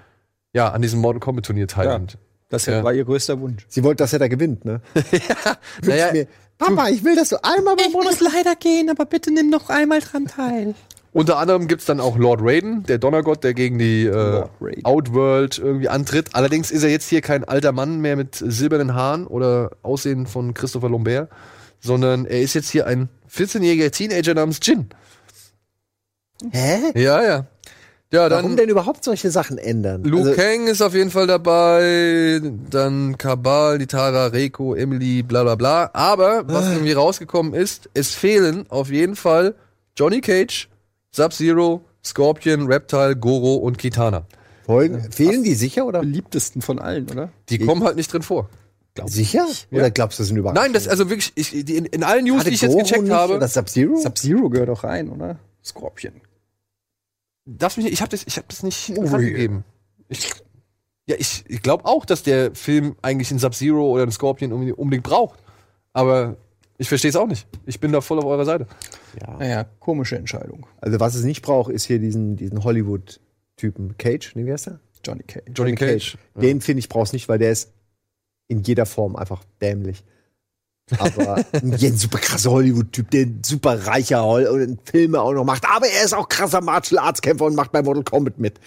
ja an diesem Mortal Kombat Turnier teilnimmt. Das Ja. war ihr größter Wunsch. Sie wollte, dass er da gewinnt, ne? Naja, mir, Papa, ich will, dass du einmal beim Monat leider gehen, aber bitte nimm noch einmal dran teil. Unter anderem gibt's dann auch Lord Raiden, der Donnergott, der gegen die äh. Outworld irgendwie antritt. Allerdings ist er jetzt hier kein alter Mann mehr mit silbernen Haaren oder Aussehen von Christopher Lambert, sondern er ist jetzt hier ein 14-jähriger Teenager namens Jin. Hä? Ja, ja. Ja, dann Warum denn überhaupt solche Sachen ändern? Liu Also, Kang ist auf jeden Fall dabei, dann Kabal, Nitara, Reiko, Emily, bla bla bla. Aber was irgendwie rausgekommen ist, es fehlen auf jeden Fall Johnny Cage, Sub-Zero, Scorpion, Reptile, Goro und Kitana. wollen, fehlen die sicher oder? Beliebtesten von allen, oder? Die kommen halt nicht drin vor. Sicher? Oder glaubst du, das sind Überraschungen? Nein, das also wirklich, ich, die, in, in allen News, Hatte die ich jetzt Goro gecheckt nicht habe, Oder Sub-Zero? Sub-Zero gehört auch rein, oder? Scorpion. darfst mich nicht, ich habe das, ich hab das nicht Oh, bekannt je. gegeben. Ich, ja, ich, ich glaube auch, dass der Film eigentlich einen Sub-Zero oder einen Scorpion unbedingt braucht. Aber ich verstehe es auch nicht. Ich bin da voll auf eurer Seite. Naja, komische Entscheidung. Also was es nicht braucht, ist hier diesen, diesen Hollywood-Typen. Cage, nee, wie heißt der? Johnny Cage. Johnny Cage. Den finde ich brauch's nicht, weil der ist in jeder Form einfach dämlich. Aber ein super krasser Hollywood-Typ, der ein super reicher Hol und Filme auch noch macht. Aber er ist auch krasser Martial Arts Kämpfer und macht bei Mortal Kombat mit.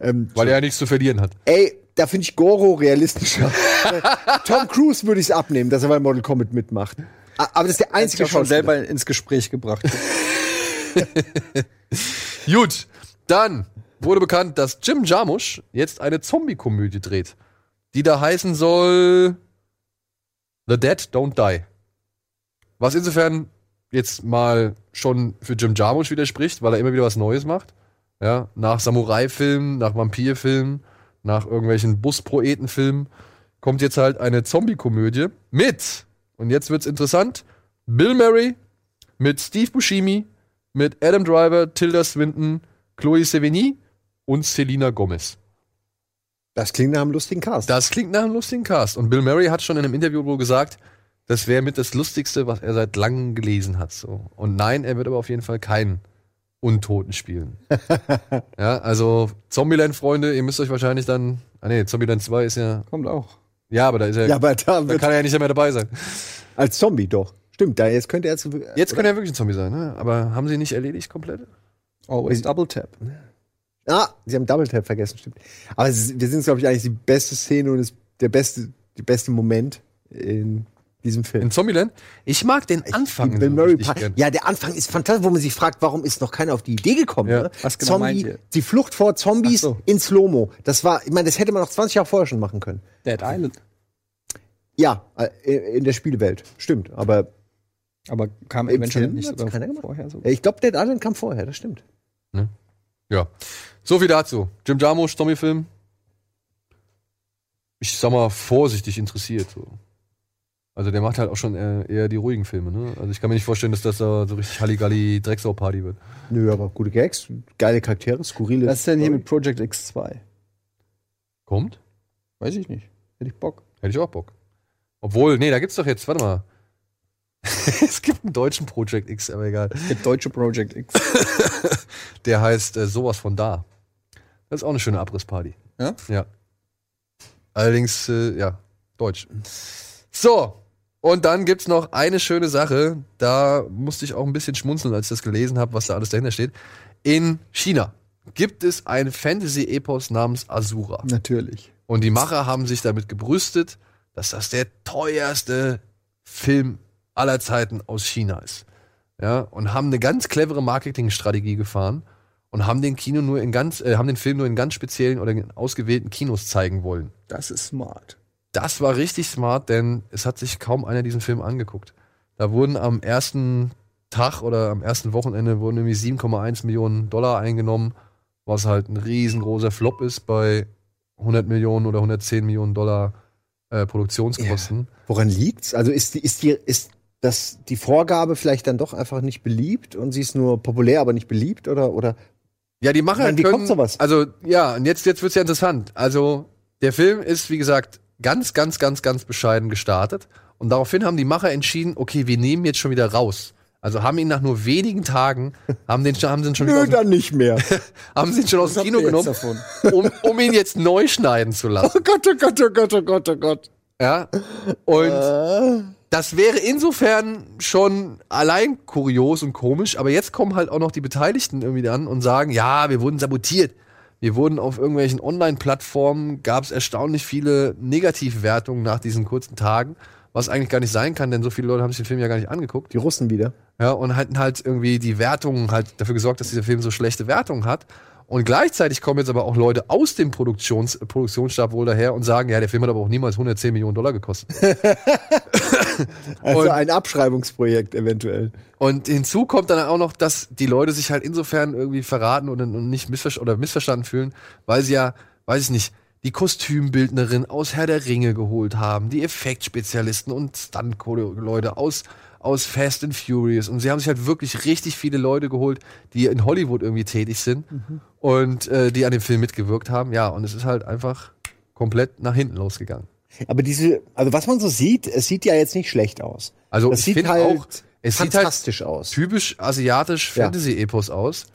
Ähm, Weil er ja nichts zu verlieren hat. ey, da finde ich Goro realistischer. Tom Cruise würde ich es abnehmen, dass er bei Mortal Kombat mitmacht. A- Aber das ist der Einzige einzige schon selber ins Gespräch gebracht. Gut, dann wurde bekannt, dass Jim Jarmusch jetzt eine Zombie-Komödie dreht, die da heißen soll The Dead Don't Die. Was insofern jetzt mal schon für Jim Jarmusch widerspricht, weil er immer wieder was Neues macht. Ja, nach Samurai-Filmen, nach Vampir-Filmen, nach irgendwelchen Busproeten-Filmen kommt jetzt halt eine Zombie-Komödie mit, und jetzt wird's interessant, Bill Murray, mit Steve Buscemi, mit Adam Driver, Tilda Swinton, Chloe Sevigny und Selena Gomez. Das klingt nach einem lustigen Cast. Das klingt nach einem lustigen Cast. Und Bill Murray hat schon in einem Interview gesagt, das wäre mit das Lustigste, was er seit langem gelesen hat. So. Und nein, er wird aber auf jeden Fall keinen Untoten spielen. ja, also Zombieland-Freunde, ihr müsst euch wahrscheinlich dann. Ah nee, Zombieland 2 ist ja. Kommt auch. Ja, aber da ist er. ja, aber da da kann er ja nicht mehr dabei sein. als Zombie doch. Stimmt, da jetzt könnte er zu. Jetzt könnte er wirklich ein Zombie sein, ne? Aber haben sie ihn nicht erledigt komplett? Always Double Tap. Ah, sie haben Double Tap vergessen, stimmt. Aber ist, wir sind, glaube ich, eigentlich die beste Szene und das, der beste, der beste Moment in diesem Film. In Zombieland? Ich mag den Anfang. Bill so Murray gern. ja, der Anfang ist fantastisch, wo man sich fragt, warum ist noch keiner auf die Idee gekommen? Ja. Ne? Was genau Zombie, die Flucht vor Zombies so. in Slow-Mo. Das war, ich meine, das hätte man noch 20 Jahre vorher schon machen können. Dead Island. Ja, äh, in der Spielewelt. Stimmt. Aber Aber kam eventuell nicht sogar vorher so. äh, ich glaube, Dead Island kam vorher, das stimmt. Ja. So viel dazu. Jim Jarmusch, Zombie-Film. Ich sag mal, vorsichtig interessiert. So. Also der macht halt auch schon eher, eher die ruhigen Filme, ne? Also ich kann mir nicht vorstellen, dass das da so richtig Halligalli Drecksau-Party wird. Nö, aber gute Gags, geile Charaktere, skurrile. Was ist denn hier mit Project X2? Kommt? Weiß ich nicht. Hätte ich Bock. Hätte ich auch Bock. Obwohl, nee, da gibt's doch jetzt, warte mal. es gibt einen deutschen Project X, aber egal. Der deutsche Project X. Der heißt äh, sowas von da. Das ist auch eine schöne Abrissparty. Ja? Ja. Allerdings, äh, ja, deutsch. So. Und dann gibt's noch eine schöne Sache. Da musste ich auch ein bisschen schmunzeln, als ich das gelesen habe, was da alles dahinter steht. In China gibt es ein Fantasy-Epos namens Asura. Natürlich. Und die Macher haben sich damit gebrüstet, dass das der teuerste Film aller Zeiten aus China ist. Ja, und haben eine ganz clevere Marketingstrategie gefahren und haben den Kino nur in ganz, äh, haben den Film nur in ganz speziellen oder in ausgewählten Kinos zeigen wollen. Das ist smart. Das war richtig smart, denn es hat sich kaum einer diesen Film angeguckt. Da wurden am ersten Tag oder am ersten Wochenende wurden irgendwie 7,1 Millionen Dollar eingenommen, was halt ein riesengroßer Flop ist bei 100 Millionen oder 110 Millionen Dollar äh, Produktionskosten. Woran liegt's? Also ist die, ist die, ist das die Vorgabe vielleicht dann doch einfach nicht beliebt und sie ist nur populär, aber nicht beliebt oder oder Ja, die Macher Mann, wie können, kommt sowas? Also, ja, und jetzt, jetzt wird's ja interessant. Also, der Film ist, wie gesagt, ganz, ganz, ganz, ganz bescheiden gestartet. Und daraufhin haben die Macher entschieden, okay, wir nehmen jetzt schon wieder raus. Also haben ihn nach nur wenigen Tagen, haben den, haben sie ihn schon wieder Nö, dann nicht mehr. haben sie ihn schon aus dem Kino genommen, um, um ihn jetzt neu schneiden zu lassen. Oh Gott, oh Gott, oh Gott, oh Gott, oh Gott. Ja. Und Äh, das wäre insofern schon allein kurios und komisch, aber jetzt kommen halt auch noch die Beteiligten irgendwie an und sagen, ja, wir wurden sabotiert. Wir wurden auf irgendwelchen Online-Plattformen, gab es erstaunlich viele Negativwertungen nach diesen kurzen Tagen, was eigentlich gar nicht sein kann, denn so viele Leute haben sich den Film ja gar nicht angeguckt. die Russen wieder. Ja, und hatten halt irgendwie die Wertungen halt dafür gesorgt, dass dieser Film so schlechte Wertungen hat. Und gleichzeitig kommen jetzt aber auch Leute aus dem Produktions Produktionsstab wohl daher und sagen, ja, der Film hat aber auch niemals 110 Millionen Dollar gekostet. Also Und- ein Abschreibungsprojekt eventuell. Und hinzu kommt dann auch noch, dass die Leute sich halt insofern irgendwie verraten und, und nicht missver oder missverstanden fühlen, weil sie ja, weiß ich nicht, die Kostümbildnerin aus Herr der Ringe geholt haben, die Effektspezialisten und Stunt-Leute aus, aus Fast and Furious. Und sie haben sich halt wirklich richtig viele Leute geholt, die in Hollywood irgendwie tätig sind und äh, die an dem Film mitgewirkt haben. Ja, und es ist halt einfach komplett nach hinten losgegangen. Aber diese, also was man so sieht, es sieht ja jetzt nicht schlecht aus. Also Das ich sieht finde halt auch, es sieht halt fantastisch aus. typisch asiatisch Ja. Fantasy-Epos aus.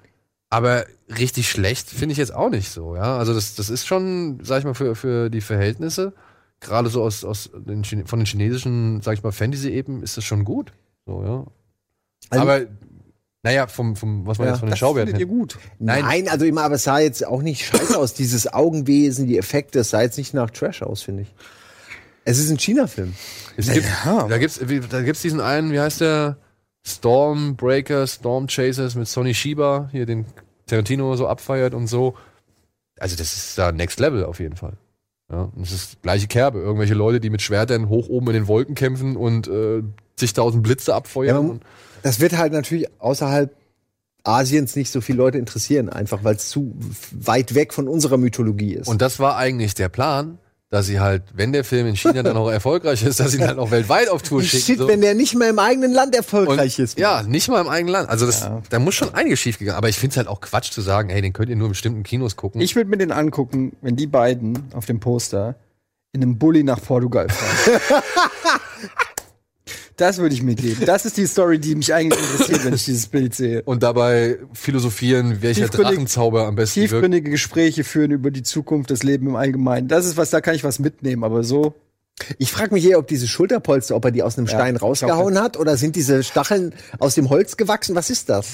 Aber richtig schlecht finde ich jetzt auch nicht so, ja. Also das, das ist schon, sag ich mal, für, für die Verhältnisse, gerade so aus, aus den von den chinesischen, sag ich mal, Fantasy-Epen ist das schon gut. So, ja. Also- aber, naja, vom, vom, was man Ja, jetzt von den Das Schauwerten findet ihr gut. Nein. Nein, also immer, aber es sah jetzt auch nicht scheiße aus. Dieses Augenwesen, die Effekte, es sah jetzt nicht nach Trash aus, finde ich. Es ist ein China-Film. Es gibt, da gibt's, da gibt's diesen einen, wie heißt der? Stormbreaker, Storm Chasers mit Sonny Shiba, hier den Tarantino so abfeiert und so. Also das ist da Next Level auf jeden Fall. Ja, das ist gleiche Kerbe. Irgendwelche Leute, die mit Schwertern hoch oben in den Wolken kämpfen und äh, zigtausend Blitze abfeuern. Ja, Das wird halt natürlich außerhalb Asiens nicht so viele Leute interessieren, einfach weil es zu weit weg von unserer Mythologie ist. und das war eigentlich der Plan, dass sie halt, wenn der Film in China dann auch erfolgreich ist, dass sie ihn halt auch weltweit auf Tour schicken. Shit, so. wenn der nicht mehr im eigenen Land erfolgreich Und, ist. ja, nicht mal im eigenen Land. Also das, da muss schon einiges schief gegangen. Aber ich finde es halt auch Quatsch zu sagen, hey, den könnt ihr nur in bestimmten Kinos gucken. Ich würde mir den angucken, wenn die beiden auf dem Poster in einem Bulli nach Portugal fahren. das würde ich mir geben. Das ist die Story, die mich eigentlich interessiert, wenn ich dieses Bild sehe. und dabei philosophieren, welcher Drachenzauber am besten wirkt. Tiefgründige Gespräche führen über die Zukunft, das Leben im Allgemeinen. Das ist was, da kann ich was mitnehmen, aber so. Ich frage mich eher, ob diese Schulterpolster, ob er die aus einem Stein rausgehauen hat oder sind diese Stacheln aus dem Holz gewachsen? Was ist das?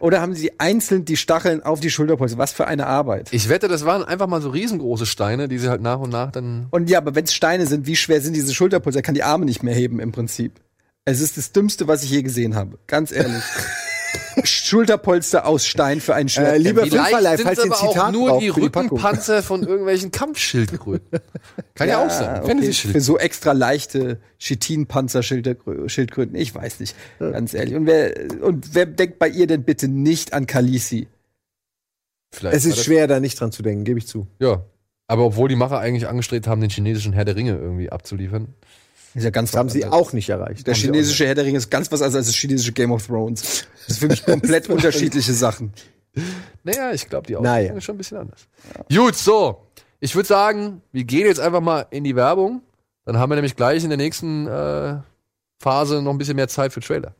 Oder haben sie einzeln die Stacheln auf die Schulterpolster? Was für eine Arbeit. Ich wette, das waren einfach mal so riesengroße Steine, die sie halt nach und nach dann. Und ja, aber wenn es Steine sind, wie schwer sind diese Schulterpolster? Er kann die Arme nicht mehr heben im Prinzip. Es ist das Dümmste, was ich je gesehen habe. Ganz ehrlich. Schulterpolster aus Stein für ein Schwert. Äh, lieber Fünferlei, falls ihr ein aber auch Zitat nur braucht die. Rückenpanzer von irgendwelchen Kampfschildkröten. Kann ja, auch sein. okay. Für so extra leichte Chitin-Panzer-Schildkröten. Ich weiß nicht. Ganz ehrlich. Und wer, und wer denkt bei ihr denn bitte nicht an Khaleesi? Vielleicht Es ist schwer, da nicht dran zu denken, gebe ich zu. Ja. Aber obwohl die Macher eigentlich angestrebt haben, den chinesischen Herr der Ringe irgendwie abzuliefern. Ist ja ganz Das haben sie auch nicht erreicht. Der chinesische Herr der Ringe ist ganz was anderes als das chinesische Game of Thrones. Das ist für mich komplett unterschiedliche Sachen. Naja, ich glaube, die Naja. Ausrichtung ist schon ein bisschen anders. Gut, so. Ich würde sagen, wir gehen jetzt einfach mal in die Werbung. Dann haben wir nämlich gleich in der nächsten äh, Phase noch ein bisschen mehr Zeit für Trailer.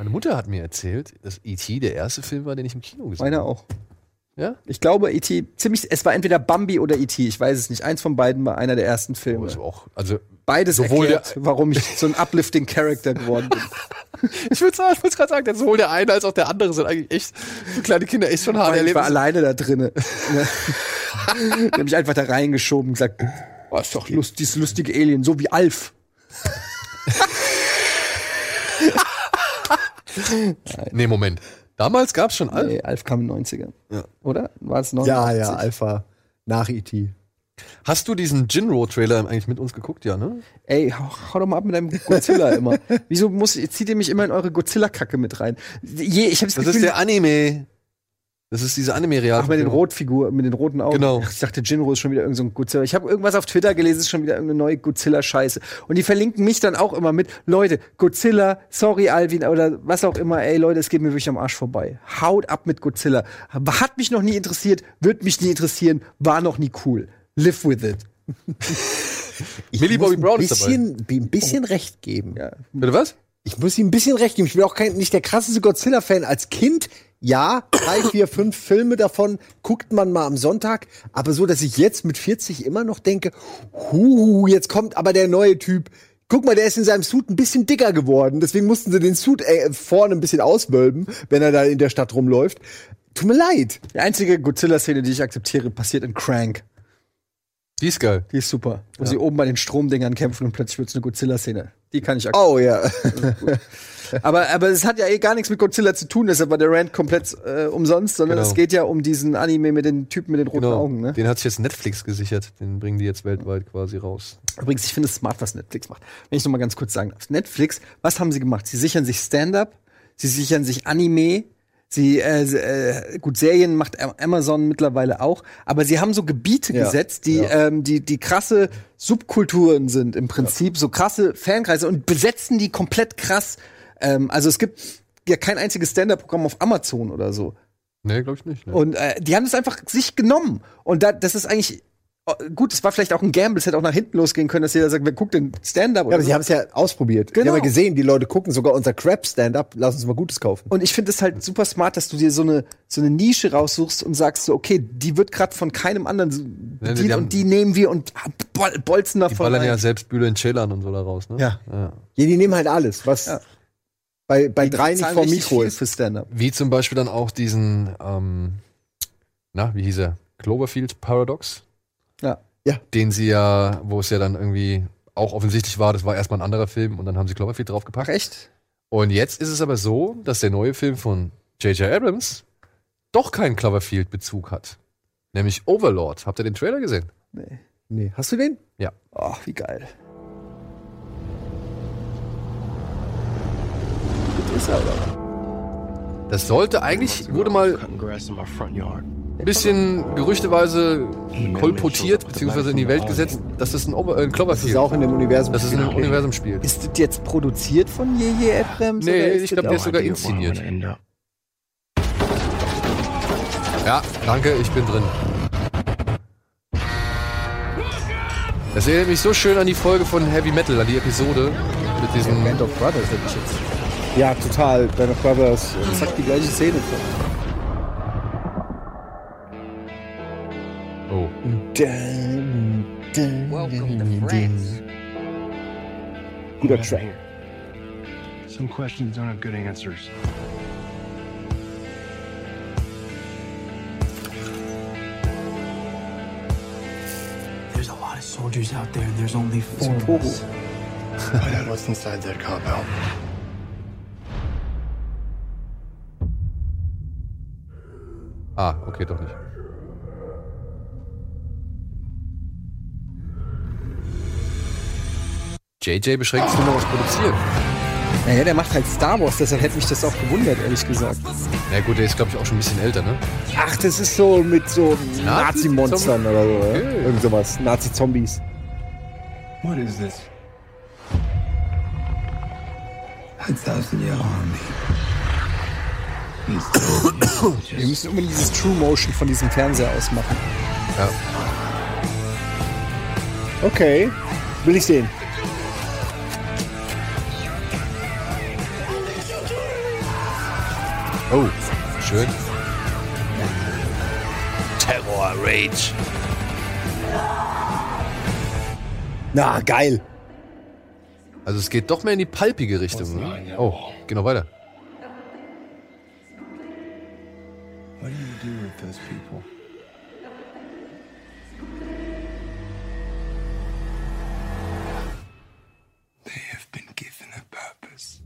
Meine Mutter hat mir erzählt, dass E.T. der erste Film war, den ich im Kino gesehen Meiner habe. auch. Ja? Ich glaube, E.T. ziemlich, es war entweder Bambi oder E.T. Ich weiß es nicht. Eins von beiden war einer der ersten Oh, Filme. ist auch, also, Beides sowohl erklärt, warum ich so ein uplifting Character geworden bin. ich würde sagen, ich würde gerade sagen, dass sowohl der eine als auch der andere sind eigentlich echt für kleine Kinder echt schon hart Weil ich war erlebt. alleine da drinnen. Die haben mich einfach da reingeschoben und gesagt, oh, ist doch lust, dieses lustige Alien, so wie Alf. Nee, Moment. Damals gab's schon alle. Nee, Alf kam in den 90ern. Oder? War es 89? Ja, ja, Alpha nach E.T. Hast du diesen Jinro-Trailer eigentlich mit uns geguckt, ja, ne? Ey, hau, hau doch mal ab mit deinem Godzilla immer. Wieso muss, zieht ihr mich immer in eure Godzilla-Kacke mit rein? Je, ich habe das, Das Gefühl, ist der Anime. Das ist diese Anime-Real. Ach, mit den Rotfiguren, mit den roten Augen. Genau. Ich dachte, Jinro ist schon wieder irgendein so ein Godzilla. Ich habe irgendwas auf Twitter gelesen, ist schon wieder irgendeine neue Godzilla-Scheiße. Und die verlinken mich dann auch immer mit, Leute, Godzilla, sorry Alvin oder was auch immer, ey Leute, es geht mir wirklich am Arsch vorbei. Haut ab mit Godzilla. Hat mich noch nie interessiert, wird mich nie interessieren, war noch nie cool. Live with it. Millie Bobby ein Brown ist dabei. bisschen, ein bisschen recht geben. Ja. Bitte was? Ich muss ihm ein bisschen recht geben. Ich bin auch kein, nicht der krasseste Godzilla-Fan. Als Kind, ja, drei, vier, fünf Filme davon guckt man mal am Sonntag. Aber so, dass ich jetzt mit 40 immer noch denke, huhu, jetzt kommt aber der neue Typ. Guck mal, der ist in seinem Suit ein bisschen dicker geworden. Deswegen mussten sie den Suit äh, vorne ein bisschen auswölben, wenn er da in der Stadt rumläuft. Tut mir leid. Die einzige Godzilla-Szene, die ich akzeptiere, passiert in Crank. Die ist geil. Die ist super. Wo sie oben bei den Stromdingern kämpfen und plötzlich wird's eine Godzilla-Szene. Die kann ich akzeptieren. Oh ja. Aber, aber es hat ja eh gar nichts mit Godzilla zu tun, deshalb war der Rant komplett äh, umsonst, sondern Genau. es geht ja um diesen Anime mit den Typen mit den roten Genau. Augen. Ne? Den hat sich jetzt Netflix gesichert. Den bringen die jetzt weltweit quasi raus. Übrigens, ich finde es smart, was Netflix macht. Wenn ich noch mal ganz kurz sagen darf. Netflix, was haben sie gemacht? Sie sichern sich Stand-up, sie sichern sich Anime, sie, äh, äh, gut, Serien macht Am- Amazon mittlerweile auch, aber sie haben so Gebiete Ja, gesetzt, die, ähm, die, die krasse Subkulturen sind im Prinzip, so krasse Fankreise und besetzen die komplett krass. Ähm, also es gibt ja kein einziges Stand-up-Programm auf Amazon oder so. Nee, glaube ich nicht. Ne? Und äh, die haben das einfach sich genommen. Und da, das ist eigentlich oh, gut, es war vielleicht auch ein Gamble, es hätte auch nach hinten losgehen können, dass jeder sagt, wer guckt den Stand-up Ja, aber sie so. haben es ja ausprobiert. Genau. Wir haben ja gesehen, die Leute gucken sogar unser Crap-Stand-up. Lass uns mal Gutes kaufen. Und ich finde es halt super smart, dass du dir so eine so eine Nische raussuchst und sagst so, okay, die wird gerade von keinem anderen bedient die haben- und die nehmen wir und bol bolzen Die davon. ballern rein. ja selbst Bühler in Chillern und so da raus, ne? Ja. ja. Ja, die nehmen halt alles, was Ja. Bei, bei Die drei nicht vor Mikro viel ist. für Stand-up. Wie zum Beispiel dann auch diesen, ähm, na, wie hieß er? Cloverfield Paradox? Ja. Den sie ja, wo es ja dann irgendwie auch offensichtlich war, das war erstmal ein anderer Film und dann haben sie Cloverfield draufgepackt. Ach echt? Und jetzt ist es aber so, dass der neue Film von J.J. Abrams doch keinen Cloverfield-Bezug hat. Nämlich Overlord. Habt ihr den Trailer gesehen? Nee. Nee, hast du den? Oh, wie geil. Ist er, oder? Das sollte eigentlich, wurde mal ein bisschen gerüchteweise kolportiert, beziehungsweise in die Welt gesetzt, dass das ein, Over äh, ein Das Cloverfield ist auch in dem Universum. dass es in einem Universum spielt. Ist das jetzt produziert von J.J. Abrams? Nee, ich glaube, der ist sogar inszeniert. Ja, danke, ich bin drin. Das erinnert mich so schön an die Folge von Heavy Metal, an die Episode mit diesem. Band of Brothers hätte ich jetzt. Ja, total. Band of Brothers. Exakt die gleiche Szene. Oh. Welcome to France. Guter Track. Some questions don't have good answers. There's a lot of soldiers out there, and there's only four of us. Find out what's inside that compound. Ah, okay, doch nicht. JJ beschränkt sich nur noch aufs Produzieren. Naja, der macht halt Star Wars, deshalb hätte mich das auch gewundert, ehrlich gesagt. Na gut, der ist, glaube ich, auch schon ein bisschen älter, ne? Ach, das ist so mit so Nazi-Monstern oder so. Okay. Ja? Irgend sowas. Nazi-Zombies. What is this? A thousand year army. Wir müssen unbedingt dieses True Motion von diesem Fernseher ausmachen. Ja. Okay. Will ich sehen. Oh, schön. Na, geil. Also es geht doch mehr in die palpige Richtung. Ne? Oh, geh noch weiter. Do with those people? They have been given a purpose.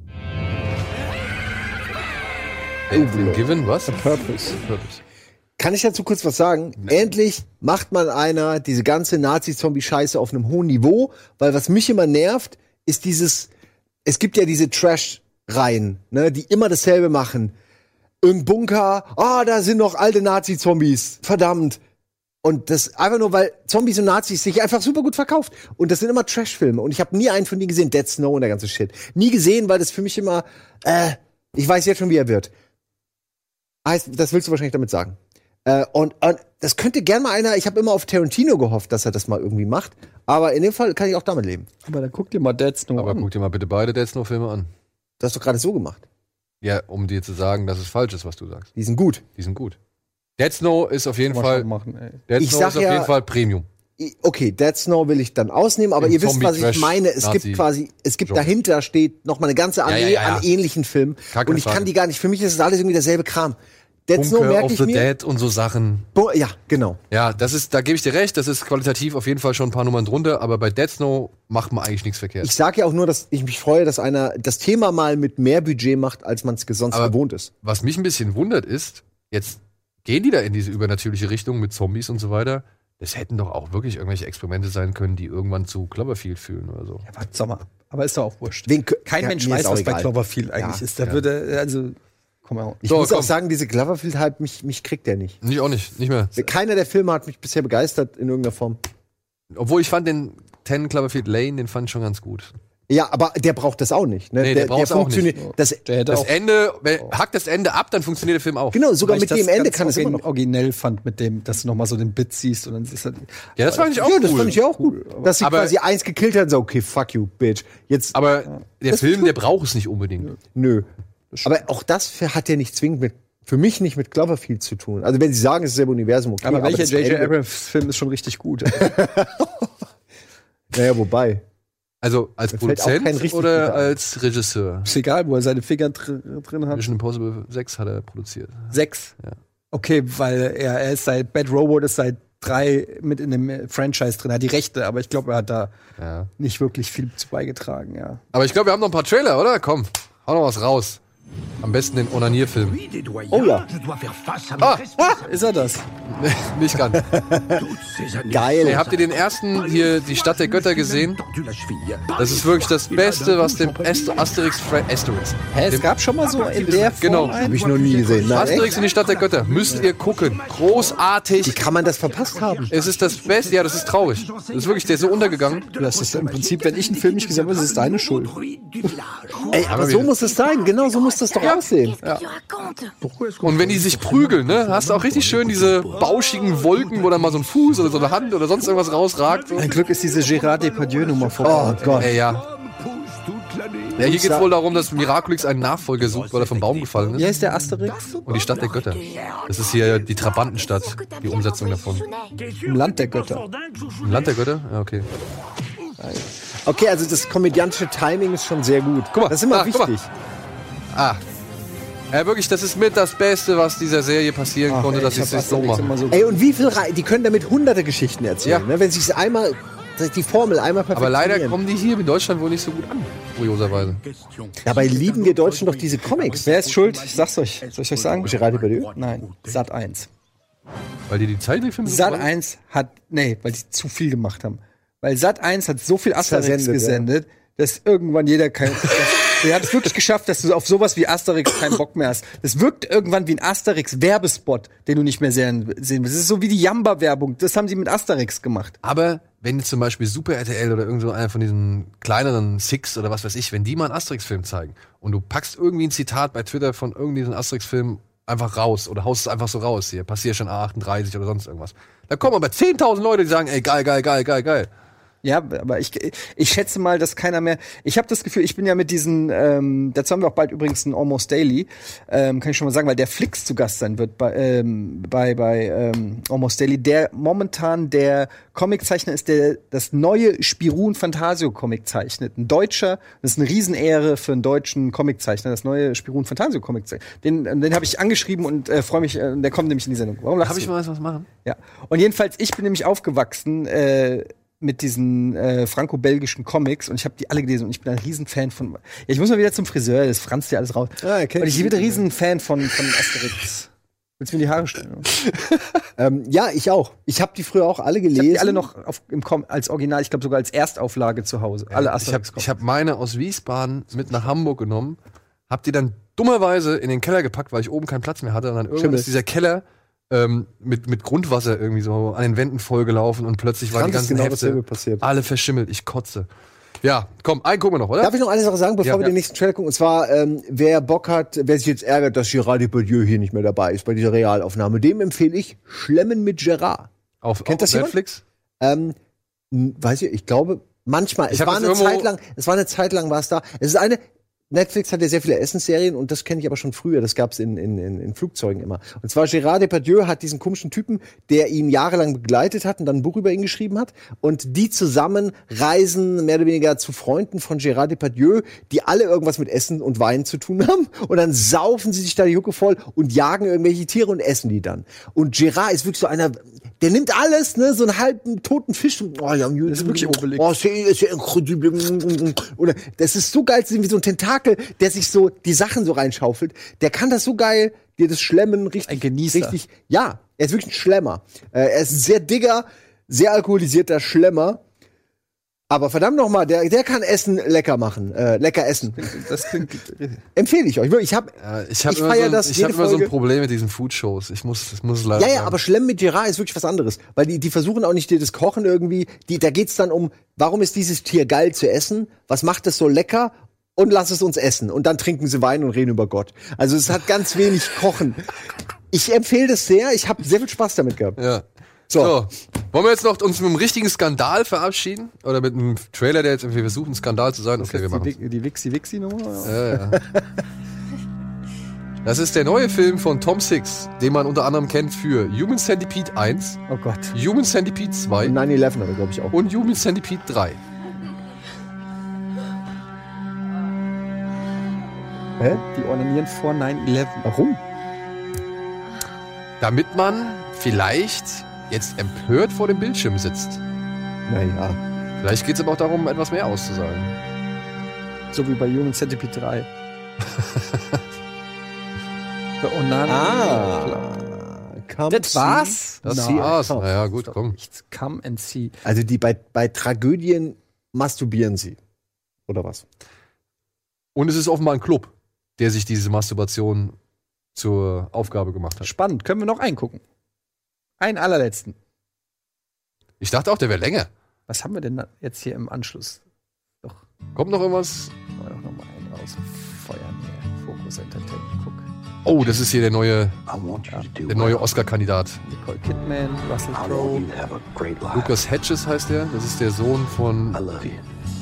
Elvin Given, was? Purpose. Purpose. Kann ich dazu kurz was sagen? Endlich macht mal einer diese ganze Nazi-Zombie-Scheiße auf einem hohen Niveau, weil was mich immer nervt, ist dieses, es gibt ja diese Trash-Reihen, ne, die immer dasselbe machen. Irgendein Bunker, ah, da sind noch alte Nazi-Zombies, verdammt. Und das einfach nur, weil Zombies und Nazis sich einfach super gut verkauft. Und das sind immer Trash-Filme. Und ich habe nie einen von denen gesehen, Dead Snow und der ganze Shit. Nie gesehen, weil das für mich immer, äh, ich weiß jetzt schon, wie er wird. Heißt, das willst du wahrscheinlich damit sagen. Äh, und, und das könnte gern mal einer, ich habe immer auf Tarantino gehofft, dass er das mal irgendwie macht. Aber in dem Fall kann ich auch damit leben. Aber dann guck dir mal Dead Snow Aber an. guck dir mal bitte beide Dead Snow-Filme an. Du hast doch gerade so gemacht. Ja, um dir zu sagen, dass es falsch ist, was du sagst. Die sind gut. Die sind gut. Dead Snow ist auf jeden Fall. machen. Dead Ich Snow ist auf ja- jeden Fall Premium. Okay, Dead Snow will ich dann ausnehmen, aber Im ihr wisst, was ich meine. Es Nazi- gibt quasi, es gibt Genre. dahinter steht noch mal eine ganze Armee Ja, ja, an ähnlichen Filmen. Keine Und ich kann die gar nicht, für mich ist es alles irgendwie derselbe Kram. Dead Snow Bunker merke of ich the mir. Dead und so Sachen. Bo ja, genau. Ja, das ist, da gebe ich dir recht, das ist qualitativ auf jeden Fall schon ein paar Nummern drunter, aber bei Dead Snow macht man eigentlich nichts verkehrt. Ich sage ja auch nur, dass ich mich freue, dass einer das Thema mal mit mehr Budget macht, als man es sonst Aber- gewohnt ist. Was mich ein bisschen wundert ist, jetzt gehen die da in diese übernatürliche Richtung mit Zombies und so weiter. Das hätten doch auch wirklich irgendwelche Experimente sein können, die irgendwann zu Cloverfield fühlen oder so. Ja, warte, sag mal. Aber ist doch auch wurscht. Wen Kein Ja, Mensch weiß, was bei egal. Cloverfield eigentlich Ja, ist. Da ja. würde, also, komm mal. Ich So, muss komm. auch sagen, diese Cloverfield-Hype, mich, mich kriegt der nicht. Nicht auch nicht, nicht mehr. Keiner der Filme hat mich bisher begeistert in irgendeiner Form. Obwohl ich fand den 10 Cloverfield Lane, den fand ich schon ganz gut. Ja, aber der braucht das auch nicht. Ne? Nee, der braucht's auch nicht. Das, Der hätte Das auch Ende, wenn, hackt das Ende ab, dann funktioniert der Film auch. genau, sogar weil mit dem das Ende kann es immer noch. originell fand, mit dem, dass du nochmal so den Bit siehst und dann ist halt, Ja, das fand ich auch ja, cool. das fand ich auch gut. Dass sie Aber- quasi eins gekillt hat, so, okay, fuck you, bitch. Jetzt, Aber der Das Film, der braucht es nicht unbedingt. nö. Aber auch das hat ja nicht zwingend mit, für mich nicht mit Cloverfield zu tun. Also wenn sie sagen, es ist selbe Universum, okay. aber welcher das J.J. Abrams-Film ist schon richtig gut. Naja, wobei. Also als kein Produzent oder als Regisseur? ist egal, wo er seine Finger dr drin hat. Mission Impossible 6 hat er produziert. Sechs. Ja. Okay, weil er, er ist seit Bad Robot ist seit drei mit in dem Franchise drin, er hat die Rechte, aber ich glaube, er hat da Ja. nicht wirklich viel zu beigetragen, ja. Aber ich glaube, wir haben noch ein paar Trailer, oder? Komm, hau noch was raus. Am besten den Onanierfilm. Oh ja. Ah, Ist er das? nicht ganz. Geil. Ey, habt ihr den ersten hier, die Stadt der Götter, gesehen? Das ist wirklich das Beste, was dem Ast Asterix, Fra Asterix. Hä, es gab schon mal so in der Form Genau. Habe ich noch nie gesehen. Nein, Asterix echt? in die Stadt der Götter. Müsst ihr gucken. Wie Großartig. kann man das verpasst haben? Es ist das Beste. Ja, das ist traurig. Das ist wirklich, der ist so untergegangen. Das ist im Prinzip, wenn ich einen Film nicht gesehen habe, ist es deine Schuld. Ey, aber so muss es sein. Genau so muss das doch aussehen. Und wenn die sich prügeln, ne, hast du auch richtig schön diese bauschigen Wolken, wo dann mal so ein Fuß oder so eine Hand oder sonst irgendwas rausragt. So. Ein Glück ist diese Gérard Depardieu-Nummer vorbei. Oh Gott. Ey, ja. Ja, hier geht es wohl darum, dass Miraculix einen Nachfolger sucht, weil er vom Baum gefallen ist. heißt der Asterix? Und die Stadt der Götter. Das ist hier die Trabantenstadt, die Umsetzung davon. Im Land der Götter. Im Land der Götter? Ja, okay. Okay, also das komödiantische Timing ist schon sehr gut. Guck mal, das ist immer ah, guck mal. wichtig. Ah. Ja, wirklich, das ist mit das Beste, was dieser Serie passieren konnte, dass sie es sich so machen. so Ey, und wie viel Rei- die können damit hunderte Geschichten erzählen, Ja. ne? wenn sie es einmal die Formel einmal Aber perfektionieren. leider kommen die hier in Deutschland wohl nicht so gut an, kurioserweise. Dabei lieben wir Deutschen doch diese Comics. Wer ist schuld? Ich sag's euch. Soll ich euch sagen? Gerard Depardieu? Nein, Sat 1. Weil die die Zeichentrickfilme so Sat machen? 1 hat, nee, weil die zu viel gemacht haben. Weil Sat 1 hat so viel Asterix gesendet, dass irgendwann jeder kein. Der hat es wirklich geschafft, dass du auf sowas wie Asterix keinen Bock mehr hast. Das wirkt irgendwann wie ein Asterix-Werbespot, den du nicht mehr sehen, sehen willst. Das ist so wie die Jamba-Werbung. Das haben sie mit Asterix gemacht. Aber wenn jetzt zum Beispiel Super RTL oder irgend einer von diesen kleineren Six oder was weiß ich, wenn die mal einen Asterix-Film zeigen und du packst irgendwie ein Zitat bei Twitter von irgendwie diesen Asterix-Film einfach raus oder haust es einfach so raus hier, passiert schon A38 oder sonst irgendwas. Da kommen aber 10.000 Leute, die sagen, ey, geil, geil, geil, geil, geil. Ja, aber ich, ich schätze mal, dass keiner mehr. Ich habe das Gefühl, ich bin ja mit diesen. Ähm, dazu haben wir auch bald übrigens ein Almost Daily, ähm, kann ich schon mal sagen, weil der Flix zu Gast sein wird bei ähm, bei bei ähm, Almost Daily, der momentan der Comiczeichner ist, der das neue Spirun Fantasio Comic zeichnet. Ein Deutscher, das ist eine Riesenehre für einen deutschen Comiczeichner, das neue Spirun Fantasio Comic. Den den habe ich angeschrieben und äh, freue mich. Äh, der kommt nämlich in die Sendung. Warum lachst Hab ich mal was machen? Ja. Und jedenfalls, ich bin nämlich aufgewachsen äh, mit diesen äh, franco-belgischen Comics und ich habe die alle gelesen und ich bin ein Riesenfan von. Ja, ich muss mal wieder zum Friseur, das franzt ja alles raus. Ah, okay. Und ich bin ein Riesenfan von, von Asterix. Willst du mir die Haare stellen? Ähm, ja, ich auch. Ich habe die früher auch alle Ich gelesen. habe die alle noch auf, im Com als Original, ich glaube sogar als Erstauflage zu Hause. Alle Ich habe Asterix. ich hab meine aus Wiesbaden mit nach Hamburg genommen, hab die dann dummerweise in den Keller gepackt, weil ich oben keinen Platz mehr hatte. Und dann irgendwann Schimmel. ist dieser Keller ähm, mit, mit Grundwasser irgendwie so an den Wänden vollgelaufen und plötzlich waren die ganzen genau Hefte passiert. alle verschimmelt. Ich kotze. Ja, komm, einen gucken wir noch, oder? Darf ich noch eine Sache sagen, bevor Ja, wir ja. den nächsten Trailer gucken? Und zwar, ähm, wer Bock hat, wer sich jetzt ärgert, dass Gerard Depardieu hier nicht mehr dabei ist bei dieser Realaufnahme, dem empfehle ich Schlemmen mit Gerard. auf Kennt auf das jemand? Netflix? Ähm, weiß ich, ich glaube, manchmal. Ich es war eine Zeit lang, es war eine Zeit lang war es da. Es ist eine, Netflix hat ja sehr viele Essensserien und das kenne ich aber schon früher. Das gab's in, in, in, in Flugzeugen immer. Und zwar Gérard Depardieu hat diesen komischen Typen, der ihn jahrelang begleitet hat und dann ein Buch über ihn geschrieben hat. Und die zusammen reisen mehr oder weniger zu Freunden von Gérard Depardieu, die alle irgendwas mit Essen und Wein zu tun haben. Und dann saufen sie sich da die Hucke voll und jagen irgendwelche Tiere und essen die dann. Und Gérard ist wirklich so einer, der nimmt alles, ne, so einen halben toten Fisch. und, Oh, ja, das ist wirklich Obelix. Oh, c'est, c'est incroyable. Oder das ist so geil, wie so ein Tentakel, der sich so die Sachen so reinschaufelt. Der kann das so geil, dir das Schlemmen richtig. Ein Genießer. Richtig, ja, er ist wirklich ein Schlemmer. Äh, er ist ein sehr digger, sehr alkoholisierter Schlemmer. Aber verdammt noch mal, der, der kann Essen lecker machen, äh, lecker essen. Das klingt. Empfehle ich euch. Wirklich, Ich habe Äh, ich habe Ich immer, feier so ein, das ich jede hab immer so ein Folge. Problem mit diesen Food-Shows. Ich muss, ich muss es leider Ja, ja, aber Schlemm mit Gerard ist wirklich was anderes. Weil die, die versuchen auch nicht dir das Kochen irgendwie. Die, da geht's dann um, warum ist dieses Tier geil zu essen? Was macht es so lecker? Und lass es uns essen. Und dann trinken sie Wein und reden über Gott. Also es hat ganz wenig Kochen. Ich empfehle das sehr. Ich habe sehr viel Spaß damit gehabt. Ja. So. So. Wollen wir jetzt noch uns mit einem richtigen Skandal verabschieden? Oder mit einem Trailer, der jetzt irgendwie versucht, ein Skandal zu sein? Okay, wir machen Die, die Wixi-Wixi-Nummer? ja, ja. Das ist der neue Film von Tom Six, den man unter anderem kennt für Human Centipede 1, Oh Gott. Human Centipede 2 Und 9-11 hat er, glaube ich, auch. und Human Centipede 3. Hä? Die ordinieren vor 9-11. Warum? Damit man vielleicht jetzt empört vor dem Bildschirm sitzt. Naja. Vielleicht geht es aber auch darum, etwas mehr auszusagen. So wie bei Human Centipede 3. Der Onana. Ah. Come Das war's? Das Nein. war's. Naja, gut, komm. Nichts. Come and see. Also die bei, bei Tragödien masturbieren sie. Oder was? Und es ist offenbar ein Club, der sich diese Masturbation zur Aufgabe gemacht hat. Spannend. Können wir noch eingucken? Einen allerletzten. Ich dachte auch, der wäre länger. Was haben wir denn jetzt hier im Anschluss? Doch, Kommt noch irgendwas? wir doch noch mal einen raus. Feuern hier. Fokus Entertainment. Guck. Oh, das ist hier der neue, der neue. Oscar-Kandidat. Nicole Kidman, Russell Crowe. Lucas Hedges heißt der. Das ist der Sohn von.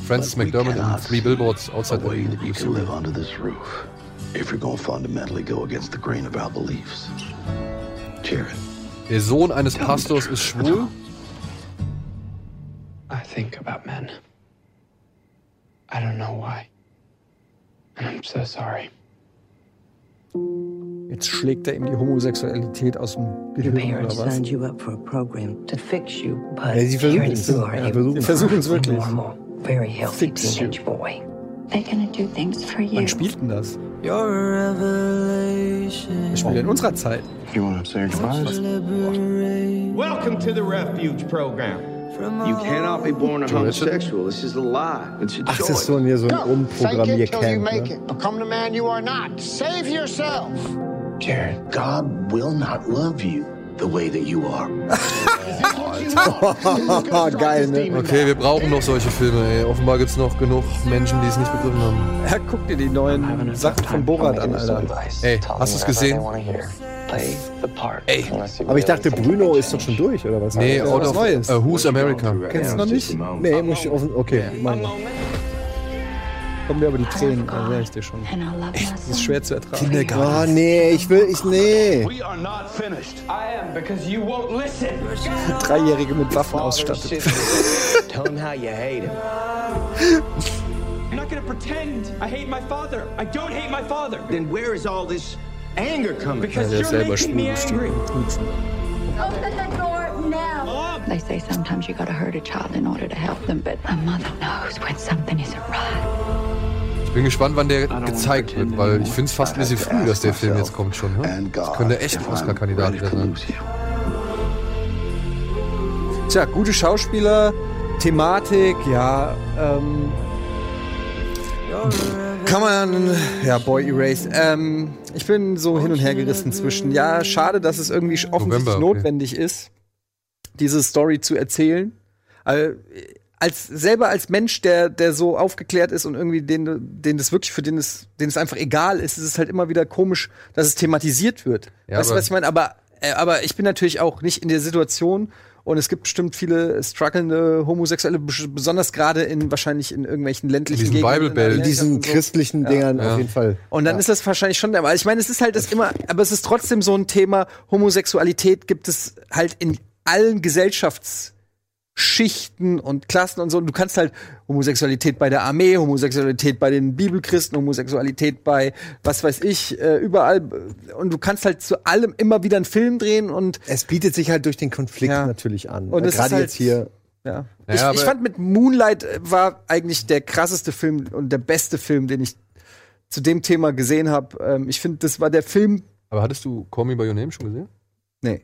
Francis McDermott in Three Billboards Outside Ebbing. that you can live under this roof if you're going to fundamentally go against the grain of our beliefs. Jared. Der Sohn eines Pastors ist schwul. I think about men. I don't know why. And I'm so sorry. Jetzt schlägt er ihm die Homosexualität aus dem Gehirn oder was? signed you up for a program to fix you, but Ja, sie versuchen es. Ja, versuchen versuchen es wirklich. normal, very healthy Fix you. boy. They're gonna do things for you. Wann spielt denn das? You're a revelation. Das spielt in unserer Zeit. You want to say goodbyes? Welcome to the refuge program. You cannot be born a homosexual. This is a lie. It's a Ach, das ist so hier so ein Fake it Umprogrammiercamp. Ne? Become the man you are not. Save yourself. Jared, God will not love you the way that you are. Geil, ne? Okay, wir brauchen noch solche Filme, ey. Offenbar gibt's noch genug Menschen, die es nicht begriffen haben. Ja, guck dir die neuen Sachen von Borat an, Alter. Ey, hast du es gesehen? Ey. Aber ich dachte, Bruno ist doch schon durch, oder was? Nee, out was Neues. uh, Who's America? Kennst du noch nicht? Nee, muss ich offen. Okay, mein. Kommen mir aber die Tränen, da sag ich dir schon. Das ist schwer zu ertragen. Oh, nee, ich will, ich, nee. Dreijährige mit Waffen ausstattet. Tell him how you hate him. I'm not gonna pretend I hate my father. I don't hate my father. Then where is all this anger coming Because you're making me angry. Open the door now. They say sometimes you gotta hurt a child in order to help them, but a mother knows when something isn't right. Ich bin gespannt, wann der gezeigt wird, weil ich finde es fast ein bisschen früh, dass der Film jetzt kommt schon. Ne? Das könnte echt ein Oscar-Kandidat you. Tja, gute Schauspieler, Thematik, ja, ähm. Kann man, ja, Boy Erased. Ähm, ich bin so hin und her gerissen zwischen, ja, schade, dass es irgendwie offensichtlich November, okay. notwendig ist, diese Story zu erzählen. Also, als selber als Mensch, der der so aufgeklärt ist und irgendwie den den das wirklich für den es den es einfach egal ist, ist es halt immer wieder komisch, dass es thematisiert wird. Ja, weißt du, was ich meine? Aber äh, aber ich bin natürlich auch nicht in der Situation und es gibt bestimmt viele strugglende Homosexuelle, bes- besonders gerade in wahrscheinlich in irgendwelchen ländlichen diesen Gegenden. Bible in diesen so. christlichen Dingern Ja. auf jeden Fall. Und dann ist das wahrscheinlich schon der. Also ich meine, es ist halt das immer, aber es ist trotzdem so ein Thema. Homosexualität gibt es halt in allen Gesellschaftsschichten und Klassen und so. Und du kannst halt Homosexualität bei der Armee, Homosexualität bei den Bibelchristen, Homosexualität bei was weiß ich, äh, überall. Und du kannst halt zu allem immer wieder einen Film drehen und Es bietet sich halt durch den Konflikt Ja. natürlich an. Und Äh, Gerade halt- jetzt hier. ja. Ja, ich, ich fand mit Moonlight äh, war eigentlich der krasseste Film und der beste Film, den ich zu dem Thema gesehen habe. Ähm, ich finde, das war der Film. Aber hattest du Call Me By Your Name schon gesehen? Nee.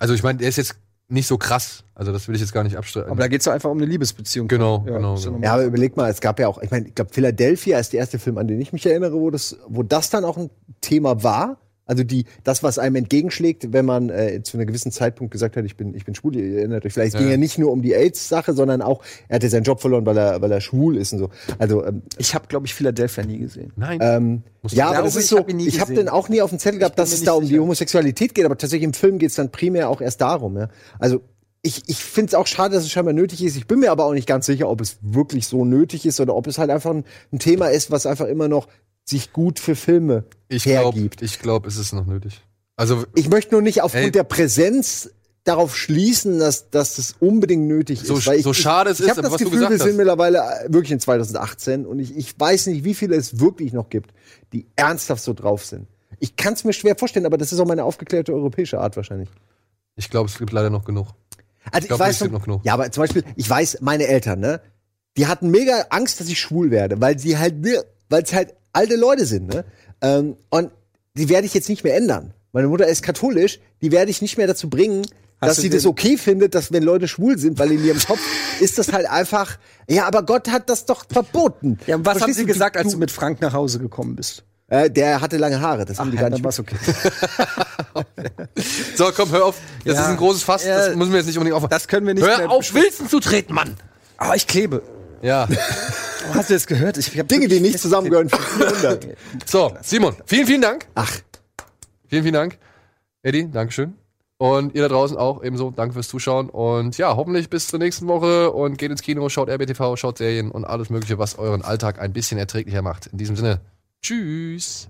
Also ich meine, der ist jetzt nicht so krass. Also das will ich jetzt gar nicht abstreiten. Aber da geht es doch einfach um eine Liebesbeziehung. Genau, Ja, genau. ja genau. Ja, aber überleg mal, es gab ja auch, ich meine, ich glaube, Philadelphia ist der erste Film, an den ich mich erinnere, wo das, wo das dann auch ein Thema war. Also die, das, was einem entgegenschlägt, wenn man äh, zu einem gewissen Zeitpunkt gesagt hat, ich bin, ich bin schwul, ihr erinnert euch. Vielleicht Ja. ging ja nicht nur um die AIDS-Sache, sondern auch, er hatte seinen Job verloren, weil er, weil er schwul ist und so. Also, ähm, Ich habe, glaube ich, Philadelphia nie gesehen. Nein. ähm, ja, aber das ist ich so, hab ich habe gesehen. den auch nie auf dem Zettel gehabt, dass es da um die sicher. Homosexualität geht, aber tatsächlich im Film geht es dann primär auch erst darum. Ja? Also ich, ich finde es auch schade, dass es scheinbar nötig ist. Ich bin mir aber auch nicht ganz sicher, ob es wirklich so nötig ist oder ob es halt einfach ein, ein Thema ist, was einfach immer noch sich gut für Filme ich hergibt. ich glaube, es ist noch nötig. Also Ich möchte nur nicht aufgrund Ey. der Präsenz darauf schließen, dass, dass das unbedingt nötig So- ist. Weil ich, so schade es ich, ist, ich habe das was Gefühl, wir sind mittlerweile äh, wirklich in 2018 und ich, ich weiß nicht, wie viele es wirklich noch gibt, die ernsthaft so drauf sind. Ich kann es mir schwer vorstellen, aber das ist auch meine aufgeklärte europäische Art wahrscheinlich. ich glaube, es gibt leider noch genug. Also ich, glaub, weiß es gibt noch, noch genug. ja, aber zum Beispiel, ich weiß, meine Eltern, ne, die hatten mega Angst, dass ich schwul werde, weil sie halt, ne, weil es halt alte Leute sind, ne, ähm, und die werde ich jetzt nicht mehr ändern. Meine Mutter ist katholisch, die werde ich nicht mehr dazu bringen, Hast dass sie das okay findet, dass wenn Leute schwul sind, weil in ihrem Kopf ist das halt einfach, ja, aber Gott hat das doch verboten. Ja, was haben sie du? gesagt, als du mit Frank nach Hause gekommen bist? Äh, der hatte lange Haare, das haben die gar dann nicht. war's okay. So, komm, hör auf. Das Ja. ist ein großes Fass. Das müssen wir jetzt nicht unbedingt auf. Das können wir nicht Hör mehr auf, Wilson zu treten, Mann! Aber ich klebe. Ja. Oh, hast du das gehört? Ich hab Dinge, die nicht zusammengehören für 400. So, Simon, vielen, vielen Dank. Ach, Vielen, vielen Dank. Eddie, Dankeschön. Und ihr da draußen auch ebenso. Danke fürs Zuschauen. Und ja, hoffentlich bis zur nächsten Woche. Und geht ins Kino, schaut RBTV, schaut Serien und alles Mögliche, was euren Alltag ein bisschen erträglicher macht. In diesem Sinne, tschüss.